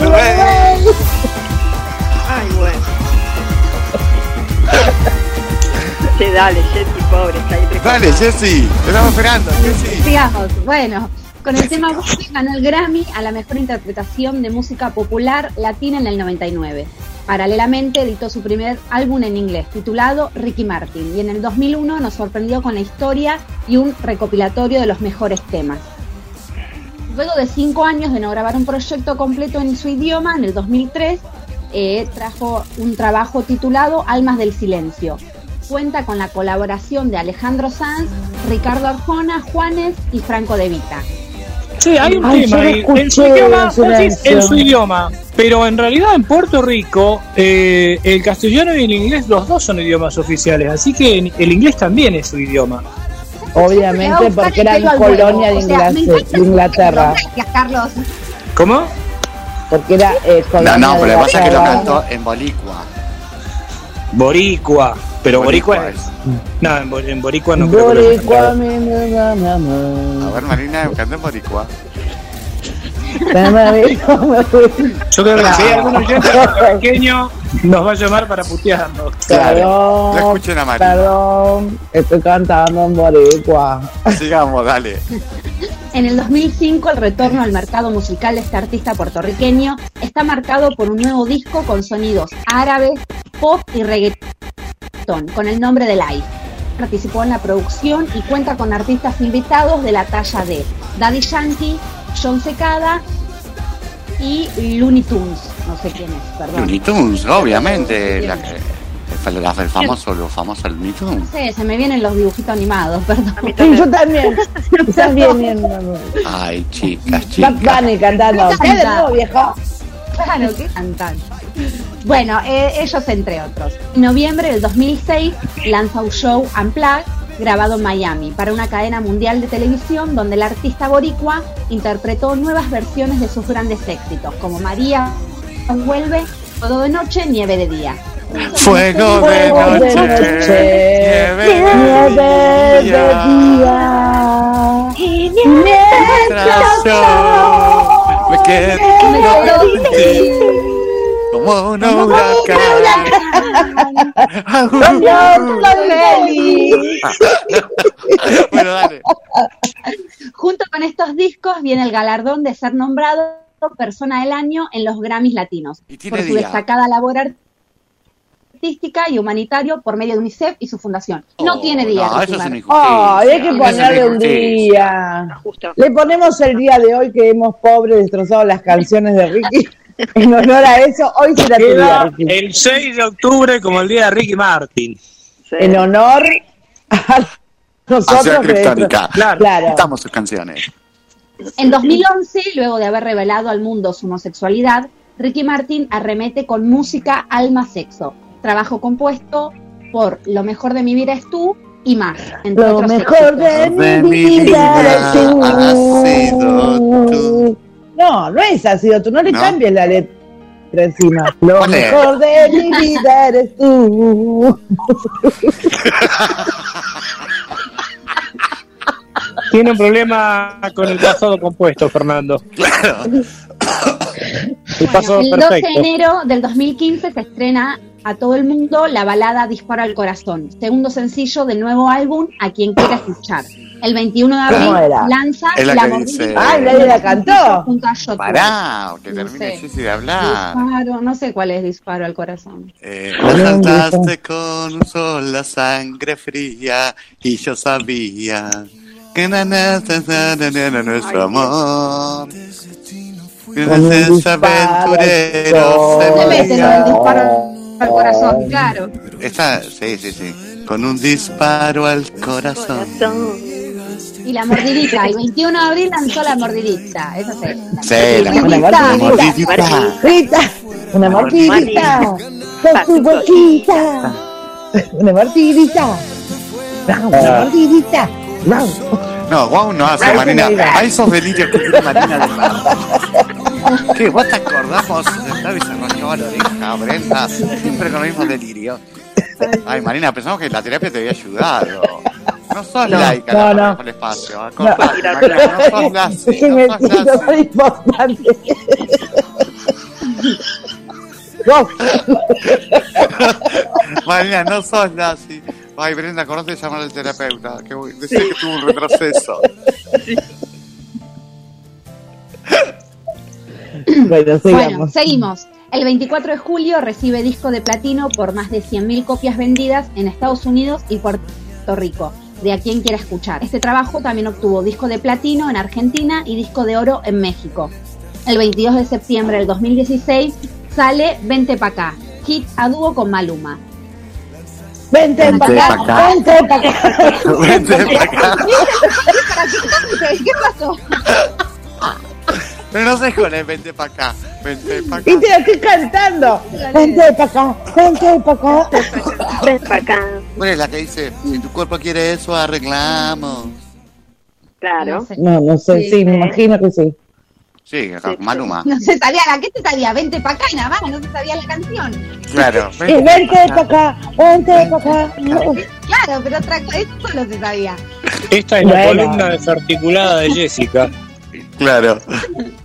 S6: Sí, dale, Jetty, pobre, está ahí.
S3: Dale, Jessy, te estamos esperando, Jessy.
S11: Sigamos. Bueno, con el tema Buffy ganó el Grammy a la mejor interpretación de música popular latina en el 99. Paralelamente editó su primer álbum en inglés titulado Ricky Martin y en el 2001 nos sorprendió con la historia y un recopilatorio de los mejores temas. Luego de cinco años de no grabar un proyecto completo en su idioma, en el 2003 eh, trajo un trabajo titulado Almas del Silencio. Cuenta con la colaboración de Alejandro Sanz, Ricardo Arjona, Juanes y Franco De Vita.
S5: Sí, hay un
S4: Ay,
S5: tema ahí, en su idioma,
S4: en
S5: su idioma, pero en realidad en Puerto Rico eh, el castellano y el inglés los dos son idiomas oficiales, así que el inglés también es su idioma.
S4: Obviamente porque eran colonia de,
S11: O sea, me
S4: Inglaterra-
S11: Carlos.
S5: ¿Cómo?
S4: Porque era eh,
S3: No,
S4: colonia
S3: no,
S4: de
S3: pero lo que pasa es que lo cantó en Bolicua.
S5: Boricua, pero Boricua,
S3: Boricua
S5: es... No, en, Bo- en Boricua no creo que lo
S4: Boricua,
S5: cantaron.
S4: mi, mi, mi, mi, mi.
S3: A ver, Marina, cantó en Boricua.
S5: Yo creo que si hay algún oyente pequeño nos va a llamar para putearnos.
S3: Claro. Escuchen a Marina.
S4: perdón, estoy cantando en Boricua.
S3: Sigamos, dale.
S11: En el 2005, el retorno al mercado musical de este artista puertorriqueño está marcado por un nuevo disco con sonidos árabes, pop y reggaetón, con el nombre de Live. Participó en la producción y cuenta con artistas invitados de la talla de Daddy Yankee, John Secada y Looney Tunes. No sé quién es, perdón.
S3: Looney Tunes, obviamente. La, que- el, famoso, lo famoso Looney
S11: No
S3: Tunes.
S11: sé, se me vienen los dibujitos animados, perdón.
S4: Sí, yo también. Estás bien, bien.
S3: Ay, chicas,
S4: Bad
S3: chicas.
S4: Bunny cantando. ¿Qué de nuevo, viejo?
S11: Claro, qué cantan. Bueno, eh, ellos entre otros. En noviembre del 2006 lanza un show Unplugged grabado en Miami para una cadena mundial de televisión donde el artista boricua interpretó nuevas versiones de sus grandes éxitos como María vuelve, Todo de noche, Nieve de día.
S3: Fuego de noche, nieve
S4: nieve
S3: de día.
S4: Y mientras
S3: yo me quedo
S4: me quedo
S3: contigo. Como un
S4: Como un
S3: huracán. Bueno, dale.
S7: Junto con estos discos viene el galardón de ser nombrado Persona del Año en los Grammys Latinos
S3: tiene
S7: por su
S3: día.
S7: destacada labor artística y humanitario por medio de UNICEF y su fundación. No
S3: Oh,
S7: tiene día.
S3: no, eso es una.
S4: Ay, hay que ponerle un día. Le ponemos el día de hoy que hemos pobres destrozado las canciones de Ricky. En honor a eso, hoy será tu día,
S5: Queda el 6 de octubre como el día de Ricky Martin.
S4: En honor a nosotros.
S3: Criptónica.
S4: destro- Claro.
S3: Cantamos sus canciones.
S7: En 2011, luego de haber revelado al mundo su homosexualidad, Ricky Martin arremete con música Alma Sexo, trabajo compuesto por Lo mejor de mi vida es tú y más, entre
S4: Lo
S7: otros
S4: mejor
S7: éxitos.
S4: de mi vida es tú. No, no es así, tú no le
S3: ¿No?
S4: cambies la letra encima. Lo mejor de mi vida eres tú.
S5: Tiene un problema con el pasado compuesto, Fernando.
S3: Claro.
S5: El pasado
S7: El 12 de enero del 2015 se estrena a todo el mundo la balada Disparo al Corazón, segundo sencillo del nuevo álbum A quien quiera escuchar. El 21 de
S4: ¿Cómo
S7: abril
S4: era?
S7: lanza
S3: Es la
S7: La
S3: que dice-
S4: Ay, nadie la cantó.
S7: junto a Yotun.
S3: Pará, que
S7: No
S3: termine
S7: sé.
S3: Jessy de hablar.
S7: Disparo, no sé cuál es Disparo al Corazón.
S3: Eh, saltaste con un sol la sangre fría y yo sabía que na, na, na, nuestro amor.
S4: Un
S3: ese
S4: disparo
S3: aventurero
S7: Se
S3: se
S7: mete
S4: corazón.
S7: con el disparo al corazón, claro.
S3: Esta, sí, sí, sí. Con un disparo al corazón.
S7: Y la mordidita, el 21 de abril lanzó la mordidita, eso sí.
S3: Sí, la mordidita.
S4: mordidita. Una mordidita. Con tu boquita. Una mordidita. Una mordidita.
S3: No, wow, no hace, Marina. A esos delirios que tiene Marina de mar. ¿Qué? ¿Vos te sentaba y se rascaba la oreja, Brenda? Siempre con los mismos delirios. Ay, Marina, pensamos que la terapia te había ayudado. No sos
S4: No,
S3: laica,
S4: no,
S3: la
S4: no.
S3: el espacio. Acordate,
S4: No.
S3: Marina, no sos
S4: Es me
S3: no sos
S4: importante. Vos.
S3: Marina, no sos Lassi. Ay, Brenda, acordate de llamar al terapeuta. Que decía que tuvo un retroceso.
S4: Bueno,
S7: seguimos. El 24 de julio recibe disco de platino por más de 100.000 copias vendidas en Estados Unidos y Puerto Rico, de a quien quiera escuchar. Este trabajo también obtuvo disco de platino en Argentina y disco de oro en México. El 22 de septiembre del 2016 sale Vente pa' acá, hit a dúo con Maluma.
S4: Vente
S3: pa'
S4: acá.
S3: acá.
S4: Vente para acá.
S3: Vente para acá.
S7: ¿Qué pasó?
S3: Pero no sé con el vente para acá. Vente para acá.
S4: Viste, la estoy cantando. Vente para acá. Vente para acá.
S6: Ven para acá.
S3: Bueno, es la que dice, si tu cuerpo quiere eso, arreglamos.
S6: Claro.
S7: No.
S4: No, sé,
S7: Sí,
S4: sí, me imagino que sí.
S3: Sí, acá, Maluma.
S7: No se sabía, ¿a qué te sabía? Vente pa' acá y nada más, no se sabía la canción.
S3: Claro.
S4: Y vente para acá. Vente para acá.
S7: Claro, pero otra cosa, eso solo se sabía.
S5: Esta es la columna desarticulada de Jessica.
S3: Claro.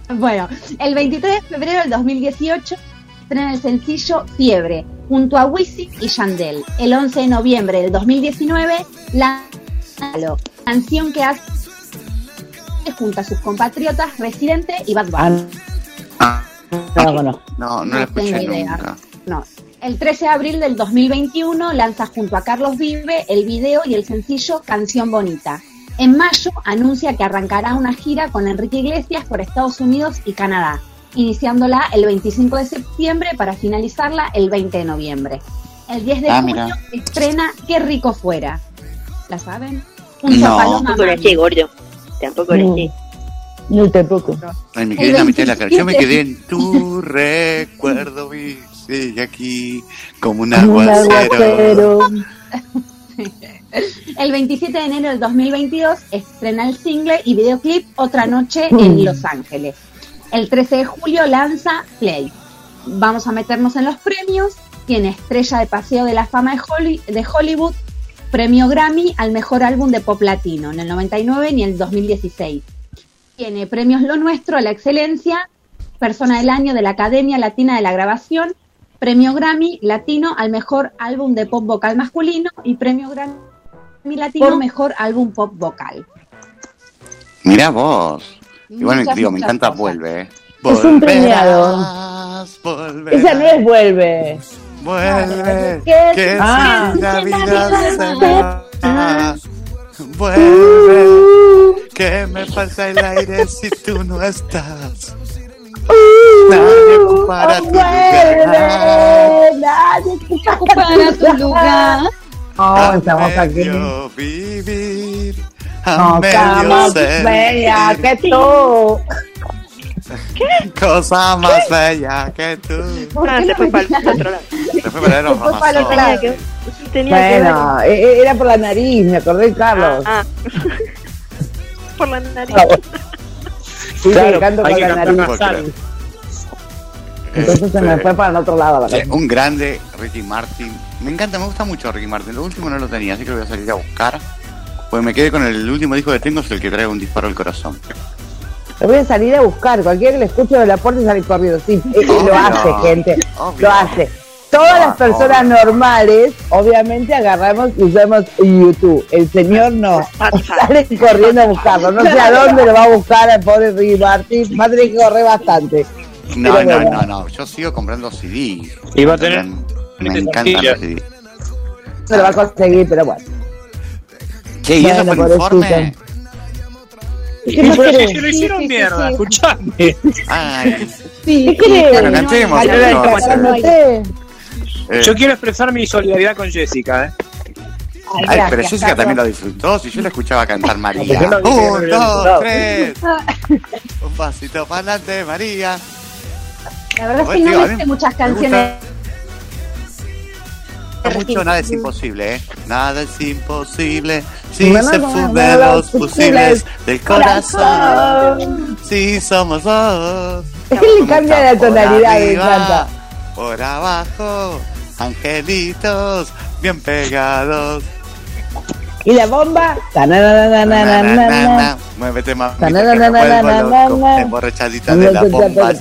S7: Bueno, el 23 de febrero del 2018 estrena el sencillo Fiebre, junto a Wisin y Yandel. El 11 de noviembre del 2019, la canción que hace junto a sus compatriotas Residente y Bad Bunny.
S3: Ah,
S4: No, no.
S3: no, no
S7: No
S3: la escuché
S7: tengo idea.
S3: nunca.
S7: No. El 13 de abril del 2021 lanza junto a Carlos Vive el video y el sencillo Canción Bonita. En mayo anuncia que arrancará una gira con Enrique Iglesias por Estados Unidos y Canadá, iniciándola el 25 de septiembre para finalizarla el 20 de noviembre. El 10 de
S3: Ah,
S7: junio
S3: mira.
S7: estrena Qué rico fuera. ¿La saben?
S3: No.
S6: Tampoco
S7: Mami.
S6: sé, gordo. Tampoco sé.
S4: No tampoco.
S3: Ay, me quedé en la mitad de la canción. Yo me
S7: 27.
S3: quedé en tu recuerdo y sigue aquí como un
S4: Como un
S3: aguacero.
S7: El 27 de enero del 2022 estrena el single y videoclip Otra Noche en Los Ángeles. El 13 de julio lanza Play. Vamos a meternos en los premios. Tiene estrella de Paseo de la Fama de, Holly- de Hollywood, premio Grammy al mejor álbum de pop latino en el 99 y en el 2016. Tiene premios Lo Nuestro a la excelencia,
S11: Persona del Año de la Academia Latina de la Grabación, Premio Grammy Latino al Mejor Álbum de Pop Vocal Masculino y Premio Grammy Latino
S4: Por-
S11: Mejor Álbum Pop Vocal.
S3: Mirá vos. Igual
S11: Muchas,
S3: digo, me encanta
S11: cosas.
S3: Vuelve. eh.
S4: Es un premiado.
S3: Volverás,
S4: Esa no es vuelve.
S3: Vuelve,
S4: ¿Qué?
S3: que
S4: Ah.
S3: si la
S11: Que la
S3: vida
S11: vida
S3: se va. Vuelve, que me falta el aire si tú no estás. Nadie ocupará tu lugar.
S4: Nadie
S11: Para tu lugar.
S4: Oh,
S3: A
S4: estamos aquí.
S3: vivir, a
S4: No,
S3: medio ser.
S4: bella que tú.
S3: Cosa más bella que tú.
S6: Ah, se fue para el otro lado.
S3: Se fue para
S4: el otro lado.
S6: Tenía que,
S4: Bueno, e- era por la nariz, me acordé de Carlos.
S6: Ah, por la nariz.
S4: Sí,
S5: Claro,
S4: canto
S5: que
S4: la nariz. Entonces se me
S3: Este,
S4: fue para el otro lado. la
S3: un grande Ricky Martin. Me encanta, me gusta mucho Ricky Martin. Lo último no lo tenía, así que lo voy a salir a buscar. Pues me quedé con el último disco que tengo, es el que trae un disparo al corazón.
S4: Lo voy a salir a buscar. Cualquiera que le escuche de la puerta y salir corriendo. Sí,
S3: Obvio.
S4: lo hace, gente.
S3: Obvio.
S4: Lo hace. Todas las personas
S3: obvio.
S4: normales, obviamente, agarramos y usamos YouTube. El señor no. Sale corriendo a buscarlo. No sé a dónde lo va a buscar al pobre Ricky Martin. Va a tener que correr bastante.
S3: No,
S4: Pero
S3: no,
S4: bueno.
S3: no, no. Yo sigo comprando CD.
S5: Y va a tener-
S3: Me, los CD.
S4: Se lo va a conseguir, pero bueno.
S3: Che, ¿y eso fue
S4: Bueno,
S3: el informe?
S5: se lo hicieron
S11: Sí, sí,
S5: mierda,
S11: sí.
S5: escuchame.
S3: Ay,
S4: ¿Qué querés?
S3: Bueno, cantemos, eh,
S5: Yo quiero expresar mi solidaridad con Jessica, ¿eh?
S4: Ay,
S3: ay, pero Jessica
S4: Carlos.
S3: también lo disfrutó. Si yo la escuchaba cantar María.
S5: No
S3: Un, dos, tres. Un pasito para adelante, María.
S11: La verdad es que no me sé muchas
S3: me
S11: canciones.
S3: Gusta mucho nada es imposible, ¿eh? Nada es imposible si se funden los
S4: fusibles
S3: del corazón.
S4: Corazón.
S3: Si somos dos.
S4: Le cambia la tonalidad, me encanta.
S3: Por abajo, angelitos bien pegados.
S4: Y la bomba.
S3: Muévete más, emborrachadita de la bomba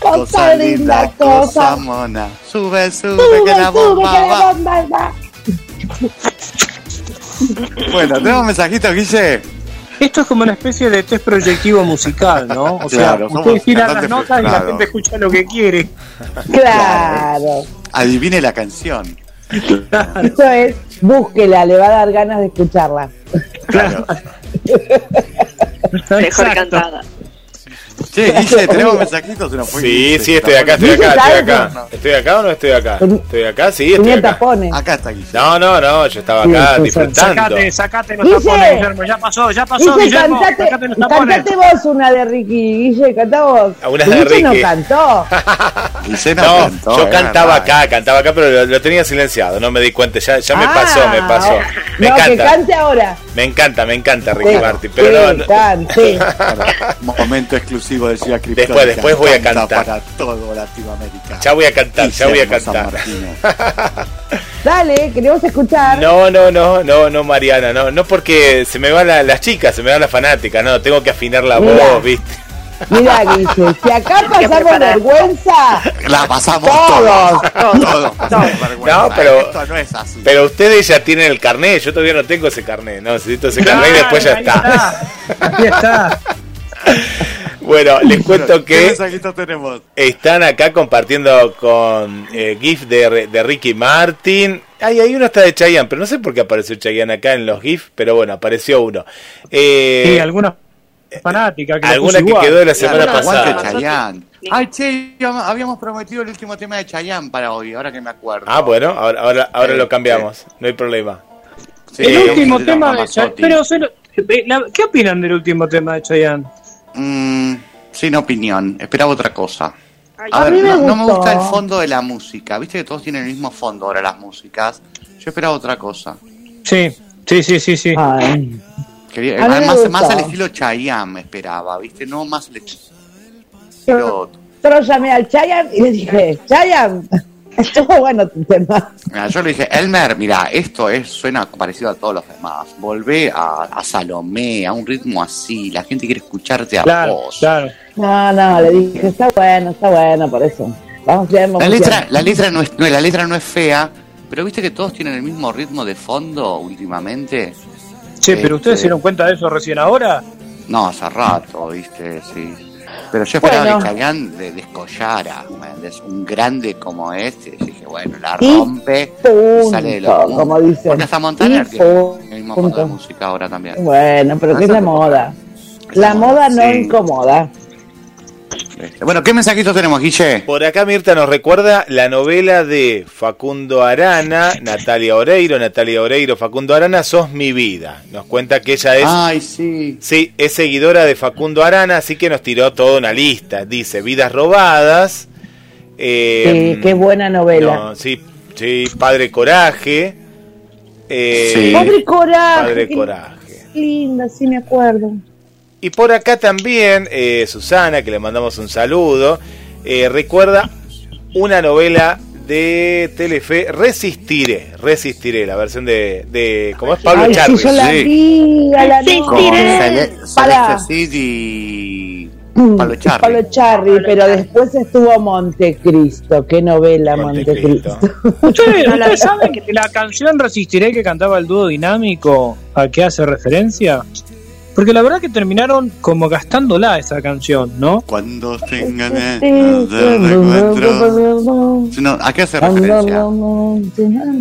S4: bomba.
S3: Cosa
S4: Cosa
S3: linda,
S4: linda,
S3: cosa
S4: cosa.
S3: mona. Sube, sube,
S4: Sube,
S3: que la
S4: sube,
S3: bomba
S4: que la
S3: va.
S4: bomba va.
S3: Bueno, tenemos mensajitos, Guille.
S5: Esto es como una especie de test proyectivo musical, ¿no? O sea,
S3: Claro,
S5: ustedes tiran las notas y la gente escucha lo que quiere.
S4: Claro.
S3: Adivine la canción.
S4: Esto es, búsquela, le va a dar ganas de escucharla.
S3: Claro.
S6: Mejor cantada.
S3: Che, Guille, tenemos mensajitos. Se nos fue
S2: Sí,
S3: Guille,
S2: sí, estoy acá, estoy acá, estoy
S4: ¿Dice
S2: acá. ¿Estoy acá o no estoy acá? ¿Estoy acá? Sí, estoy
S4: Tenía
S2: acá.
S4: tapones.
S3: Acá está Guille.
S2: No, no, no, yo estaba acá disfrutando.
S5: Sacate, sacate los tapones, Guillermo. Ya pasó, ya pasó, Guillermo.
S4: cantate,
S5: Sacate los tapones.
S4: cantate vos una de Ricky, Guille, cantá vos.
S2: Ah, una de
S4: Guille no
S2: Ricky.
S4: cantó.
S3: Guille no,
S2: No,
S3: cantó,
S2: yo
S3: es
S2: cantaba acá, cantaba acá, pero lo, lo tenía silenciado, no me di cuenta, ya, ya me
S4: Ah,
S2: pasó, me pasó. Me
S4: no, que
S2: encanta,
S4: cante ahora.
S2: me encanta, me encanta Ricky Martin, pero
S4: sí,
S2: no, no-
S4: cante.
S3: Momento exclusivo de Ciudad Criptónica.
S2: Después, después voy a
S3: Canta
S2: cantar.
S3: Para todo Latinoamérica.
S2: ya voy a cantar, ya voy a cantar.
S4: Dale, queremos escuchar.
S2: No, no, no, no, no, Mariana, no, no porque se me van la- las chicas, se me van las fanáticas, no, tengo que afinar la
S4: Mira.
S2: voz, ¿viste?
S4: Mira, Guille, si acá pasamos vergüenza,
S3: La pasamos
S4: Todos.
S3: todos. Todos pasamos vergüenza.
S2: No, pero-
S3: Esto no es así.
S2: Pero ustedes ya tienen el carnet, yo todavía no tengo ese carnet, no, necesito ese carnet y después ya
S5: ahí
S2: está.
S5: Ahí está.
S2: Bueno, les cuento
S3: ¿Qué
S2: que
S3: tenemos?
S2: están acá compartiendo con eh, GIF de, de Ricky Martin. Ay, hay uno está de Chayanne, pero no sé por qué apareció Chayanne acá en los GIF, pero bueno, apareció uno. Eh,
S5: Sí, alguna fanática que
S2: alguna que
S5: igual.
S2: quedó de la
S3: Claro,
S2: semana
S3: aguante
S2: pasada.
S3: Chayanne. Ay, che, habíamos- prometido el último tema de Chayanne para hoy, ahora que me acuerdo.
S2: Ah, bueno, ahora, ahora, ahora
S3: Sí,
S2: lo cambiamos, no hay problema.
S3: Sí,
S5: El último tema de. Chayanne. Pero, eh, ¿qué opinan del último tema de Chayanne?
S3: Mm, sin opinión, esperaba otra cosa.
S6: Ay,
S3: A
S4: A
S3: ver,
S4: mí me
S3: no, no me gusta el fondo de la música. Viste que todos tienen el mismo fondo ahora las músicas. Yo esperaba otra cosa.
S5: Sí, sí, sí, sí, sí.
S4: Ay,
S3: Quería, más, al estilo Chayanne me esperaba, ¿viste? No más el estilo...
S4: yo, yo lo llamé al Chayan y le dije, Chayan, Estuvo bueno tu tema.
S3: Mira, yo le dije, Elmer, mira, esto es, suena parecido a todos los demás. Volvé a, a Salomé, a un ritmo así. La gente quiere escucharte a vos.
S5: claro.
S4: No, no, le dije, está bueno, está bueno, por eso. Vamos bien, vamos
S3: La
S4: bien.
S3: letra, la letra no es, no, la letra no es fea, pero viste que todos tienen el mismo ritmo de fondo últimamente.
S5: Che, pero ustedes
S3: Este,
S5: se dieron cuenta de eso recién ahora.
S3: No, hace rato, viste, sí. Pero yo esperaba
S4: Bueno.
S3: que Chayanne de- descollara, ¿me entendés? un grande como este. y dije, bueno, la
S4: Y
S3: rompe,
S4: punto,
S3: sale de lo común.
S4: como dicen.
S3: Porque hasta Montaner
S4: Y
S3: tiene el mismo
S4: punto.
S3: modo de música ahora también.
S4: Bueno, pero ¿qué es la moda? La moda no
S3: sí.
S4: incomoda.
S3: Este, Bueno, ¿qué mensajitos tenemos, Guille?
S2: Por acá Mirta nos recuerda la novela de Facundo Arana, Natalia Oreiro, Natalia Oreiro, Facundo Arana, Sos mi vida. Nos cuenta que ella es,
S3: Ay, sí.
S2: sí, es seguidora de Facundo Arana, así que nos tiró toda una lista. Dice, vidas robadas. eh,
S4: Sí, qué buena novela.
S2: no, sí, sí, Padre Coraje. eh,
S3: Sí.
S4: Padre Coraje.
S2: Padre Coraje.
S4: Linda, sí me acuerdo.
S2: Y por acá también, eh, Susana, que le mandamos un saludo, eh, recuerda una novela de Telefe, Resistiré, Resistiré, la versión de, de ¿cómo es? Pablo
S4: Ay,
S2: Charri.
S4: sí, yo la
S3: sí.
S4: vi a la
S3: Con
S4: noche.
S3: Cele-
S4: Para.
S3: Celeste Cid y
S4: Mm,
S3: Pablo Charri.
S4: Pablo Charri, pero después estuvo Montecristo. Qué novela
S2: Montecristo.
S4: Montecristo.
S5: ¿Ustedes, ustedes saben que la canción Resistiré que cantaba el dúo dinámico a qué hace referencia? Porque la verdad que terminaron como gastándola esa canción, ¿no?
S3: Cuando tengan no, ¿A qué hace referencia?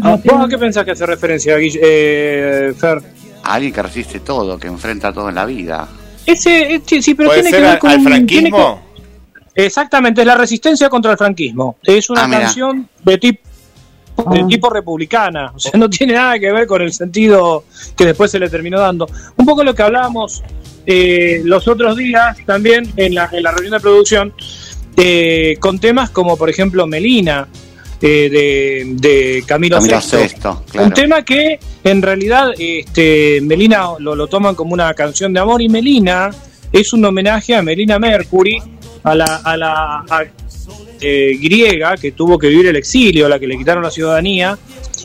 S5: Ah, ¿Vos a qué pensás que hace referencia, Guille- eh, Fer?
S3: A alguien que resiste todo, que enfrenta todo en la vida.
S5: Ese, este, sí, pero
S2: ¿Puede
S5: tiene
S2: ser
S5: que ver
S2: al,
S5: con
S2: al franquismo?
S5: que- exactamente, es la resistencia contra el franquismo. Es una
S3: Ah,
S5: canción de tipo de
S4: Ah.
S5: tipo republicana, o sea, no tiene nada que ver con el sentido que después se le terminó dando. Un poco lo que hablábamos eh, los otros días también en la, en la reunión de producción, eh, con temas como por ejemplo Melina, eh, de, de Camilo,
S3: Camilo claro.
S5: Un tema que en realidad este, Melina lo, lo toman como una canción de amor y Melina es un homenaje a Melina Mercury, a la, a la a- eh, griega que tuvo que vivir el exilio, a la que le quitaron la ciudadanía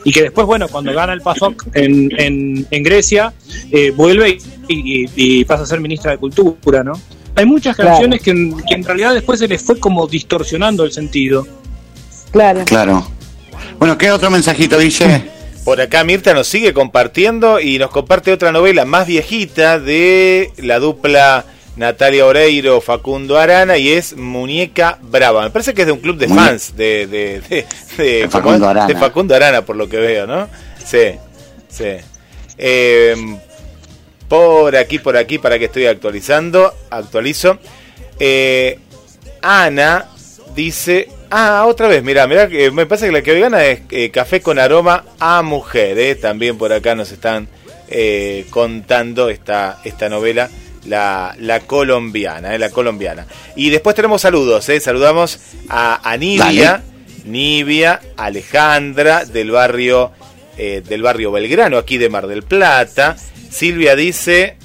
S5: y que después, bueno, cuando gana el PASOK en, en, en Grecia, eh, vuelve y, y- y pasa a ser ministra de Cultura, ¿no? Hay muchas
S4: Claro.
S5: canciones que, en- que en realidad después se les fue como distorsionando el sentido.
S4: Claro.
S3: Claro. Bueno, ¿qué otro mensajito, Guille?
S2: Por acá Mirta nos sigue compartiendo y nos comparte otra novela más viejita de la dupla Natalia Oreiro, Facundo Arana y es Muñeca Brava. Me parece que es de un club de fans de, de, de- de- ¿cómo
S3: Facundo? Arana.
S2: De Facundo Arana, por lo que veo, ¿no? Sí, sí. Eh, por aquí, por aquí, para que estoy actualizando, actualizo. Eh, Ana dice, ah, otra vez, mira, mira, me parece que la que hoy gana es eh, café con aroma a mujer, eh. también por acá nos están eh, contando esta, esta novela, la, la colombiana, eh, la colombiana. Y después tenemos saludos, eh. saludamos a, a Nivia, Nivia, Alejandra del barrio, eh, del barrio Belgrano, aquí de Mar del Plata. Silvia dice,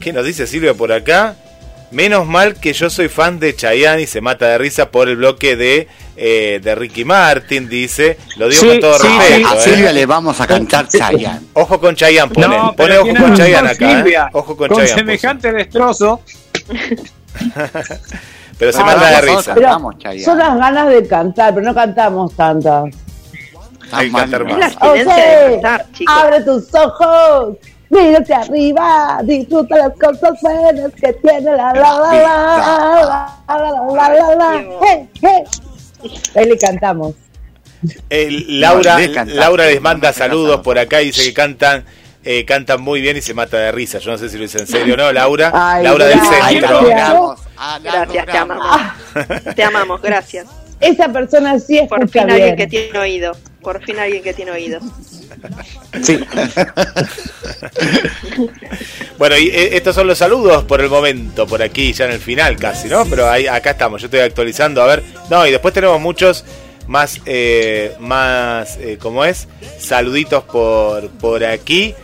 S2: ¿qué nos dice Silvia por acá? Menos mal que yo soy fan de Chayanne y se mata de risa por el bloque de, eh, de Ricky Martin, dice. Lo digo
S5: Sí,
S2: con todo
S5: sí,
S2: respeto.
S3: A
S2: eh.
S3: Silvia le vamos a cantar Chayanne.
S2: Ojo con Chayanne, pone,
S5: No,
S2: pone ojo con Chayanne acá. eh.
S5: Silvia.
S2: Ojo con,
S5: Con
S2: Chayanne.
S5: semejante destrozo.
S2: Pero se
S3: Ah,
S2: mata de risa.
S3: Cantamos,
S4: son las ganas de cantar, pero no cantamos tantas.
S2: Hay que cantar más.
S6: cantar, chicos.
S4: abre tus ojos, mira hacia arriba, disfruta las cosas buenas que tiene la la la la la la la. Ahí le cantamos.
S2: El- Laura,
S3: No,
S2: Laura les manda saludos por acá y dice que cantan eh, cantan muy bien y se mata de risa. Yo no sé si lo dice en serio o no, Laura.
S4: Ay,
S2: Laura del
S4: gracias.
S3: La
S2: centro.
S3: Ah,
S6: Gracias, te
S3: logramos.
S6: amamos. Te amamos, gracias.
S4: Esa persona sí
S6: Por
S4: escucha
S6: fin alguien que tiene oído. Por fin alguien que tiene oído.
S3: Sí.
S2: Bueno, y eh, estos son los saludos por el momento, por aquí, ya en el final casi, ¿no? Pero ahí, acá estamos, yo estoy actualizando, a ver. No, y después tenemos muchos más, eh, más, eh, ¿cómo es? Saluditos por, por aquí.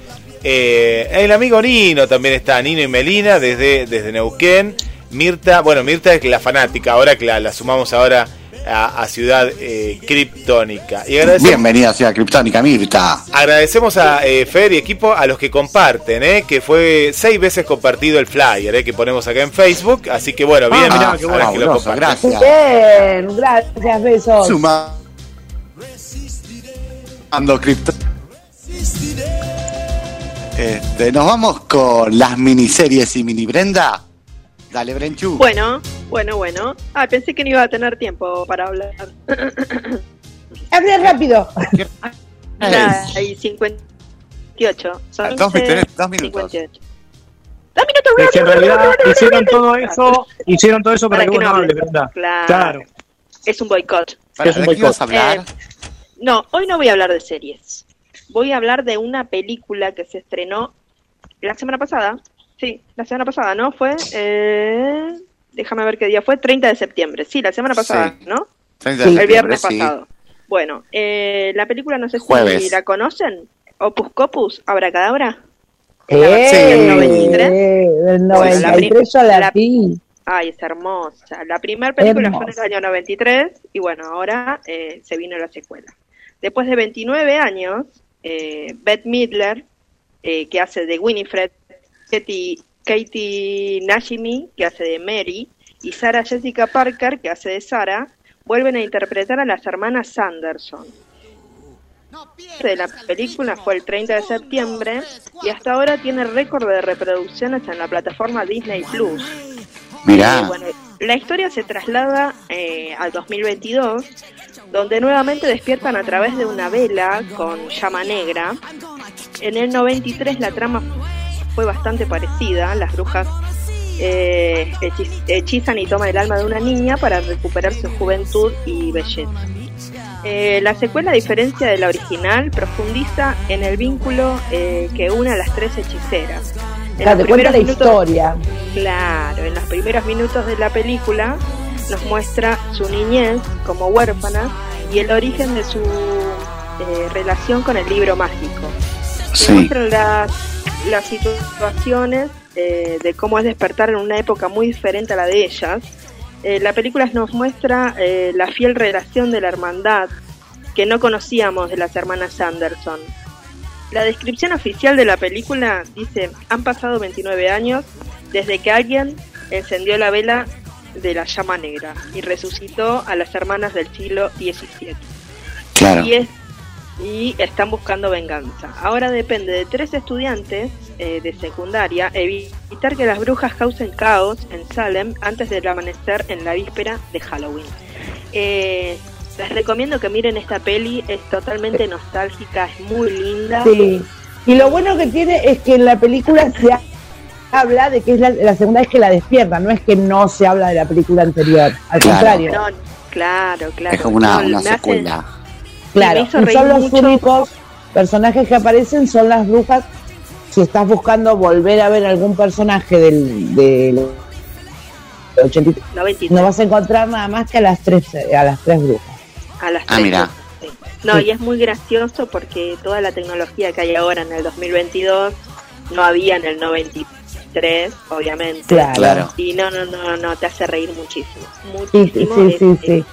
S2: Eh, el amigo Nino también está, Nino y Melina, desde, desde Neuquén. Mirta, bueno, Mirta es la fanática, ahora que la, la sumamos ahora a, a Ciudad eh. Y agradecemos,
S3: Bienvenida a Ciudad Criptónica, Mirta.
S2: agradecemos a eh, Fer y equipo a los que comparten, eh, que fue seis veces compartido el flyer eh, que ponemos acá en Facebook. Así que bueno, bien,
S3: Ah,
S2: mirá, qué bueno que lo comparten.
S3: gracias.
S4: Bien, gracias, besos.
S3: Sumando cripto. Este, nos vamos con las miniseries y mini Brenda. Dale, Brenchu.
S6: Bueno, bueno, bueno. Ah, pensé que no iba a tener tiempo para hablar.
S4: Hable rápido.
S6: Hay 58. Son
S3: Dos,
S6: 11,
S3: tenés dos minutos.
S6: 58.
S5: Es que en realidad hicieron todo eso, hicieron todo eso para, que vos no hables, ¿verdad?
S6: Claro.
S5: Claro.
S6: Es un boicot.
S3: Para,
S5: es un
S3: ¿De qué ibas a
S5: boicot.
S3: hablar?
S6: Eh, No, hoy no voy a hablar de series. Voy a hablar de una película que se estrenó la semana pasada. Sí, la semana pasada, ¿no? Fue. Eh, déjame ver qué día fue. 30 de septiembre. Sí, la semana pasada,
S3: Sí.
S6: ¿no?
S3: 30 de
S6: El viernes
S3: sí.
S6: pasado. Bueno, eh, la película no sé si
S3: Jueves.
S6: la conocen. Opus Copus, Abracadabra.
S4: Eh,
S6: del 93.
S4: del
S6: Bueno, la
S4: 93 yo la
S6: la-
S4: vi.
S6: Ay, es hermosa. La primera película fue en
S4: Hermosa.
S6: el año 93 y bueno, ahora eh, se vino la secuela. Después de 29 años, eh, Beth Midler, eh, que hace de Winifred, Katie, Katie Nashimi, que hace de Mary, y Sarah Jessica Parker, que hace de Sarah, vuelven a interpretar a las hermanas Sanderson. de la película fue el 30 de septiembre y hasta ahora tiene récord de reproducciones en la plataforma Disney Plus.
S3: Mirá.
S6: Eh, bueno, la historia se traslada eh, al 2022, donde nuevamente despiertan a través de una vela con llama negra. En el 93 la trama fue bastante parecida, las brujas eh, hechiz- hechizan y toman el alma de una niña para recuperar su juventud y belleza. Eh, la secuela, a diferencia de la original, profundiza en el vínculo eh, que une a las tres hechiceras. En
S4: Claro,
S6: los
S4: te cuenta
S6: primeros
S4: la
S6: minutos-
S4: historia.
S6: Claro, en los primeros minutos de la película nos muestra su niñez como huérfana y el origen de su eh, relación con el libro mágico. Se
S3: Sí.
S6: muestran las, las situaciones eh, de cómo es despertar en una época muy diferente a la de ellas. Eh, la película nos muestra eh, la fiel relación de la hermandad que no conocíamos de las hermanas Sanderson. La descripción oficial de la película dice, han pasado 29 años desde que alguien encendió la vela de la llama negra y resucitó a las hermanas del siglo XVII.
S3: Claro.
S6: Y, es- y están buscando venganza. Ahora depende de tres estudiantes eh, de secundaria evitar que las brujas causen caos en Salem antes del amanecer en la víspera de Halloween. Eh, les recomiendo que miren esta peli, es totalmente nostálgica, es muy linda.
S4: Sí. Y lo bueno que tiene es que en la película se ha- habla de que es la, la segunda vez que la despierta, no es que no se habla de la película anterior, al
S3: Claro.
S4: contrario.
S6: No, claro, claro.
S3: Es como una,
S6: No,
S3: una
S6: me hace-
S3: secuela.
S4: Claro,
S6: me hizo
S4: y
S6: reír
S4: son los
S6: mucho.
S4: únicos personajes que aparecen son las brujas. Si estás buscando volver a ver algún personaje del, del 83,
S6: 93.
S4: no vas a encontrar nada más que a las tres a las tres brujas.
S6: A las
S3: Ah,
S6: tres
S3: mira.
S6: sí. No, y es muy gracioso porque toda la tecnología que hay ahora en el 2022 no había en el 93, obviamente.
S4: Claro.
S3: Claro.
S6: Y no, no, no, no, te hace reír muchísimo.
S4: Sí, sí,
S6: Muchísimo.
S4: sí,
S6: Es-
S4: sí,
S6: es-
S4: sí.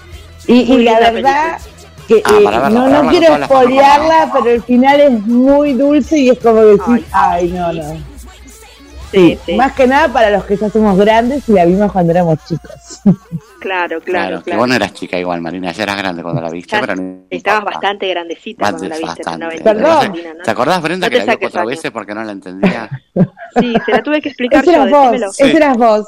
S4: Y, la verdad que
S3: Ah,
S4: eh,
S3: verla,
S4: no, no quiero espolearla, pero el final es muy dulce y es como decís, ay, no, no.
S6: Sí, sí,
S4: Más que nada para los que ya somos grandes y la vimos cuando éramos chicos.
S6: claro,
S3: Claro,
S6: claro,
S3: que
S6: claro.
S3: vos no eras chica igual, Marina, ya eras grande cuando la viste,
S6: Ya
S3: pero no
S6: Estabas
S3: importa.
S6: bastante grandecita cuando la
S3: Bastante,
S6: viste
S3: bastante.
S6: 93.
S4: Perdón.
S6: Martina, ¿no?
S3: ¿Te acordás, Brenda,
S6: No
S3: que la vio
S6: saques
S3: cuatro
S6: años.
S3: veces porque no la entendía?
S6: Sí, se la tuve que explicar
S4: Ese
S6: yo,
S4: eras vos.
S3: Sí.
S4: ese eras vos.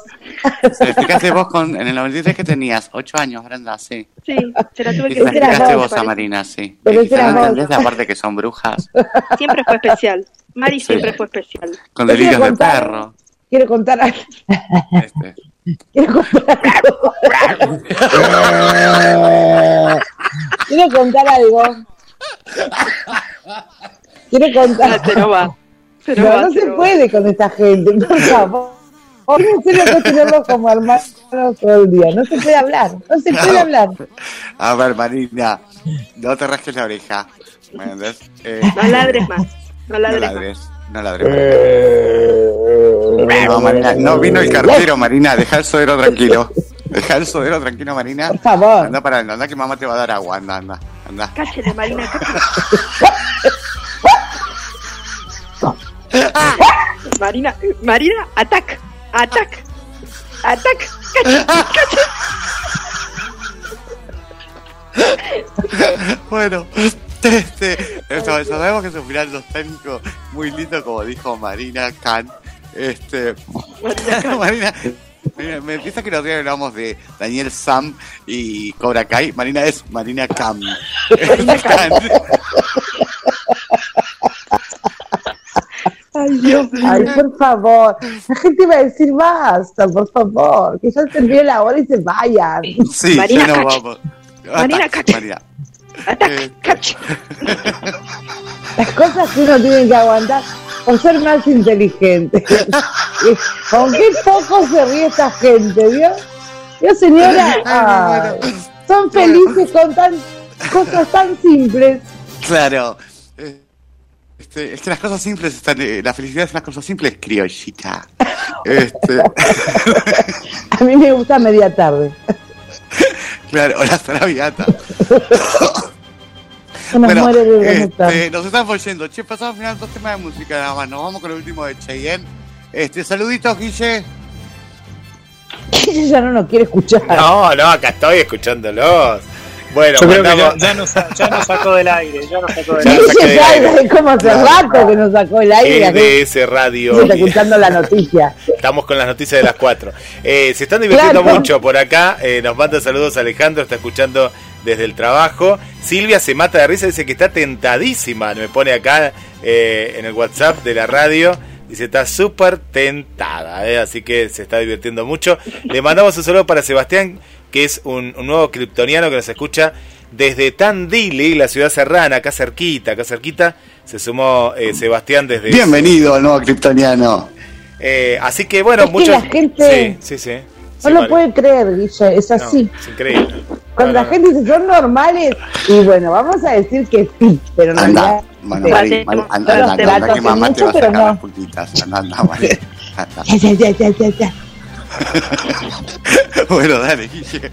S3: Se explicaste vos con, en el 93 que tenías, 8 años, Brenda, sí.
S6: Sí, se la tuve que
S4: eras
S3: explicaste
S4: vos,
S3: vos a. Marina, sí.
S4: Pero
S3: no entendés la parte que son brujas,
S6: Siempre fue especial. Mari
S3: Sí.
S6: siempre fue especial.
S3: con delirios de perro.
S4: Quiero contar algo.
S3: Este.
S4: Quiero contar algo. Quiero contar algo. Quiero contar.
S6: Se no va. Se no
S4: No,
S6: va,
S4: no
S6: se
S4: se
S6: no va.
S4: puede con esta gente, por favor. En serio, no tenerlos como hermanos todo el día. No se puede hablar. No se puede
S3: No.
S4: hablar.
S3: A ver, Marina, no te rasques la oreja. Eh,
S6: No ladres más. No
S3: no
S6: ladres más.
S3: No ladres. No, Marina, no vino el cartero, Marina, deja el suero tranquilo. Deja el sodero tranquilo, Marina.
S4: Por favor.
S3: Anda para anda que mamá te va a dar agua. Anda, anda, anda.
S6: Cállate, Marina, cállate. Marina, Marina, atac, atac, atac, cállate, cállate.
S3: Bueno, este, eso, sabemos que es un final nostálgico muy lindo, como dijo Marina Khan. Este, Marina, Marina, me empieza que los días hablamos de Daniel Sam y Cobra Kai. Marina es Marina Khan. Khan.
S4: Ay, Dios Ay, por favor. La gente va a decir basta, por favor. Que ya termine la hora y se vayan.
S3: Sí,
S6: Marina
S3: ya nos
S6: Cacho.
S3: vamos.
S6: Marina Cacho.
S3: Marina.
S6: Atac, cacho.
S4: Las cosas que uno tiene que aguantar por ser más inteligente. ¿Con qué poco se ríe esta gente, vio? Yo, señora, ay, son felices con tan, cosas tan simples.
S3: Claro. Eh, Este, es que las cosas simples están. eh, la felicidad es las cosas simples, criollita. Este,
S4: A mí me gusta media tarde.
S3: Claro, la
S4: de voluntad.
S3: este, nos estamos yendo. Che, pasamos al final dos temas de música nada más. Nos vamos con el último de Cheyenne. Este, saluditos, Guille.
S4: Ella ya no nos quiere escuchar.
S2: No, no, acá estoy escuchándolos. Bueno,
S5: Yo creo que ya, nos, sa- ya nos sacó del aire, ya nos sacó del aire.
S2: del
S4: como hace rato que nos sacó el aire.
S2: GDS Radio.
S4: está escuchando la noticia.
S2: Estamos con las noticias de las 4. se están divirtiendo
S4: Claro.
S2: mucho por acá. eh, nos manda saludos Alejandro, está escuchando desde el trabajo. Silvia se mata de risa, dice que está tentadísima. Me pone acá eh, en el WhatsApp de la radio. Dice, está súper tentada, eh, así que se está divirtiendo mucho. Le mandamos un saludo para Sebastián, que es un, un nuevo kryptoniano que nos escucha desde Tandili, la ciudad serrana, acá cerquita, acá cerquita. Se sumó eh, Sebastián desde...
S3: Bienvenido al nuevo Kryptoniano.
S2: Eh, así que bueno,
S4: Es que
S2: muchos.
S4: la gente-
S2: Sí, sí, sí.
S4: No
S2: Sí,
S4: lo
S2: vale.
S4: puede creer, Guille, es
S2: No,
S4: así.
S2: es increíble.
S4: Cuando
S2: No,
S4: la
S2: no,
S4: gente dice son normales, y bueno, vamos a decir que sí, pero en
S3: Anda, bueno. Mari, anda, anda, que mamá te va a sacar
S4: no.
S3: las puntitas. Anda, anda, Mari. Anda.
S4: Ya, ya, ya, ya, ya, ya.
S3: Bueno, dale, Guille.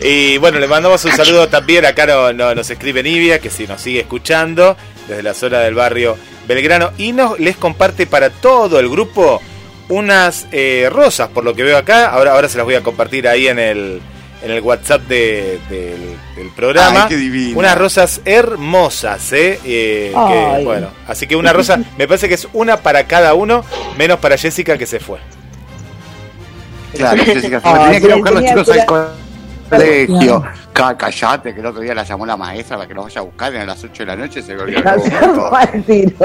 S2: Y bueno, le mandamos un saludo también. Acá no, no- nos escribe Nivia, que si nos sigue escuchando desde la zona del barrio Belgrano. Y nos les comparte para todo el grupo unas eh, rosas, por lo que veo acá. Ahora, ahora se las voy a compartir ahí en el, en el WhatsApp de- del, del programa.
S3: Ay, qué.
S2: Unas rosas hermosas, ¿eh? Eh, que, bueno, así que una rosa, me parece que es una para cada uno, menos para Jessica que se fue.
S3: Claro, Jessica,
S4: Ay,
S3: tenía que ir a buscar los chicos al colegio. Callate, que el otro día la llamó la maestra para que los vaya a buscar y a las 8 de la noche se volvió
S4: tiro.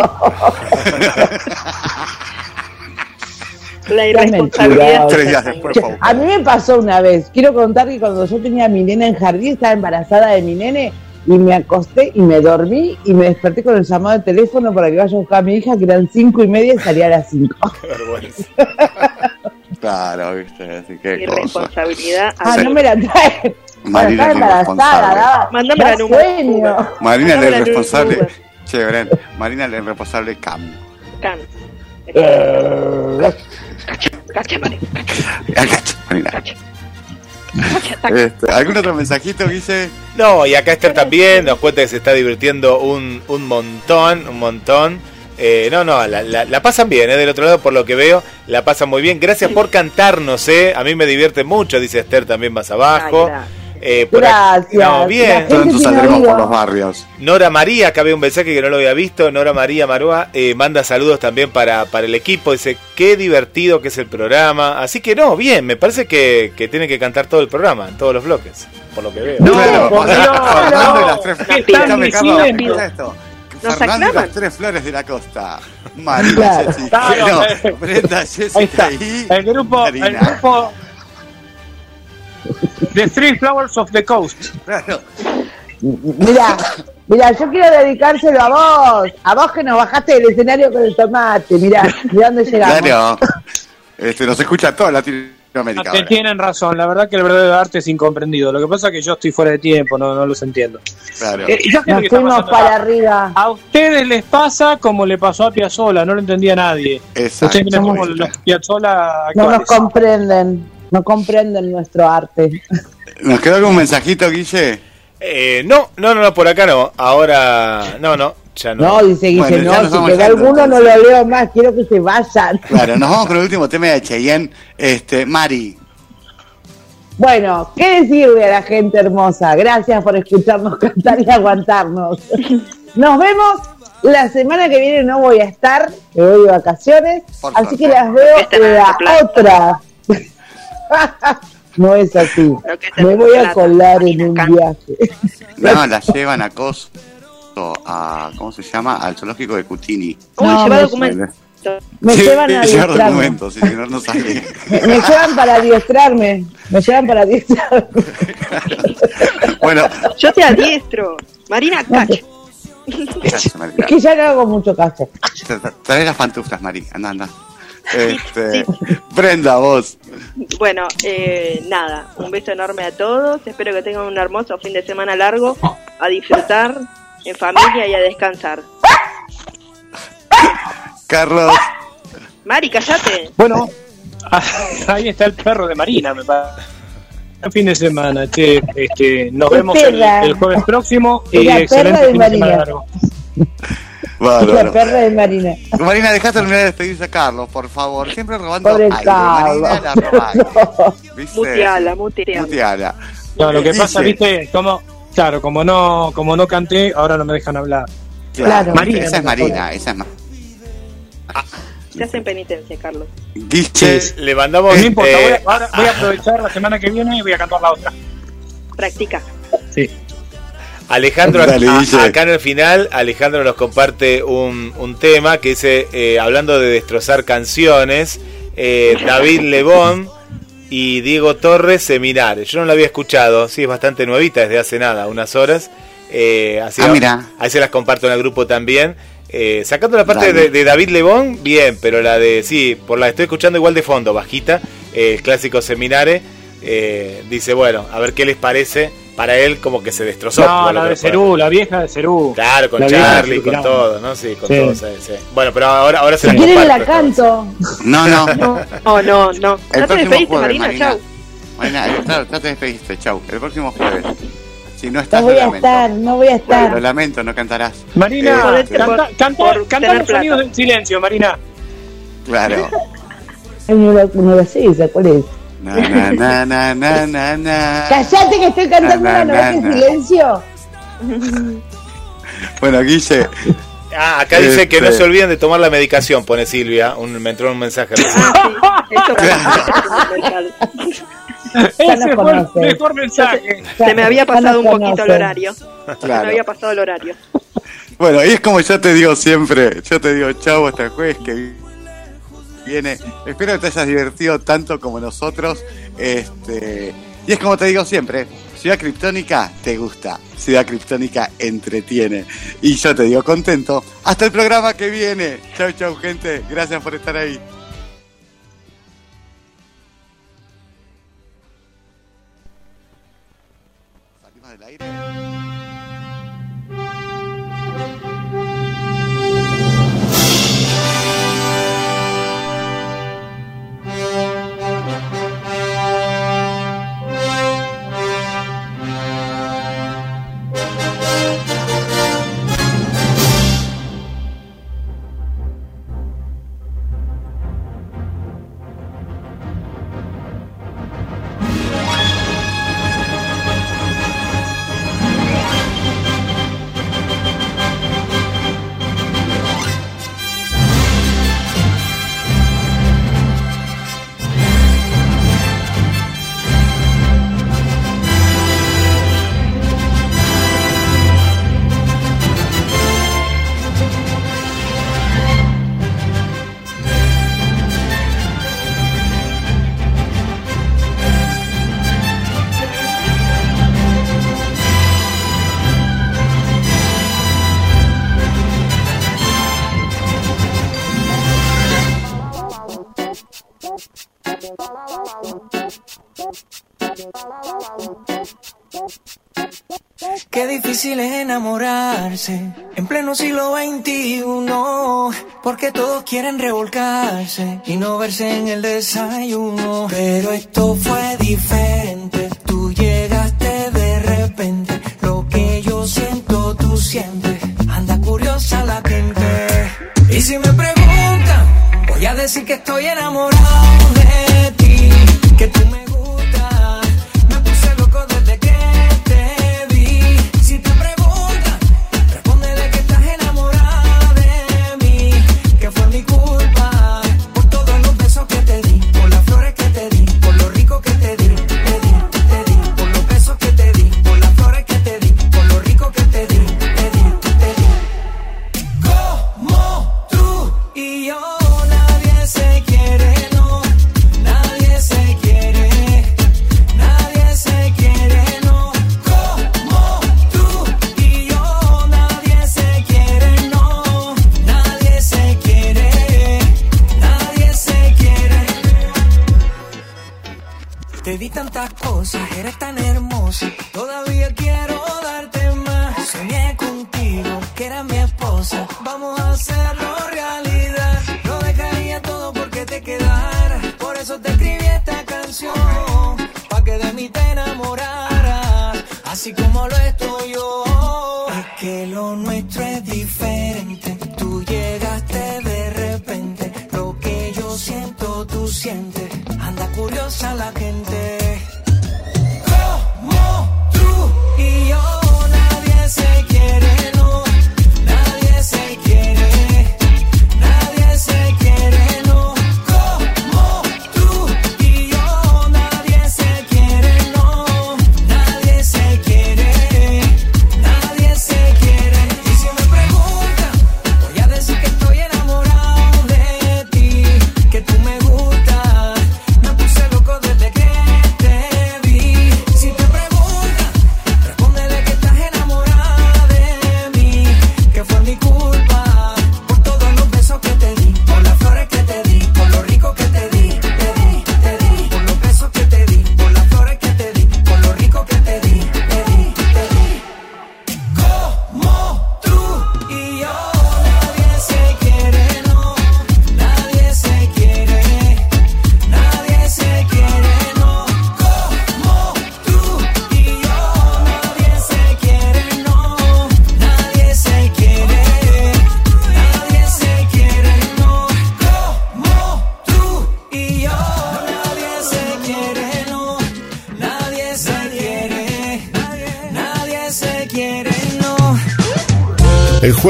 S6: La
S4: Qué
S6: irresponsabilidad.
S4: mentirosa.
S3: Tres días después.
S4: A mí me pasó una vez. Quiero contar que cuando yo tenía a mi nena en jardín, estaba embarazada de mi nene y me acosté y me dormí y me desperté con el llamado de teléfono para que vaya a buscar a mi hija, que eran cinco y media y salía a las cinco.
S2: Qué vergüenza.
S3: Claro, viste, así que.
S6: Irresponsabilidad.
S4: Ah, no me la trae.
S3: Marina es irresponsable.
S6: Mándamela en un.
S3: Marina es.
S6: Uber.
S3: Che, Bren, Marina es responsable Cam.
S6: Can.
S4: Eh,
S6: Cacha, Marina.
S3: Marina.
S6: Cacha. Tac.
S3: Este, ¿Algún otro mensajito, Guille?
S2: No, y acá Esther también nos cuenta que se está divirtiendo un, un montón, un montón. Eh, no, no, la, la- la pasan bien, ¿eh? del otro lado, por lo que veo, la pasan muy bien. Gracias por cantarnos, ¿eh? a mí me divierte mucho, dice Esther también más abajo.
S6: Ay, gracias.
S2: Eh, por
S4: Gracias.
S2: No, bien.
S3: Saldremos por los barrios.
S2: Nora María, acá veo un mensaje que no lo había visto. Nora María Marúa eh, manda saludos también para, para el equipo. Dice, qué divertido que es el programa. Así que no, bien, me parece que, que tiene que cantar todo el programa, en todos los bloques, por lo que veo.
S5: No,
S3: Claro,
S5: por Dios,
S3: Fernando
S5: no.
S3: y las tres
S5: ¿Qué
S6: Nos
S3: Fernando y
S6: aclaman.
S3: las tres flores de la costa. Marina,
S4: Claro.
S3: Jessica.
S5: Claro,
S3: no,
S5: eh.
S3: Brenda,
S5: Ahí
S3: Jessica
S5: está.
S3: y
S5: El grupo, el grupo The Three Flowers of the Coast.
S3: Claro.
S4: Mira, mira, yo quiero dedicárselo a vos, a vos que nos bajaste del escenario con el tomate. Mira, de dónde llegamos.
S3: Claro. Este, nos escucha toda Latinoamérica.
S5: Que
S3: ahora.
S5: tienen razón, la verdad que el verdadero arte es incomprendido. Lo que pasa es que yo estoy fuera de tiempo, no, no los entiendo.
S3: Claro.
S5: Eh, yo creo
S4: Nos fuimos para
S5: acá.
S4: arriba.
S5: A ustedes les pasa como le pasó a Piazzola, no lo entendía nadie.
S3: Exacto.
S5: Ustedes miran como los Piazzola
S4: No nos comprenden. No comprenden nuestro arte.
S3: ¿Nos quedó algún mensajito, Guille?
S2: Eh, no, no, no, no, por acá no. Ahora, no, no, ya no.
S4: No, dice Guille,
S3: Bueno,
S4: no, si
S3: yendo,
S4: alguno no lo leo más, quiero que se vayan.
S3: Claro, nos vamos con el último tema de Cheyenne. Este, Mari,
S4: Bueno, ¿qué decirle a la gente hermosa? Gracias por escucharnos cantar y aguantarnos. Nos vemos la semana que viene, no voy a estar, me voy de vacaciones,
S3: Por
S4: así que las veo
S6: en
S4: la otra. no es así. Me voy a colar en un viaje.
S3: no, la llevan a Coso, a, ¿cómo se llama? Al zoológico de Cutini.
S6: Uy,
S4: No,
S6: lleva
S4: me-
S6: documentos.
S4: Me
S3: Sí,
S4: llevan a adiestrarme.
S3: documentos, y si no, no sale.
S4: Me, me llevan para adiestrarme. Me llevan para adiestrarme.
S3: Bueno,
S6: Yo te adiestro. Marina, cacho.
S3: gracias.
S4: Es que ya no hago mucho
S3: tra- Trae las pantuflas, Mari. Anda, anda. Este, Brenda, vos.
S6: Bueno, eh, nada, un beso enorme a todos. Espero que tengan un hermoso fin de semana largo. A disfrutar en familia y a descansar.
S3: Carlos.
S6: Mari, callate.
S5: Bueno, ah, ahí está el perro de Marina, me parece. Buen fin de semana, che. Este, nos vemos el, jueves próximo y
S4: la perra
S5: excelente
S4: de
S5: fin de semana
S4: Marina.
S5: largo.
S4: La
S3: Bárbaro.
S4: perra de Marina.
S3: Marina, dejá terminar de despedirse a Carlos, por favor. Siempre robando
S4: Pobre
S3: aire. Marina, la roba. ¿Viste?
S6: Muteala, muteala.
S3: Muteala.
S5: No, lo que pasa, viste, como, claro, como no, como no canté, ahora no me dejan hablar.
S4: Claro.
S5: Marina.
S3: Esa es Marina, esa es Marina.
S6: Te hacen penitencia, Carlos.
S3: Guille,
S2: Le mandamos.
S5: No importa, voy,
S2: eh,
S5: a, ahora voy a aprovechar la semana que viene y voy a cantar la otra.
S6: Practica.
S5: Sí.
S2: Alejandro,
S3: Dale,
S2: a-
S3: Guille.
S2: acá en el final, Alejandro nos comparte un, un tema que dice, eh, hablando de destrozar canciones, eh, David Lebón y Diego Torres Seminares. Yo no la había escuchado, sí, es bastante nuevita, desde hace nada, unas horas. Eh, así
S3: Ah,
S2: va-
S3: mira.
S2: Ahí se las comparto en el grupo también. Eh, sacando la parte de David Lebón, bien, pero la de, sí, por la estoy escuchando igual de fondo, bajita, eh, el clásico Seminare. eh, dice, bueno, a ver qué les parece. Para él, como que se destrozó.
S5: No,
S2: Bueno,
S5: la de Cerú, la vieja de Cerú.
S2: Claro, con
S5: La
S2: Charlie, con todo, ¿no? Sí, con
S5: Sí.
S2: todo. sí, sí. Bueno, pero ahora, ahora se
S4: Si quieren la canto.
S3: no, no.
S6: No, no, no.
S3: El
S6: No te
S3: próximo
S6: despediste,
S3: jueves,
S6: Marina,
S3: Marina.
S6: chau.
S3: Marina, eh, claro, ya te despediste, chau. El próximo jueves. Si no estás,
S4: No voy
S3: lo
S4: a
S3: lamento.
S4: estar, no voy a
S3: Lo
S4: estar.
S3: lamento, no cantarás.
S5: Marina,
S6: Jodete
S5: canta,
S6: por-
S5: canta,
S6: por
S5: canta los sonidos del silencio, Marina.
S3: Claro.
S4: No lo, no lo sé, ¿se cuál es?
S3: Na, na, na, na, na, na, na.
S4: Callate que estoy cantando
S3: Na,
S4: una
S3: na,
S4: novela en silencio.
S3: Bueno, Guille,
S2: Ah, acá dice que no
S3: Este.
S2: se olviden de tomar la medicación, pone Silvia. Un, me entró un mensaje.
S6: Ah,
S5: Ese fue el mejor mensaje.
S6: Se me había pasado un poquito el horario. Se me había pasado el horario.
S3: Bueno, y es como yo te digo siempre, yo te digo chau hasta el jueves que Espero que te hayas divertido tanto como nosotros. Este, y es como te digo siempre, Ciudad Criptónica te gusta, Ciudad Criptónica entretiene. Y yo te digo contento. Hasta el programa que viene. Chau, chau, gente. Gracias por estar ahí.
S12: en pleno siglo XXI, porque todos quieren revolcarse y no verse en el desayuno. Pero esto fue diferente, tú llegaste de repente, lo que yo siento tú sientes, anda curiosa la gente. Y si me preguntan, voy a decir que estoy enamorado de ti, que tú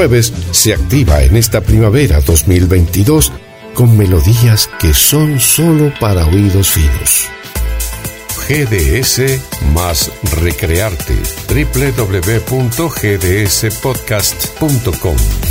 S1: jueves se activa en esta primavera 2022 con melodías que son solo para oídos finos. GDS más recrearte www.gdspodcast.com